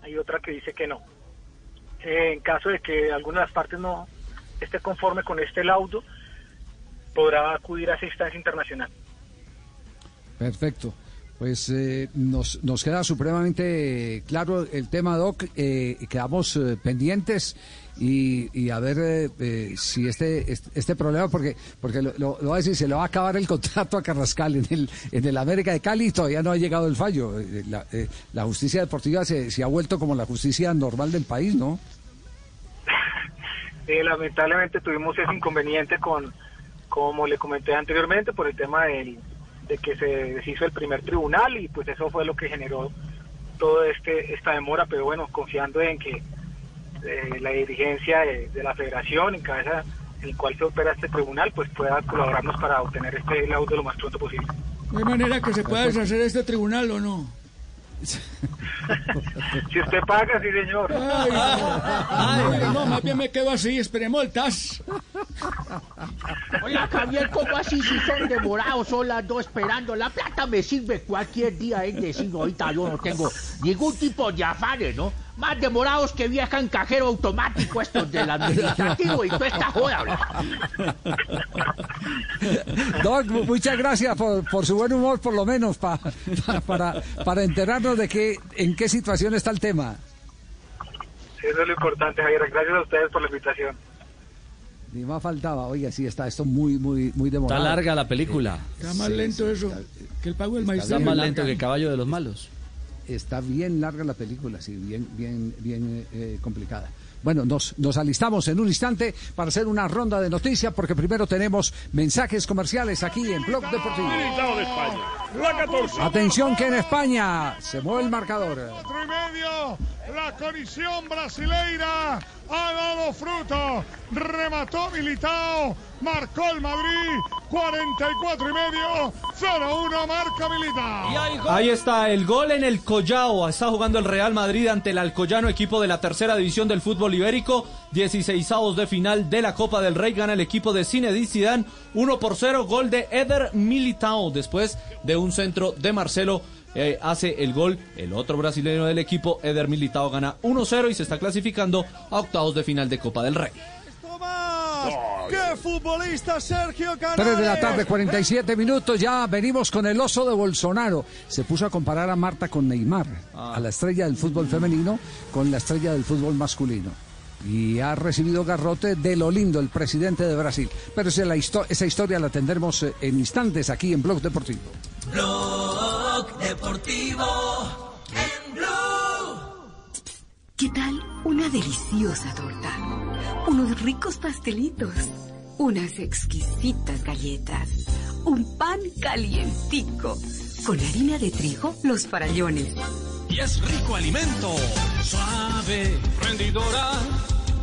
hay otra que dice que no. eh, en caso de que alguna de las partes no esté conforme con este laudo, podrá acudir a esa instancia internacional. Perfecto. Pues eh, nos, nos queda supremamente claro el tema, Doc. Eh, quedamos eh, pendientes y, a ver eh, eh, si este, este, este problema, porque porque lo, voy a decir, se le va a acabar el contrato a Carrascal en el, en el América de Cali todavía no ha llegado el fallo. La, la justicia deportiva se, se ha vuelto como la justicia normal del país, ¿no? Eh, lamentablemente tuvimos ese inconveniente con, como le comenté anteriormente, por el tema del, de que se deshizo el primer tribunal y pues eso fue lo que generó todo este esta demora, pero bueno, confiando en que eh, la dirigencia de, de la federación en cabeza en el cual se opera este tribunal, pues pueda colaborarnos para obtener este laudo lo más pronto posible. ¿No hay manera que se pueda deshacer este tribunal o no? Si usted paga, sí señor. Ay, no. Ay, no, más bien me quedo así, esperemos el TAS. Hola Javier, ¿cómo así si son demorados? Son las dos esperando. La plata me sirve cualquier día, es decir, ahorita yo no tengo ningún tipo de afanes, ¿no? Más demorados que viajan cajero automático estos del administrativo y toda esta joda. Doc, mu- muchas gracias por, por su buen humor, por lo menos, pa- pa- para, para enterarnos de qué, en qué situación está el tema. Eso es lo importante, Javier. Gracias a ustedes por la invitación. Ni más faltaba. Oiga, sí, está esto muy, muy, muy demorado. Está larga la película. Está más lento eso que el pago del maíz. Está más lento que el caballo de los malos. Está bien larga la película, sí, bien, bien, bien eh, complicada. Bueno, nos, nos alistamos en un instante para hacer una ronda de noticias porque primero tenemos mensajes comerciales aquí en Blog Deportivo. Militao de España. La 14. Atención que en España se mueve el marcador. Cuatro y medio. La colisión brasileira ha dado fruto. Remató Militao. Marcó el Madrid. 44 y medio. 0-1 marca Militao. Ahí está el gol en el Collao. Está jugando el Real Madrid ante el Alcoyano, equipo de la tercera división del fútbol ibérico. 16 de final de la Copa del Rey. Gana el equipo de Zinedine Zidane 1 por 0. Gol de Eder Militao. Después de un centro de Marcelo. Eh, hace el gol el otro brasileño del equipo, Eder Militao, gana 1-0 y se está clasificando a octavos de final de Copa del Rey. ¡Qué futbolista Sergio Canales! 3 de la tarde, 47 minutos. Ya venimos con el oso de Bolsonaro. Se puso a comparar a Marta con Neymar, a la estrella del fútbol femenino con la estrella del fútbol masculino. Y ha recibido garrote de lo lindo el presidente de Brasil. Pero esa, la histo- esa historia la tendremos eh, en instantes aquí en Blog Deportivo. Blog Deportivo en Blue. ¿Qué tal una deliciosa torta? Unos ricos pastelitos, unas exquisitas galletas, un pan calientico, con harina de trigo, los farallones. Y es rico alimento, suave, rendidora,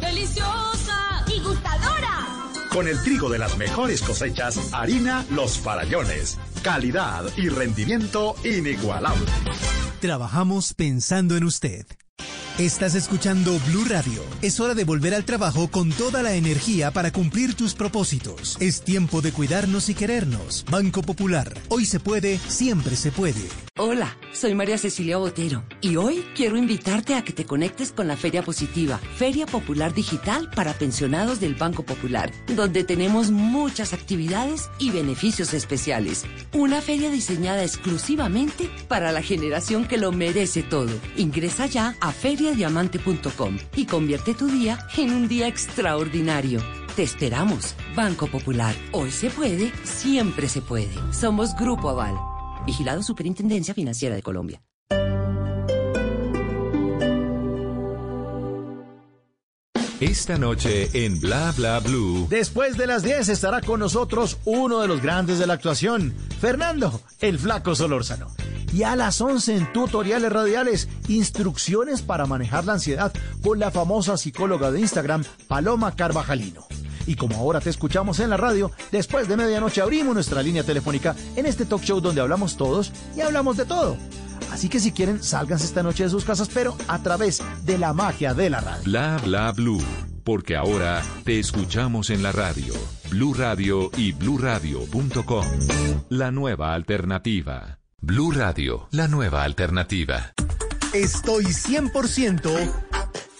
deliciosa y gustadora. Con el trigo de las mejores cosechas, harina Los Farallones. Calidad y rendimiento inigualable. Trabajamos pensando en usted. Estás escuchando Blue Radio. Es hora de volver al trabajo con toda la energía para cumplir tus propósitos. Es tiempo de cuidarnos y querernos. Banco Popular. Hoy se puede, siempre se puede. Hola, soy María Cecilia Botero y hoy quiero invitarte a que te conectes con la Feria Positiva, Feria Popular Digital para pensionados del Banco Popular, donde tenemos muchas actividades y beneficios especiales. Una feria diseñada exclusivamente para la generación que lo merece todo. Ingresa ya a feriadiamante.com y convierte tu día en un día extraordinario. Te esperamos, Banco Popular. Hoy se puede, siempre se puede. Somos Grupo Aval. Vigilado Superintendencia Financiera de Colombia. Esta noche en Bla Bla Blue. Después de las 10 estará con nosotros uno de los grandes de la actuación, Fernando, el flaco Solórzano. Y a las 11 en tutoriales radiales, instrucciones para manejar la ansiedad con la famosa psicóloga de Instagram, Paloma Carvajalino. Y como ahora te escuchamos en la radio, después de medianoche abrimos nuestra línea telefónica en este talk show donde hablamos todos y hablamos de todo. Así que si quieren, sálganse esta noche de sus casas, pero a través de la magia de la radio. Bla Bla Blue. Porque ahora te escuchamos en la radio. Blue Radio y bluradio.com. La nueva alternativa. Blue Radio, la nueva alternativa. Estoy 100%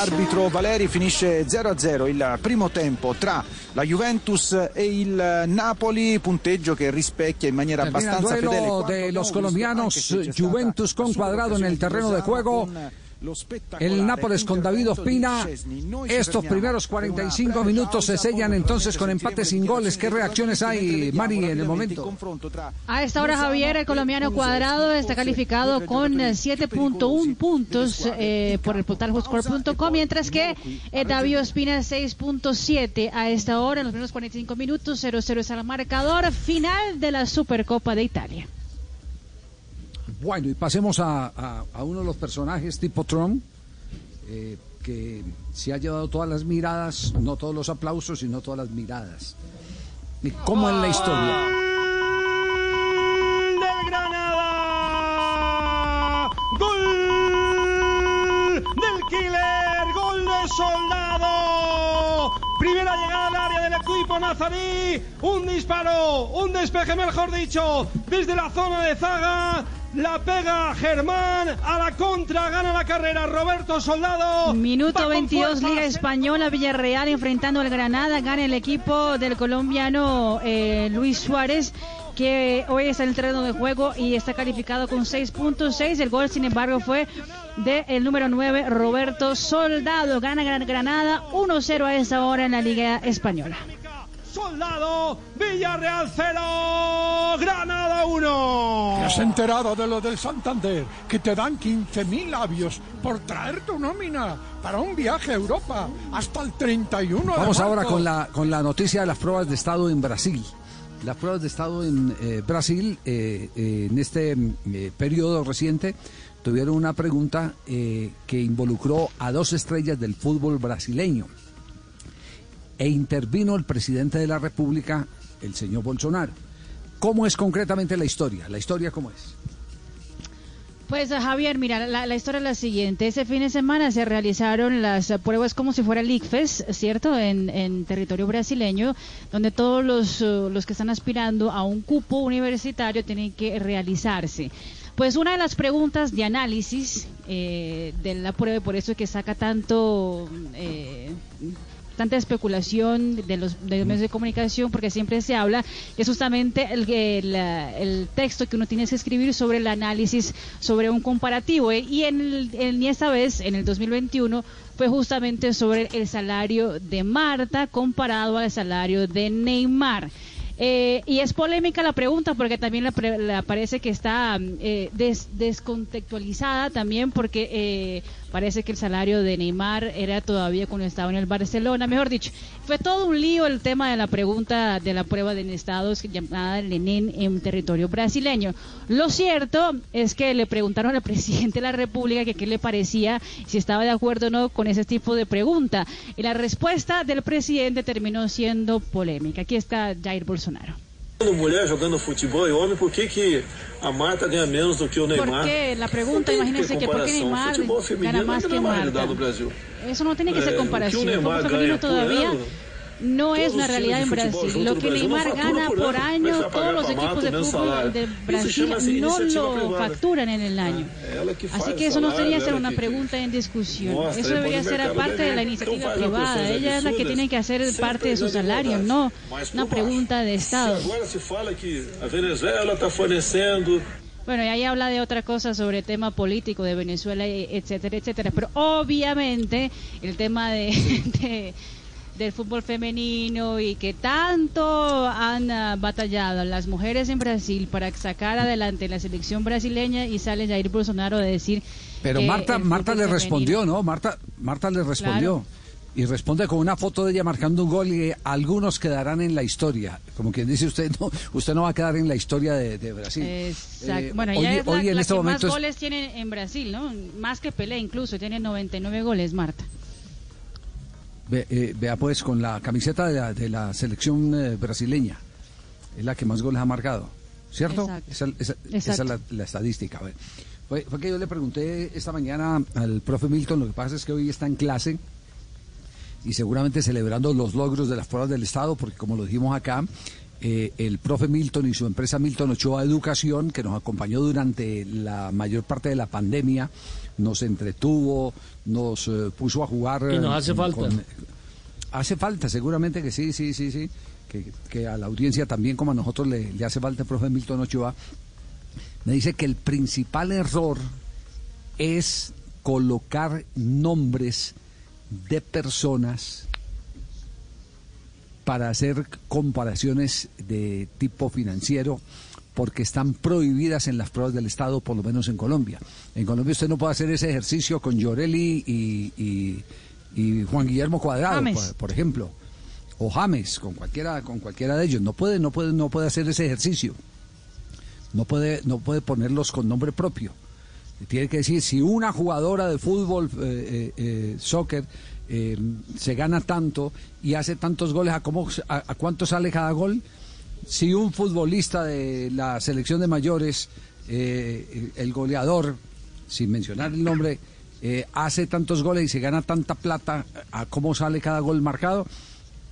L'arbitro Valeri finisce 0-0 il primo tempo tra la Juventus e il Napoli, punteggio che rispecchia in maniera abbastanza fedele. de los colombianos, Juventus con Cuadrado en el terreno de juego. El Nápoles con David Ospina. Estos primeros 45 minutos se sellan entonces con empate sin goles. ¿Qué reacciones hay, Mari, en el momento? A esta hora, Javier, el colombiano cuadrado está calificado con eh, 7.1 puntos eh, por el portal Huscore.com, mientras que eh, David Ospina 6.7 a esta hora, en los primeros 45 minutos, 0-0 es el marcador final de la Supercopa de Italia. Bueno, y pasemos a, a- uno de los personajes tipo Trump, eh, que se ha llevado todas las miradas, no todos los aplausos, sino todas las miradas. ¿Y cómo en la historia? del Granada. Gol del Killer, gol de Soldado. Primera llegada al área del equipo nazarí. Un disparo, un despeje, mejor dicho, desde la zona de Zaga. La pega Germán a la contra, gana la carrera Roberto Soldado. Minuto Va con 22, fuerza, Liga Española, Villarreal enfrentando al Granada. Gana el equipo del colombiano eh, Luis Suárez, que hoy está en el terreno de juego y está calificado con 6.6. El gol, sin embargo, fue del número 9, Roberto Soldado. Gana Gran Granada 1-0 a esa hora en la Liga Española. Soldado, Villarreal 0, Granada 1. ¿Te has enterado de lo del Santander? Que te dan 15.000 labios por traer tu nómina para un viaje a Europa hasta el 31 de Vamos ahora con la, con la noticia de las pruebas de estado en Brasil. Las pruebas de estado en eh, Brasil, eh, eh, en este mm, eh, periodo reciente, tuvieron una pregunta eh, que involucró a dos estrellas del fútbol brasileño. E intervino el presidente de la República, el señor Bolsonaro. ¿Cómo es concretamente la historia? ¿La historia cómo es? Pues eh, Javier, mira, la, historia es la siguiente. Ese fin de semana se realizaron las eh, pruebas como si fuera el ICFES, ¿cierto? En, territorio brasileño, donde todos los, eh, los que están aspirando a un cupo universitario tienen que realizarse. Pues una de las preguntas de análisis de la prueba, por eso es que saca tanto... tanta especulación de los, de los medios de comunicación porque siempre se habla es justamente el, el, el texto que uno tiene que escribir sobre el análisis sobre un comparativo ¿eh? y en, el, en- esta vez en el 2021 fue justamente sobre el salario de Marta comparado al salario de Neymar Eh, y es polémica la pregunta porque también la pre- la parece que está eh, des- descontextualizada también porque eh, parece que el salario de Neymar era todavía cuando estaba en el Barcelona. Mejor dicho, fue todo un lío el tema de la pregunta de la prueba de estados llamada Lenin en territorio brasileño. Lo cierto es que le preguntaron al presidente de la República que qué le parecía, si estaba de acuerdo o no con ese tipo de pregunta. Y la respuesta del presidente terminó siendo polémica. Aquí está Jair Bolsonaro. Mulher jogando futebol e homem, por que, que a Marta ganha menos do que o Neymar? Porque la pregunta, Não tem imagínense que por qué comparação. Neymar gana más é que a Marta. Brasil. Eso no tiene que ser Eh, comparación. que o fútbol Neymar ganha por todavía ano, no es os realidad en Brasil. Lo que Neymar gana por año, todos los equipos de fútbol de Brasil no lo facturan en el año. Que faz Así que eso no debería ser una pregunta en discusión. Eso debería ser aparte de la iniciativa privada. Ella es la que tiene que hacer parte de su salario, no una pregunta de Estado. Bueno, y ahí habla de otra cosa sobre tema político de Venezuela, etcétera, etcétera. Pero obviamente el tema de, de- del fútbol femenino y que tanto han ah, batallado las mujeres en Brasil para sacar adelante la selección brasileña y sale Jair Bolsonaro a decir Pero Marta, Marta le femenino- respondió, ¿no? Marta, Marta le respondió. y responde con una foto de ella marcando un gol y algunos quedarán en la historia. Como quien dice usted, no, usted no va a quedar en la historia de, de Brasil. Exacto. Eh, bueno, hoy- ella es la, hoy en la este que momento más es- goles tiene en Brasil, ¿no? Más que Pelé incluso, tiene 99 goles, Marta. Ve- eh, vea pues con la camiseta de la, de la selección eh, brasileña. Es la que más goles ha marcado. ¿Cierto? Exacto. Esa, esa- Exacto. esa es la, la estadística. Fue, fue que yo le pregunté esta mañana al profe Milton, lo que pasa es que hoy está en clase y seguramente celebrando los logros de las pruebas del Estado, porque como lo dijimos acá, eh, el profe Milton y su empresa Milton Ochoa Educación, que nos acompañó durante la mayor parte de la pandemia, nos entretuvo, nos eh, puso a jugar. Y nos eh, hace falta. hace falta, seguramente que sí, sí, sí, sí. Que, que a la audiencia también, como a nosotros, le, le hace falta el profe Milton Ochoa. Me dice que el principal error es colocar nombres de personas para hacer comparaciones de tipo financiero porque están prohibidas en las pruebas del Estado, por lo menos en Colombia. En Colombia usted no puede hacer ese ejercicio con Llorelli y, y- y Juan Guillermo Cuadrado, por ejemplo, o James, con cualquiera, con cualquiera de ellos. No puede, no puede, no puede hacer ese ejercicio. No puede, no puede ponerlos con nombre propio. Tiene que decir, si una jugadora de fútbol, eh, eh, eh, soccer, eh, se gana tanto y hace tantos goles, ¿a, cómo, a, cuánto sale cada gol? Si un futbolista de la selección de mayores, eh, el goleador, sin mencionar el nombre, eh, hace tantos goles y se gana tanta plata, ¿a cómo sale cada gol marcado?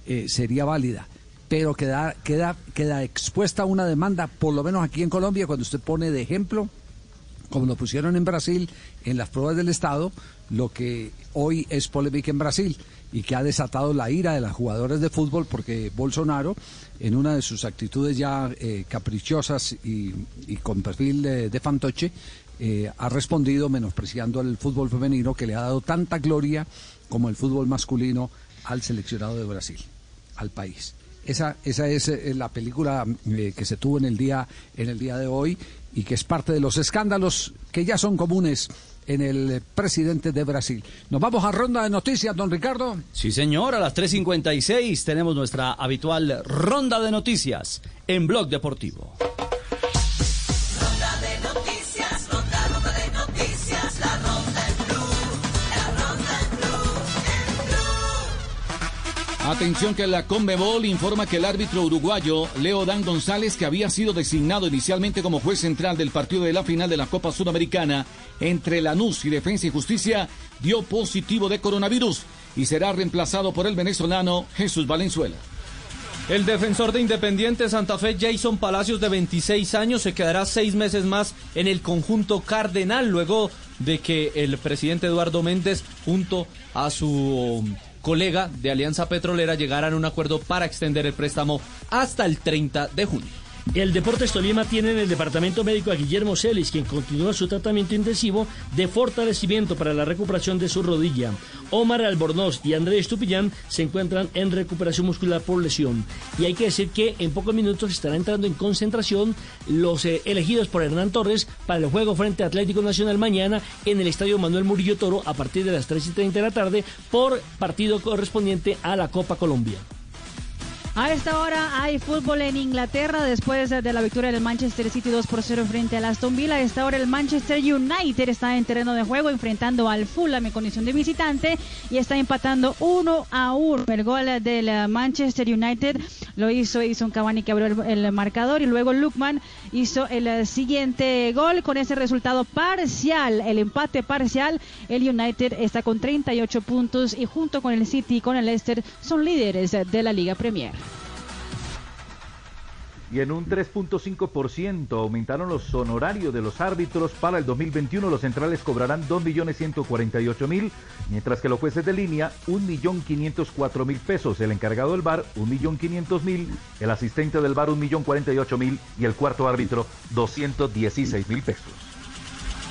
Eh, sería válida. Pero queda, queda, queda expuesta a una demanda, por lo menos aquí en Colombia, cuando usted pone de ejemplo como lo pusieron en Brasil en las pruebas del Estado, lo que hoy es polémica en Brasil y que ha desatado la ira de las jugadoras de fútbol porque Bolsonaro, en una de sus actitudes ya eh, caprichosas y, y con perfil de, fantoche, eh, ha respondido menospreciando al fútbol femenino que le ha dado tanta gloria como el fútbol masculino al seleccionado de Brasil, al país. Esa, esa es eh, la película eh, que se tuvo en el día en el día de hoy y que es parte de los escándalos que ya son comunes en el presidente de Brasil. Nos vamos a ronda de noticias, don Ricardo. Sí, señor, a las 3.56 tenemos nuestra habitual ronda de noticias en Blog Deportivo. Atención que la Conmebol informa que el árbitro uruguayo Leo Dan González, que había sido designado inicialmente como juez central del partido de la final de la Copa Sudamericana entre Lanús y Defensa y Justicia, dio positivo de coronavirus y será reemplazado por el venezolano Jesús Valenzuela. El defensor de Independiente Santa Fe, Jason Palacios, de 26 años, se quedará seis meses más en el conjunto cardenal, luego de que el presidente Eduardo Méndez, junto a su colega de Alianza Petrolera, llegaran a un acuerdo para extender el préstamo hasta el 30 de junio. El Deportes Tolima tiene en el departamento médico a Guillermo Celis, quien continúa su tratamiento intensivo de fortalecimiento para la recuperación de su rodilla. Omar Albornoz y Andrés Estupillán se encuentran en recuperación muscular por lesión. Y hay que decir que en pocos minutos estará entrando en concentración los eh, elegidos por Hernán Torres para el juego frente a Atlético Nacional mañana en el Estadio Manuel Murillo Toro a partir de las 3 y 30 de la tarde por partido correspondiente a la Copa Colombia. A esta hora hay fútbol en Inglaterra después de la victoria del Manchester City 2 por 0 frente al Aston Villa. A esta hora el Manchester United está en terreno de juego enfrentando al Fulham en condición de visitante y está empatando 1 a 1. El gol del Manchester United lo hizo Edison Cavani que abrió el, el marcador y luego Lukman hizo el siguiente gol con ese resultado parcial, el empate parcial. El United está con 38 puntos y junto con el City y con el Leicester son líderes de la Liga Premier. Y en un 3.5% aumentaron los honorarios de los árbitros para el 2021. Los centrales cobrarán 2.148.000, mientras que los jueces de línea 1.504.000 pesos. El encargado del bar 1.500.000, el asistente del bar 1.048.000 y el cuarto árbitro 216.000 pesos.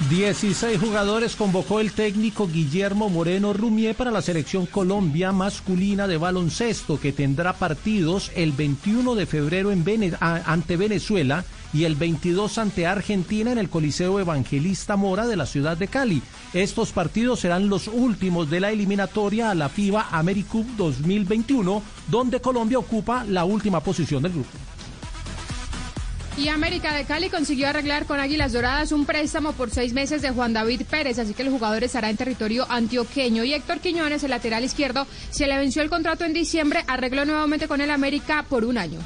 16 jugadores convocó el técnico Guillermo Moreno Rumier para la selección Colombia masculina de baloncesto que tendrá partidos el 21 de febrero ante Venezuela y el 22 ante Argentina en el Coliseo Evangelista Mora de la ciudad de Cali. Estos partidos serán los últimos de la eliminatoria a la FIBA AmeriCup 2021, donde Colombia ocupa la última posición del grupo. Y América de Cali consiguió arreglar con Águilas Doradas un préstamo por seis meses de Juan David Pérez, así que el jugador estará en territorio antioqueño. Y Héctor Quiñones, el lateral izquierdo, se le venció el contrato en diciembre, arregló nuevamente con el América por un año.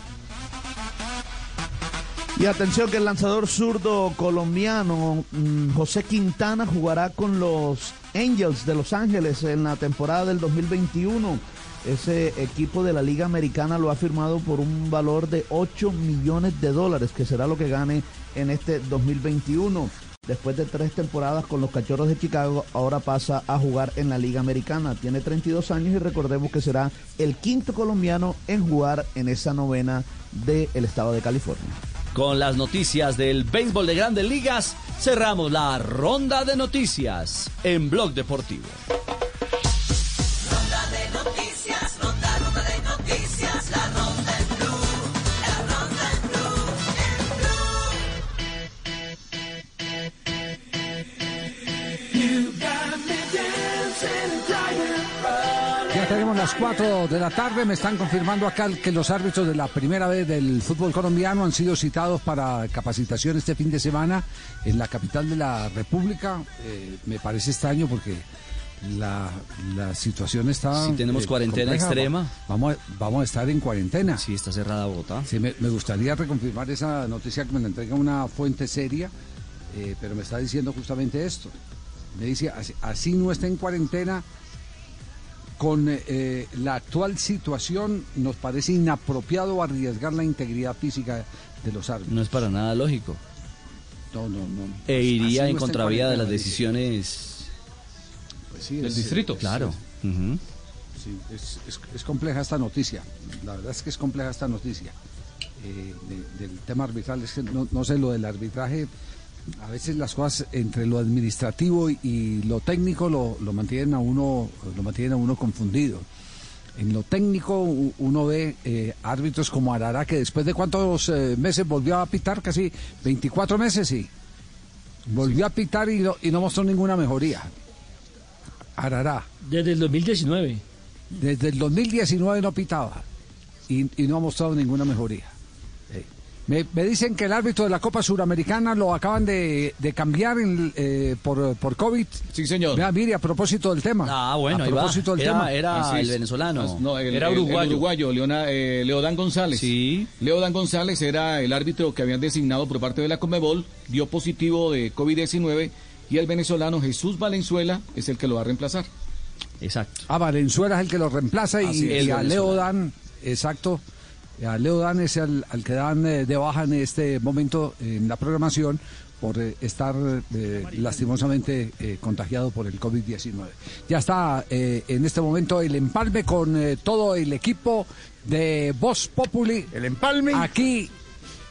Y atención que el lanzador zurdo colombiano mm, José Quintana jugará con los Angels de Los Ángeles en la temporada del 2021. Ese equipo de la Liga Americana lo ha firmado por un valor de 8 millones de dólares, que será lo que gane en este 2021. Después de tres temporadas con los Cachorros de Chicago, ahora pasa a jugar en la Liga Americana. Tiene 32 años y recordemos que será el quinto colombiano en jugar en esa novena del estado de California. Con las noticias del béisbol de grandes ligas, cerramos la ronda de noticias en Blog Deportivo. Ya tenemos las 4 de la tarde. Me están confirmando acá que los árbitros de la primera vez del fútbol colombiano han sido citados para capacitación este fin de semana en la capital de la República. Eh, me parece extraño porque la, la situación está. Si tenemos cuarentena extrema. Va- Vamos a, vamos a estar en cuarentena. Sí, está cerrada Bogotá. Sí, me, me gustaría reconfirmar esa noticia que me la entrega una fuente seria, eh, pero me está diciendo justamente esto. Me dice, así, así no está en cuarentena, con eh, la actual situación nos parece inapropiado arriesgar la integridad física de los árbitros. No es para nada lógico. No, no, no. E Así iría no en contravía de las decisiones Pues sí, del es- distrito. es- Claro. es-. Sí, es, es- es compleja esta noticia. La verdad es que es compleja esta noticia. Eh, de- del tema arbitral, es que no, no sé, lo del arbitraje, a veces las cosas entre lo administrativo y, lo técnico lo, lo mantienen a uno, lo mantienen a uno confundido. En lo técnico uno ve eh, árbitros como Arara que después de cuántos eh, meses volvió a pitar, casi 24 meses, sí. Volvió a pitar y no, y no mostró ninguna mejoría. Arará. Desde el 2019. Desde el 2019 no pitaba y, y no ha mostrado ninguna mejoría. Me, me dicen que el árbitro de la Copa Suramericana lo acaban de, de cambiar en, eh, por, por COVID. Sí, señor. Mire, a propósito del tema. Ah, bueno, a ahí va. propósito del Era- tema. era Así el es. venezolano. As- No, el, Era el- el uruguayo. uruguayo, Leona- eh, Leodán González. Sí. Leodán González era el árbitro que habían designado por parte de la Conmebol, dio positivo de COVID-19 y el venezolano Jesús Valenzuela es el que lo va a reemplazar. Exacto. Ah, Valenzuela es el que lo reemplaza y, y a Leo venezolano. Dan, exacto. A Leo Dan es el, al que dan eh, de baja en este momento en la programación por eh, estar eh, lastimosamente eh, contagiado por el COVID-19. Ya está eh, en este momento el empalme con eh, todo el equipo de Voz Populi. El empalme. Aquí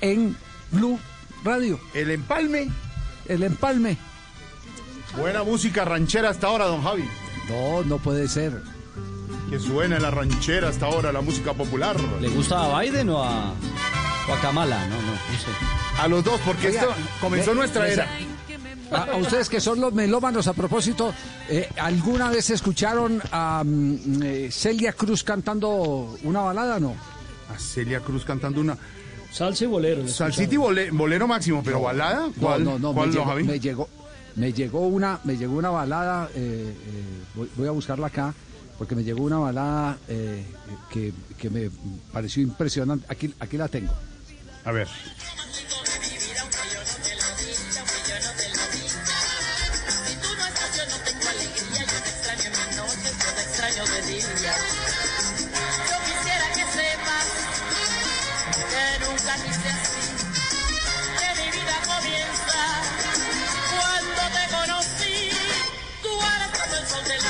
en Blue Radio. El empalme. El empalme. Buena música ranchera hasta ahora, don Javi. No, no puede ser. Que suena la ranchera hasta ahora, la música popular. ¿Le gusta a Biden o a, o a Kamala? No, no, no sé. A los dos, porque Oiga, esto comenzó ve- nuestra era. A, a ustedes que son los melómanos a propósito, eh, ¿alguna vez escucharon a mm, eh, Celia Cruz cantando una balada no? A Celia Cruz cantando una. Salsa y bolero. Salsita y bole- bolero máximo, pero No, balada. ¿Cuál? No, no, ¿Cuál, me, llegó, Javi? me llegó, me llegó una, me llegó una balada, eh, eh, voy, voy a buscarla acá, porque me llegó una balada eh, que, que me pareció impresionante. Aquí, aquí la tengo. A ver.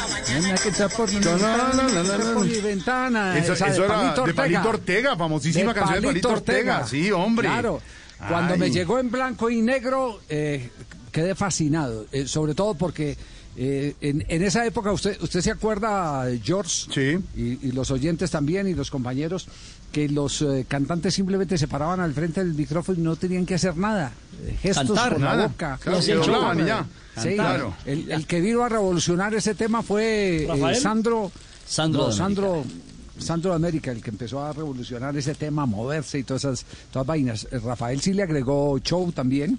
Mañana. Que está por mi No, no, ventana, esa eso de Palito de Palito Ortega, famosísima canción de Palito Ortega. Sí, hombre. Claro. Cuando Ay. me llegó en blanco y negro, eh, quedé fascinado, eh, sobre todo porque eh, en, en esa época, usted, usted se acuerda, George, y, y los oyentes también, y los compañeros, que los eh, cantantes simplemente se paraban al frente del micrófono y no tenían que hacer nada. Eh, Gestos Cantar, con la nada. boca. Claro, y ya. Sí, Cantar. el, el que vino a revolucionar ese tema fue eh. Sandro, Sandro no, Sandro, Sandro de América, el que empezó a revolucionar ese tema, a moverse y todas esas todas vainas. Eh, Rafael sí le agregó show también.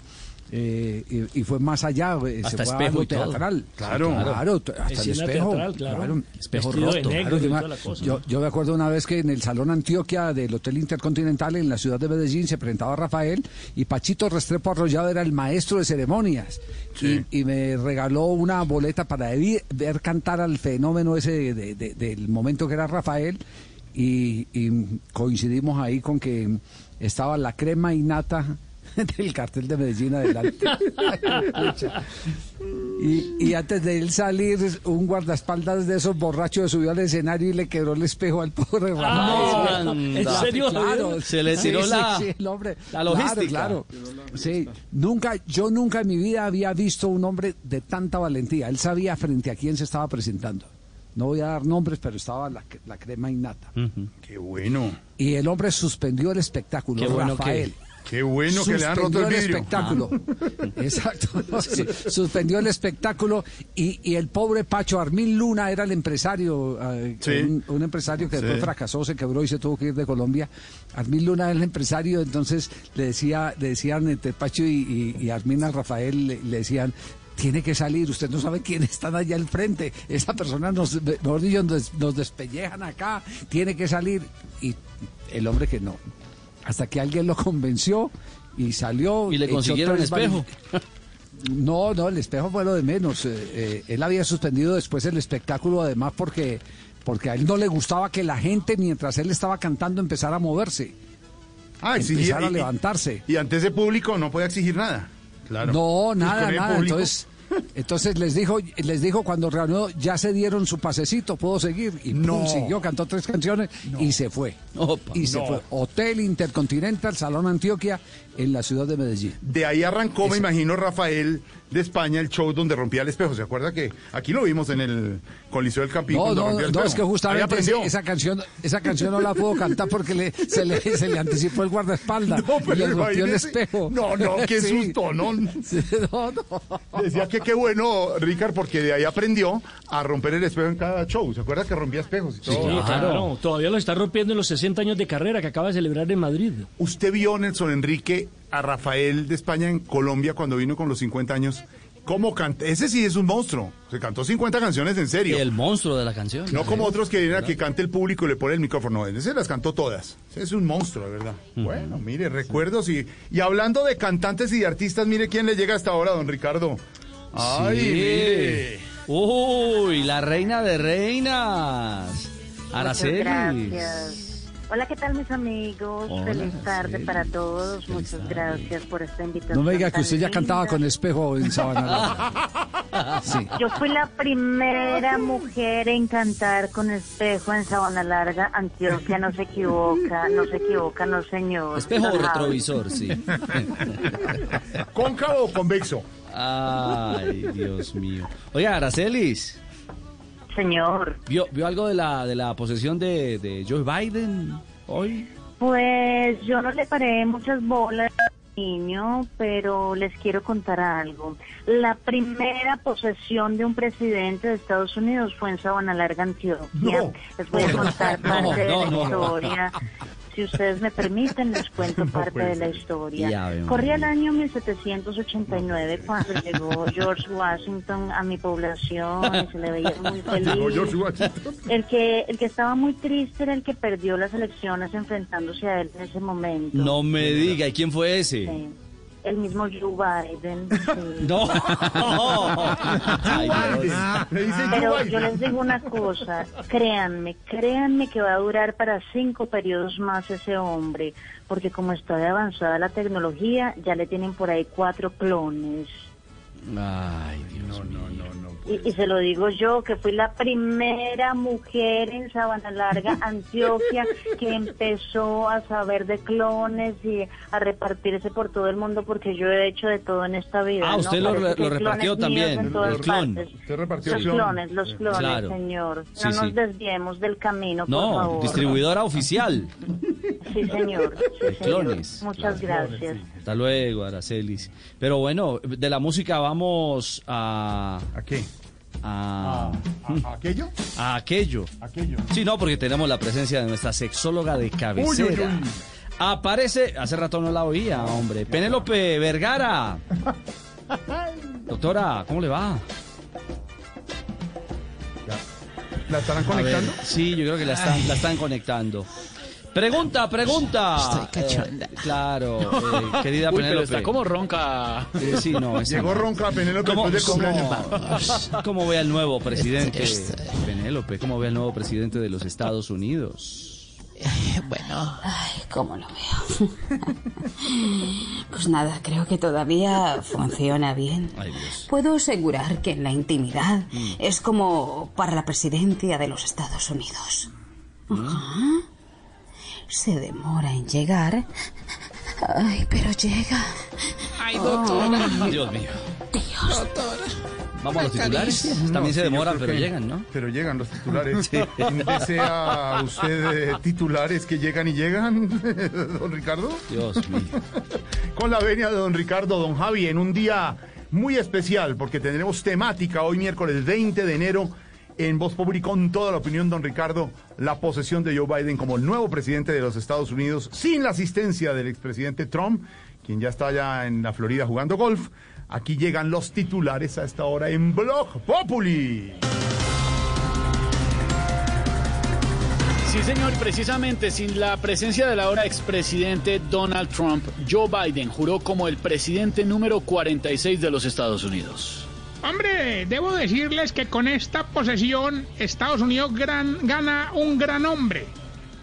Eh, y, y fue más allá, eh, Hasta se fue a espejo todo. teatral. Claro. Claro, hasta el espejo. teatral, claro. espejo roto. negro claro, y yo, cosa. yo- yo me acuerdo una vez que en el Salón Antioquia del Hotel Intercontinental en la ciudad de Medellín se presentaba Rafael y Pachito Restrepo Arrollado era el maestro de ceremonias y, y me regaló una boleta para ver cantar al fenómeno ese de- de- del momento que era Rafael y, y coincidimos ahí con que estaba la crema innata del cartel de Medellín adelante. Y, y antes de él salir, un guardaespaldas de esos borrachos subió al escenario y le quebró el espejo al pobre Rafael. Anda. ¿En serio, Claro. Se le tiró Sí, la- sí, sí, el hombre. la logística. Claro, claro. Sí. Nunca, yo nunca en mi vida había visto un hombre de tanta valentía. Él sabía frente a quién se estaba presentando. No voy a dar nombres, pero estaba la, la crema innata. Qué bueno. Y el hombre suspendió el espectáculo. Qué bueno Rafael. que- Qué bueno que le han roto Suspendió el vidrio. espectáculo. Exacto. Sí, Suspendió el espectáculo y, y el pobre Pacho Armín Luna era el empresario, eh, Sí. un, un empresario que después fracasó, se quebró y se tuvo que ir de Colombia. Armín Luna era el empresario, entonces le decía, le decían entre Pacho y, y, y Armín a Rafael, le, le decían tiene que salir, usted no sabe quiénes están allá al frente, esa persona nos, mejor dicho, nos, nos despellejan acá, tiene que salir. Y el hombre que no, hasta que alguien lo convenció y salió. Y le consiguieron tres espejo. No, no, el espejo fue lo de menos. Eh, eh, él había suspendido después el espectáculo, además, porque, porque a él no le gustaba que la gente, mientras él estaba cantando, empezara a moverse. Ah, exigía- empezara a y- y- levantarse. Y ante ese público no podía exigir nada. Claro. No, Pues nada, el nada. público- Entonces, entonces les dijo, les dijo cuando reanudó, ya se dieron su pasecito, puedo seguir. Y pum, No. siguió, cantó tres canciones y se fue. y se No. fue. Hotel Intercontinental, Salón Antioquia, en la ciudad de Medellín. De ahí arrancó, me imagino, Rafael de España, el show donde rompía el espejo. ¿Se acuerda que aquí lo vimos en el Coliseo del Campín No, cuando no, el no, es que justamente ese- esa canción, esa canción no la puedo cantar porque le, se, le, se le anticipó el guardaespaldas No, y pero le rompió el espejo. No, no, qué Sí. susto, ¿no? Sí, no, no. Decía que qué bueno, Ricard, porque de ahí aprendió a romper el espejo en cada show. ¿Se acuerda que rompía espejos y Sí, todo? claro. Todavía lo está rompiendo en los 60 años de carrera que acaba de celebrar en Madrid. ¿Usted vio, Nelson Enrique, a Rafael de España en Colombia cuando vino con los 50 años? ¿Cómo canta? Ese sí es un monstruo. Se cantó 50 canciones en serio. El monstruo de la canción. No como otros que vienen a que cante el público y le pone el micrófono. Ese las cantó todas. Ese es un monstruo, de verdad. Bueno, mire, recuerdos y, y hablando de cantantes y de artistas, mire quién le llega hasta ahora, don Ricardo. Ay, Sí. mire. Uy, la reina de reinas. Araceli. gracias. Hola, ¿qué tal mis amigos? Hola, Feliz tarde para todos. Muchas gracias por esta invitación. No me diga que usted ya cantaba con espejo en Sabana Larga. Sí. Yo fui la primera mujer en cantar con espejo en Sabana Larga. Antioquia no se equivoca, no se equivoca, no señor. Espejo o Don Javi. retrovisor, sí. ¿Cóncavo o convexo? Ay, Dios mío. Oiga, Aracelis. Señor. ¿Vio, vio algo de la, de la posesión de, de Joe Biden hoy? Pues yo no le paré muchas bolas al niño, pero les quiero contar algo. La primera posesión de un presidente de Estados Unidos fue en Sabana Larga, Antioquia. No. Les voy a contar No, parte de la historia. Si ustedes me permiten, les cuento parte de la historia. Ya. Corría el año 1789 cuando llegó George Washington a mi población y se le veía muy feliz. Llegó George Washington. El que, el que estaba muy triste era el que perdió las elecciones enfrentándose a él en ese momento. No me diga, ¿y quién fue ese? Sí. El mismo Joe Biden. sí. No. Ay. Pero yo les digo una cosa, créanme, créanme que va a durar para cinco periodos más ese hombre, porque como está de avanzada la tecnología, ya le tienen por ahí cuatro clones. Ay, Dios No, no, no, no. Y, y se lo digo yo, que fui la primera mujer en Sabana Larga, Antioquia, que empezó a saber de clones y a repartirse por todo el mundo, porque yo he hecho de todo en esta vida. Ah, ¿no? usted lo, repartió clones también, en todas el clon. partes. Usted repartió Los clon. clones, los clones, Claro. señor. Sí, no sí. nos desviemos del camino, por No, favor. distribuidora oficial. Sí, señor. Sí, señor. clones. Muchas gracias. Hasta luego, Aracelis. Pero bueno, de la música vamos a... ¿A qué? A, ¿A aquello? a aquello. Aquello. Sí, no, porque tenemos la presencia de nuestra sexóloga de cabecera. Uy, uy, uy. Aparece, hace rato no la oía, hombre. Penélope Vergara. Doctora, ¿cómo le va? ¿La estarán conectando? sí, yo creo que la están, la están conectando. Pregunta, pregunta. Estoy cachonda. Eh, claro, eh, querida Uy, pero Penélope. está como ronca. Eh, sí, no, Llegó no. ronca Penélope ¿Cómo, después del cumpleaños. cómo- cómo ve al nuevo presidente? Este, este. Penélope, ¿cómo ve al nuevo presidente de los Estados Unidos? Bueno, Ay, ¿cómo lo veo? pues nada, creo que todavía funciona bien. Ay, Dios. Puedo asegurar que en la intimidad Mm. es como para la presidencia de los Estados Unidos. Ajá. Se demora en llegar. Ay, pero llega. Ay, doctora. Dios mío. doctora. Vamos a los titulares. También No, se demoran, pero que- llegan, ¿no? Pero llegan los titulares. Sí. ¿Desea usted eh, titulares que llegan y llegan, don Ricardo? Dios mío. Con la venia de don Ricardo, don Javi, en un día muy especial, porque tendremos temática hoy miércoles 20 de enero en Voz Pública con toda la opinión, don Ricardo, la posesión de Joe Biden como el nuevo presidente de los Estados Unidos, sin la asistencia del expresidente Trump, quien ya está allá en la Florida jugando golf. Aquí llegan los titulares a esta hora en Blog Populi. Sí, señor, precisamente sin la presencia del ahora expresidente Donald Trump, Joe Biden juró como el presidente número 46 de los Estados Unidos. Hombre, debo decirles que con esta posesión Estados Unidos gran- gana un gran hombre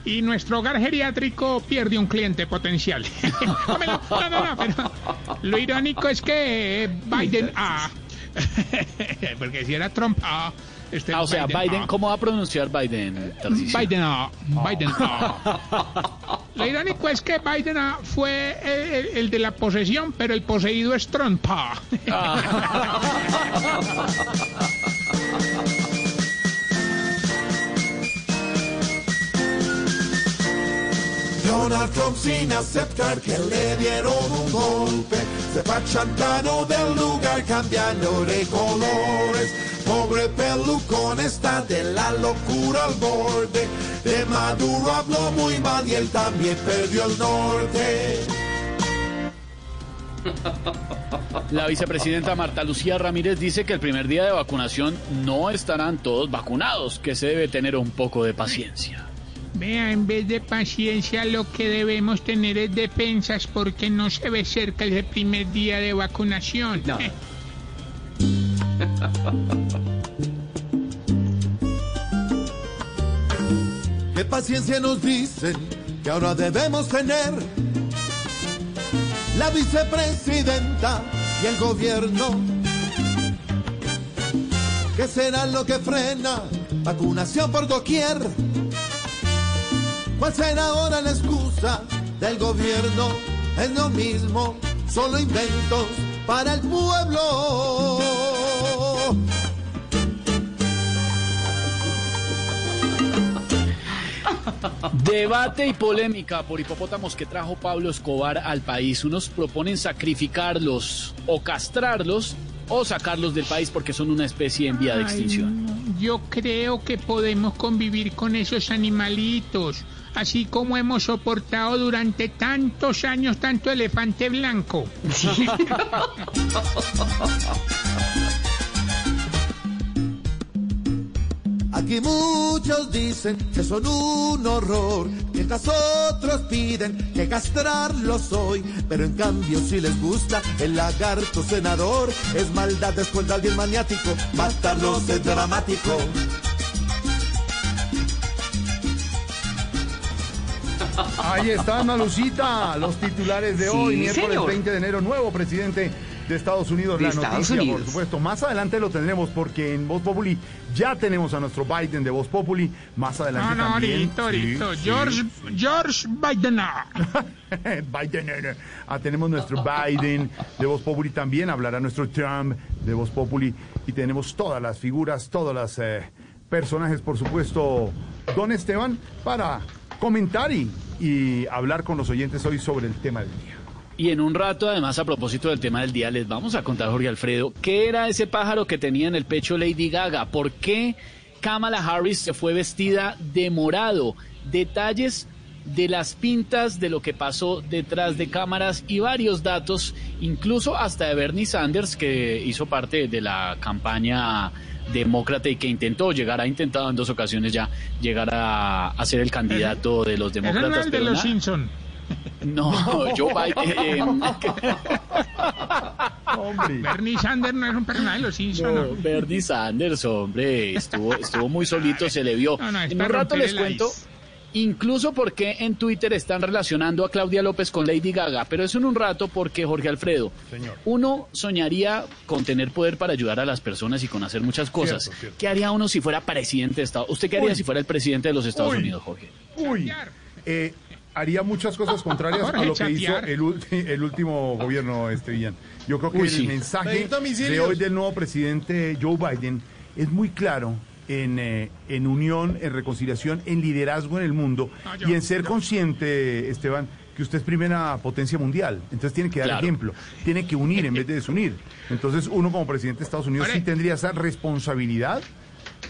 y nuestro hogar geriátrico pierde un cliente potencial. No, no, no, pero lo irónico es que Biden ah, porque si era Trump ah, este Ah, o sea, Biden, ah. ¿cómo va a pronunciar Biden? Biden ah, Biden ah. Lo irónico es que Biden ah, fue el, el- el de la posesión, pero el poseído es Trump. Donald Trump sin aceptar que le dieron un golpe se fue achantando del lugar cambiando de colores. Pobre pelucón está de la locura al borde. De Maduro habló muy mal y él también perdió el norte. La vicepresidenta Marta Lucía Ramírez dice que el primer día de vacunación no estarán todos vacunados, que se debe tener un poco de paciencia. Vea, en vez de paciencia lo que debemos tener es defensas porque no se ve cerca el primer día de vacunación. Eh, ¿Qué paciencia nos dicen que ahora debemos tener? La vicepresidenta y el gobierno. ¿Qué será lo que frena? Vacunación por doquier. ¿Cuál será ahora la excusa del gobierno? Es lo mismo, solo inventos para el pueblo. Debate y polémica por hipopótamos que trajo Pablo Escobar al país. Unos proponen sacrificarlos o castrarlos o sacarlos del país porque son una especie en vía de extinción. Yo creo que podemos convivir con esos animalitos, así como hemos soportado durante tantos años tanto elefante blanco. Aquí muchos dicen que son un horror, mientras otros piden que castrarlos hoy. Pero en cambio, si les gusta el lagarto senador, es maldad después de alguien maniático, matarlos es dramático. Ahí está, Malucita, los titulares de Sí, hoy, miércoles señor. 20 de enero, nuevo presidente de Estados Unidos. De la Estados noticia, Unidos. por supuesto. Más adelante lo tendremos porque en Voz Populi ya tenemos a nuestro Biden de Voz Populi. Más adelante No, no, también. Sí, sí. George, George Biden. Biden. Ah, tenemos nuestro Biden de Voz Populi también. Hablará nuestro Trump de Voz Populi. Y tenemos todas las figuras, todos los eh, personajes, por supuesto, don Esteban, para comentar y, y hablar con los oyentes hoy sobre el tema del día. Y en un rato, además, a propósito del tema del día, les vamos a contar, Jorge Alfredo, qué era ese pájaro que tenía en el pecho Lady Gaga, por qué Kamala Harris se fue vestida de morado, detalles de las pintas de lo que pasó detrás de cámaras y varios datos, incluso hasta de Bernie Sanders, que hizo parte de la campaña demócrata y que intentó llegar, ha intentado en dos ocasiones ya llegar a, a ser el candidato de los demócratas. es el de los. Simpson. No, Joe Biden. Bernie Sanders no es un personaje de los Simpson. No, no. Bernie Sanders, hombre, estuvo, estuvo muy solito, se le vio. No, no, es en un rato les cuento ice. Incluso porque en Twitter están relacionando a Claudia López con Lady Gaga, pero eso en un rato porque Jorge Alfredo, Señor. uno soñaría con tener poder para ayudar a las personas y con hacer muchas cosas. Cierto, cierto. ¿Qué haría uno si fuera presidente de Estados ¿Usted qué haría Uy. si fuera el presidente de los Estados Uy. Unidos, Jorge? Uy, eh, haría muchas cosas contrarias a lo que hizo el, ulti- el último gobierno, este Villan. Yo creo que Uy, el sí. mensaje de hoy del nuevo presidente Joe Biden es muy claro en, eh, en unión, en reconciliación, en liderazgo en el mundo Ah, yo- y en ser yo- consciente, Esteban, que usted es primera potencia mundial. Entonces tiene que dar Claro. ejemplo, tiene que unir en vez de desunir. Entonces uno como presidente de Estados Unidos sí tendría esa responsabilidad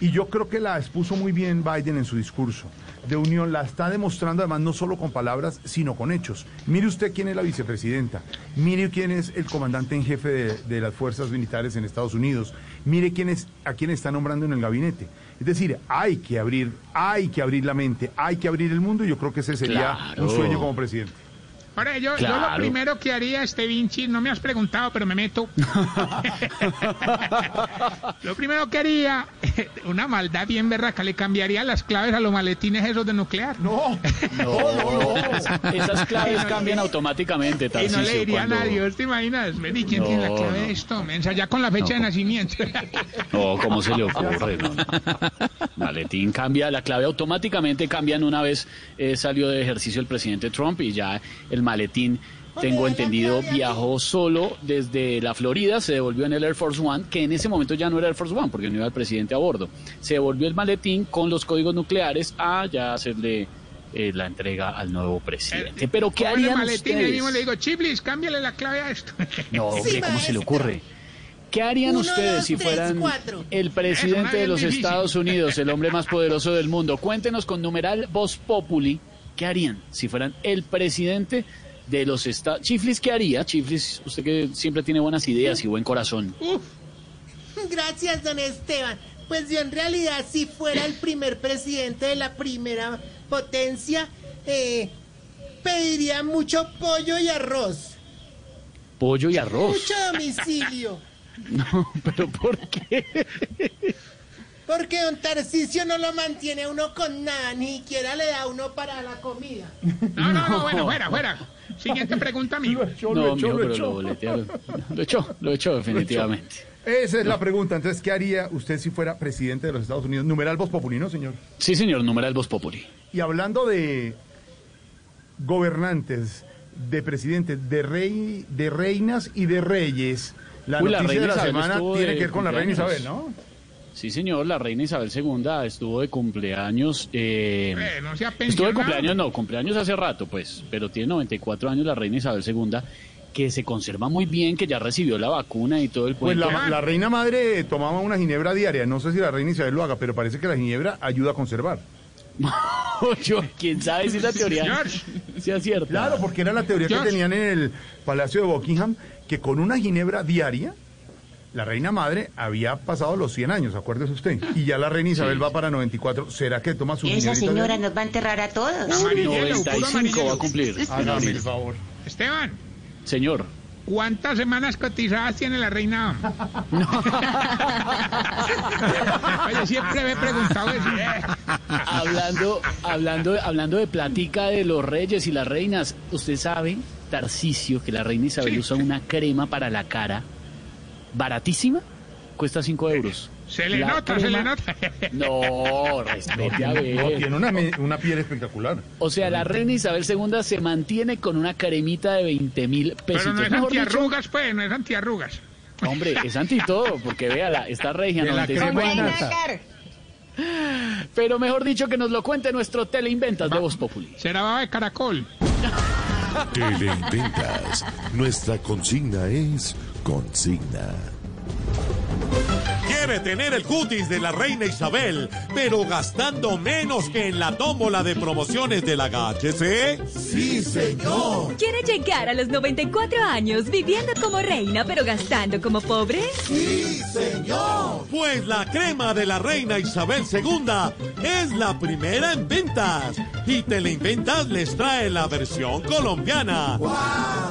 y yo creo que la expuso muy bien Biden en su discurso de unión. La está demostrando además no solo con palabras, sino con hechos. Mire usted quién es la vicepresidenta. Mire quién es el comandante en jefe de, de las fuerzas militares en Estados Unidos. Mire quién es, a quién está nombrando en el gabinete. Es decir, hay que abrir, hay que abrir la mente, hay que abrir el mundo y yo creo que ese sería Claro. un sueño como presidente. Ahora, yo, yo Claro. lo primero que haría, este Vinci, no me has preguntado, pero me meto. lo primero que haría, una maldad bien berraca, le cambiaría las claves a los maletines esos de nuclear. No, No, esas claves cambian automáticamente, Y no le dirían cuando- a Dios, ¿te imaginas? Vení, ¿quién tiene la No, clave no. de esto? Mensa, ya con la fecha de nacimiento. No, ¿cómo se le ocurre? No, no. Maletín cambia, la clave automáticamente cambian una vez eh, salió de ejercicio el presidente Trump y ya el maletín, tengo entendido, viajó solo desde la Florida, se devolvió en el Air Force One, que en ese momento ya no era Air Force One porque no iba el presidente a bordo. Se devolvió el maletín con los códigos nucleares a ya hacerle eh, la entrega al nuevo presidente. Pero ¿qué harían maletín mismo le ustedes? digo, Chiblis, cámbiale la clave a esto. No, Sí, hombre, ¿cómo se le ocurre? ¿Qué harían Uno, ustedes dos, si fueran el Es presidente de los difícil. Estados Unidos, el hombre más poderoso del mundo? Cuéntenos con numeral Voz Populi. ¿Qué harían si fueran el presidente de los Estados Chiflis, ¿qué haría? Chiflis, usted que siempre tiene buenas ideas y buen corazón. Gracias, don Esteban. Pues yo en realidad, si fuera el primer presidente de la primera potencia, eh, pediría mucho pollo y arroz. Pollo y arroz. Mucho domicilio. No, pero ¿por qué? Porque don Tarcisio no lo mantiene a uno con nada, ni siquiera le da uno para la comida. No, no, no, bueno, fuera, fuera. Siguiente pregunta, amigo. No, mijo, pero lo boletearon. Lo echó, lo echó definitivamente. Esa es la pregunta. Entonces, ¿qué haría usted si fuera presidente de los Estados Unidos? Numeral Voz Populi, ¿no, señor? Sí, señor, numeral Voz Populi. Y hablando de gobernantes, de presidentes, de rey, de reinas y de reyes, la Uy, noticia de la Isabel semana tiene que ver con la reina. Isabel, ¿no? Sí, señor, la reina Isabel II estuvo de cumpleaños. eh, Eh, no sea estuvo de cumpleaños, no, cumpleaños hace rato, pues, pero tiene 94 años la reina Isabel II, que se conserva muy bien, que ya recibió la vacuna y todo el Pues cuento. la, la reina madre tomaba una ginebra diaria. No sé si la reina Isabel lo haga, pero parece que la ginebra ayuda a conservar. Yo, quién sabe si esa teoría sea cierta. Claro, porque era la teoría que tenían en el Palacio de Buckingham, que con una ginebra diaria, la reina madre había pasado los 100 años, acuérdese usted. Y ya la reina Isabel va para 94. ¿Será que toma su Esa señora nos va a enterrar a todos. Amarillelo, puro 95 va a cumplir. Hágame abril. el favor. Esteban, Señor, ¿Cuántas semanas cotizadas tiene la reina? Oye, siempre me he preguntado eso. hablando, hablando, hablando de platica de los reyes y las reinas, usted sabe, Tarcisio, que la reina Isabel usa una crema para la cara baratísima, cuesta 5 euros. Se le La nota, se le nota. No, respete a ver. No, tiene una, piel espectacular. O sea, la reina Isabel II se mantiene con una cremita de 20 mil pesos. Pero no es Mejor dicho, antiarrugas, pues, no es antiarrugas. Hombre, es anti todo, porque véala, está regia. De la 95 crema años. Pero mejor dicho que nos lo cuente nuestro teleinventas de Voz Populi. Será baba de caracol. Teleinventas. Nuestra consigna es consigna. Quiere tener el cutis de la reina Isabel, pero gastando menos que en la tómbola de promociones de la GHC. Sí, señor. ¿Quiere llegar a los 94 años viviendo como reina pero gastando como pobre? Sí, señor. Pues la crema de la reina Isabel II es la primera en ventas. Y Teleinventas les trae la versión colombiana.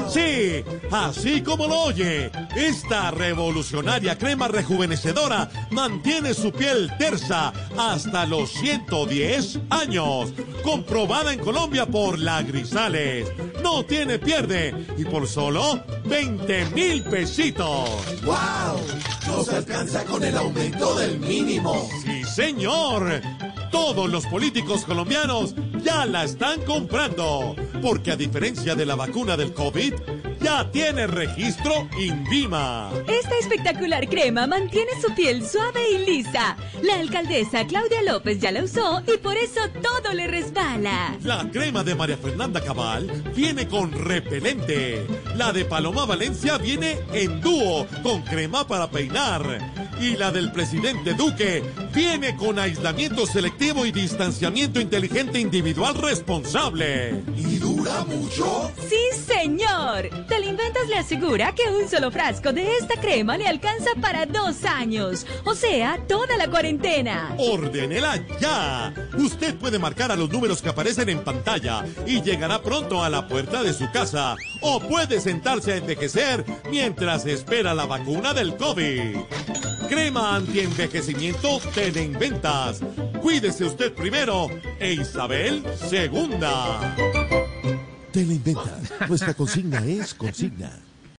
Sí, así como lo oye. Esta revolucionaria crema rejuvenecedora mantiene su piel tersa hasta los 110 años. Comprobada en Colombia por la Grisales. No tiene pierde y por solo 20 mil pesitos. ¡Wow! No se alcanza con el aumento del mínimo. Sí, señor. Todos los políticos colombianos ya la están comprando. Porque a diferencia de la vacuna del COVID, ya tiene registro INVIMA. Esta espectacular crema mantiene su piel suave y lisa. La alcaldesa Claudia López ya la usó y por eso todo le resbala. La crema de María Fernanda Cabal viene con repelente. La de Paloma Valencia viene en dúo con crema para peinar. Y la del presidente Duque viene con aislamiento selectivo y distanciamiento inteligente individual responsable. ¿Y dura mucho? Sí, señor. Teleinventas le asegura que un solo frasco de esta crema le alcanza para dos años. O sea, toda la cuarentena. ¡Ordénela ya! Usted puede marcar a los números que aparecen en pantalla y llegará pronto a la puerta de su casa. O puede sentarse a envejecer mientras espera la vacuna del COVID. Crema antienvejecimiento Teleinventas. Cuídese usted primero e Isabel segunda. Teleinventas. Nuestra consigna es consigna.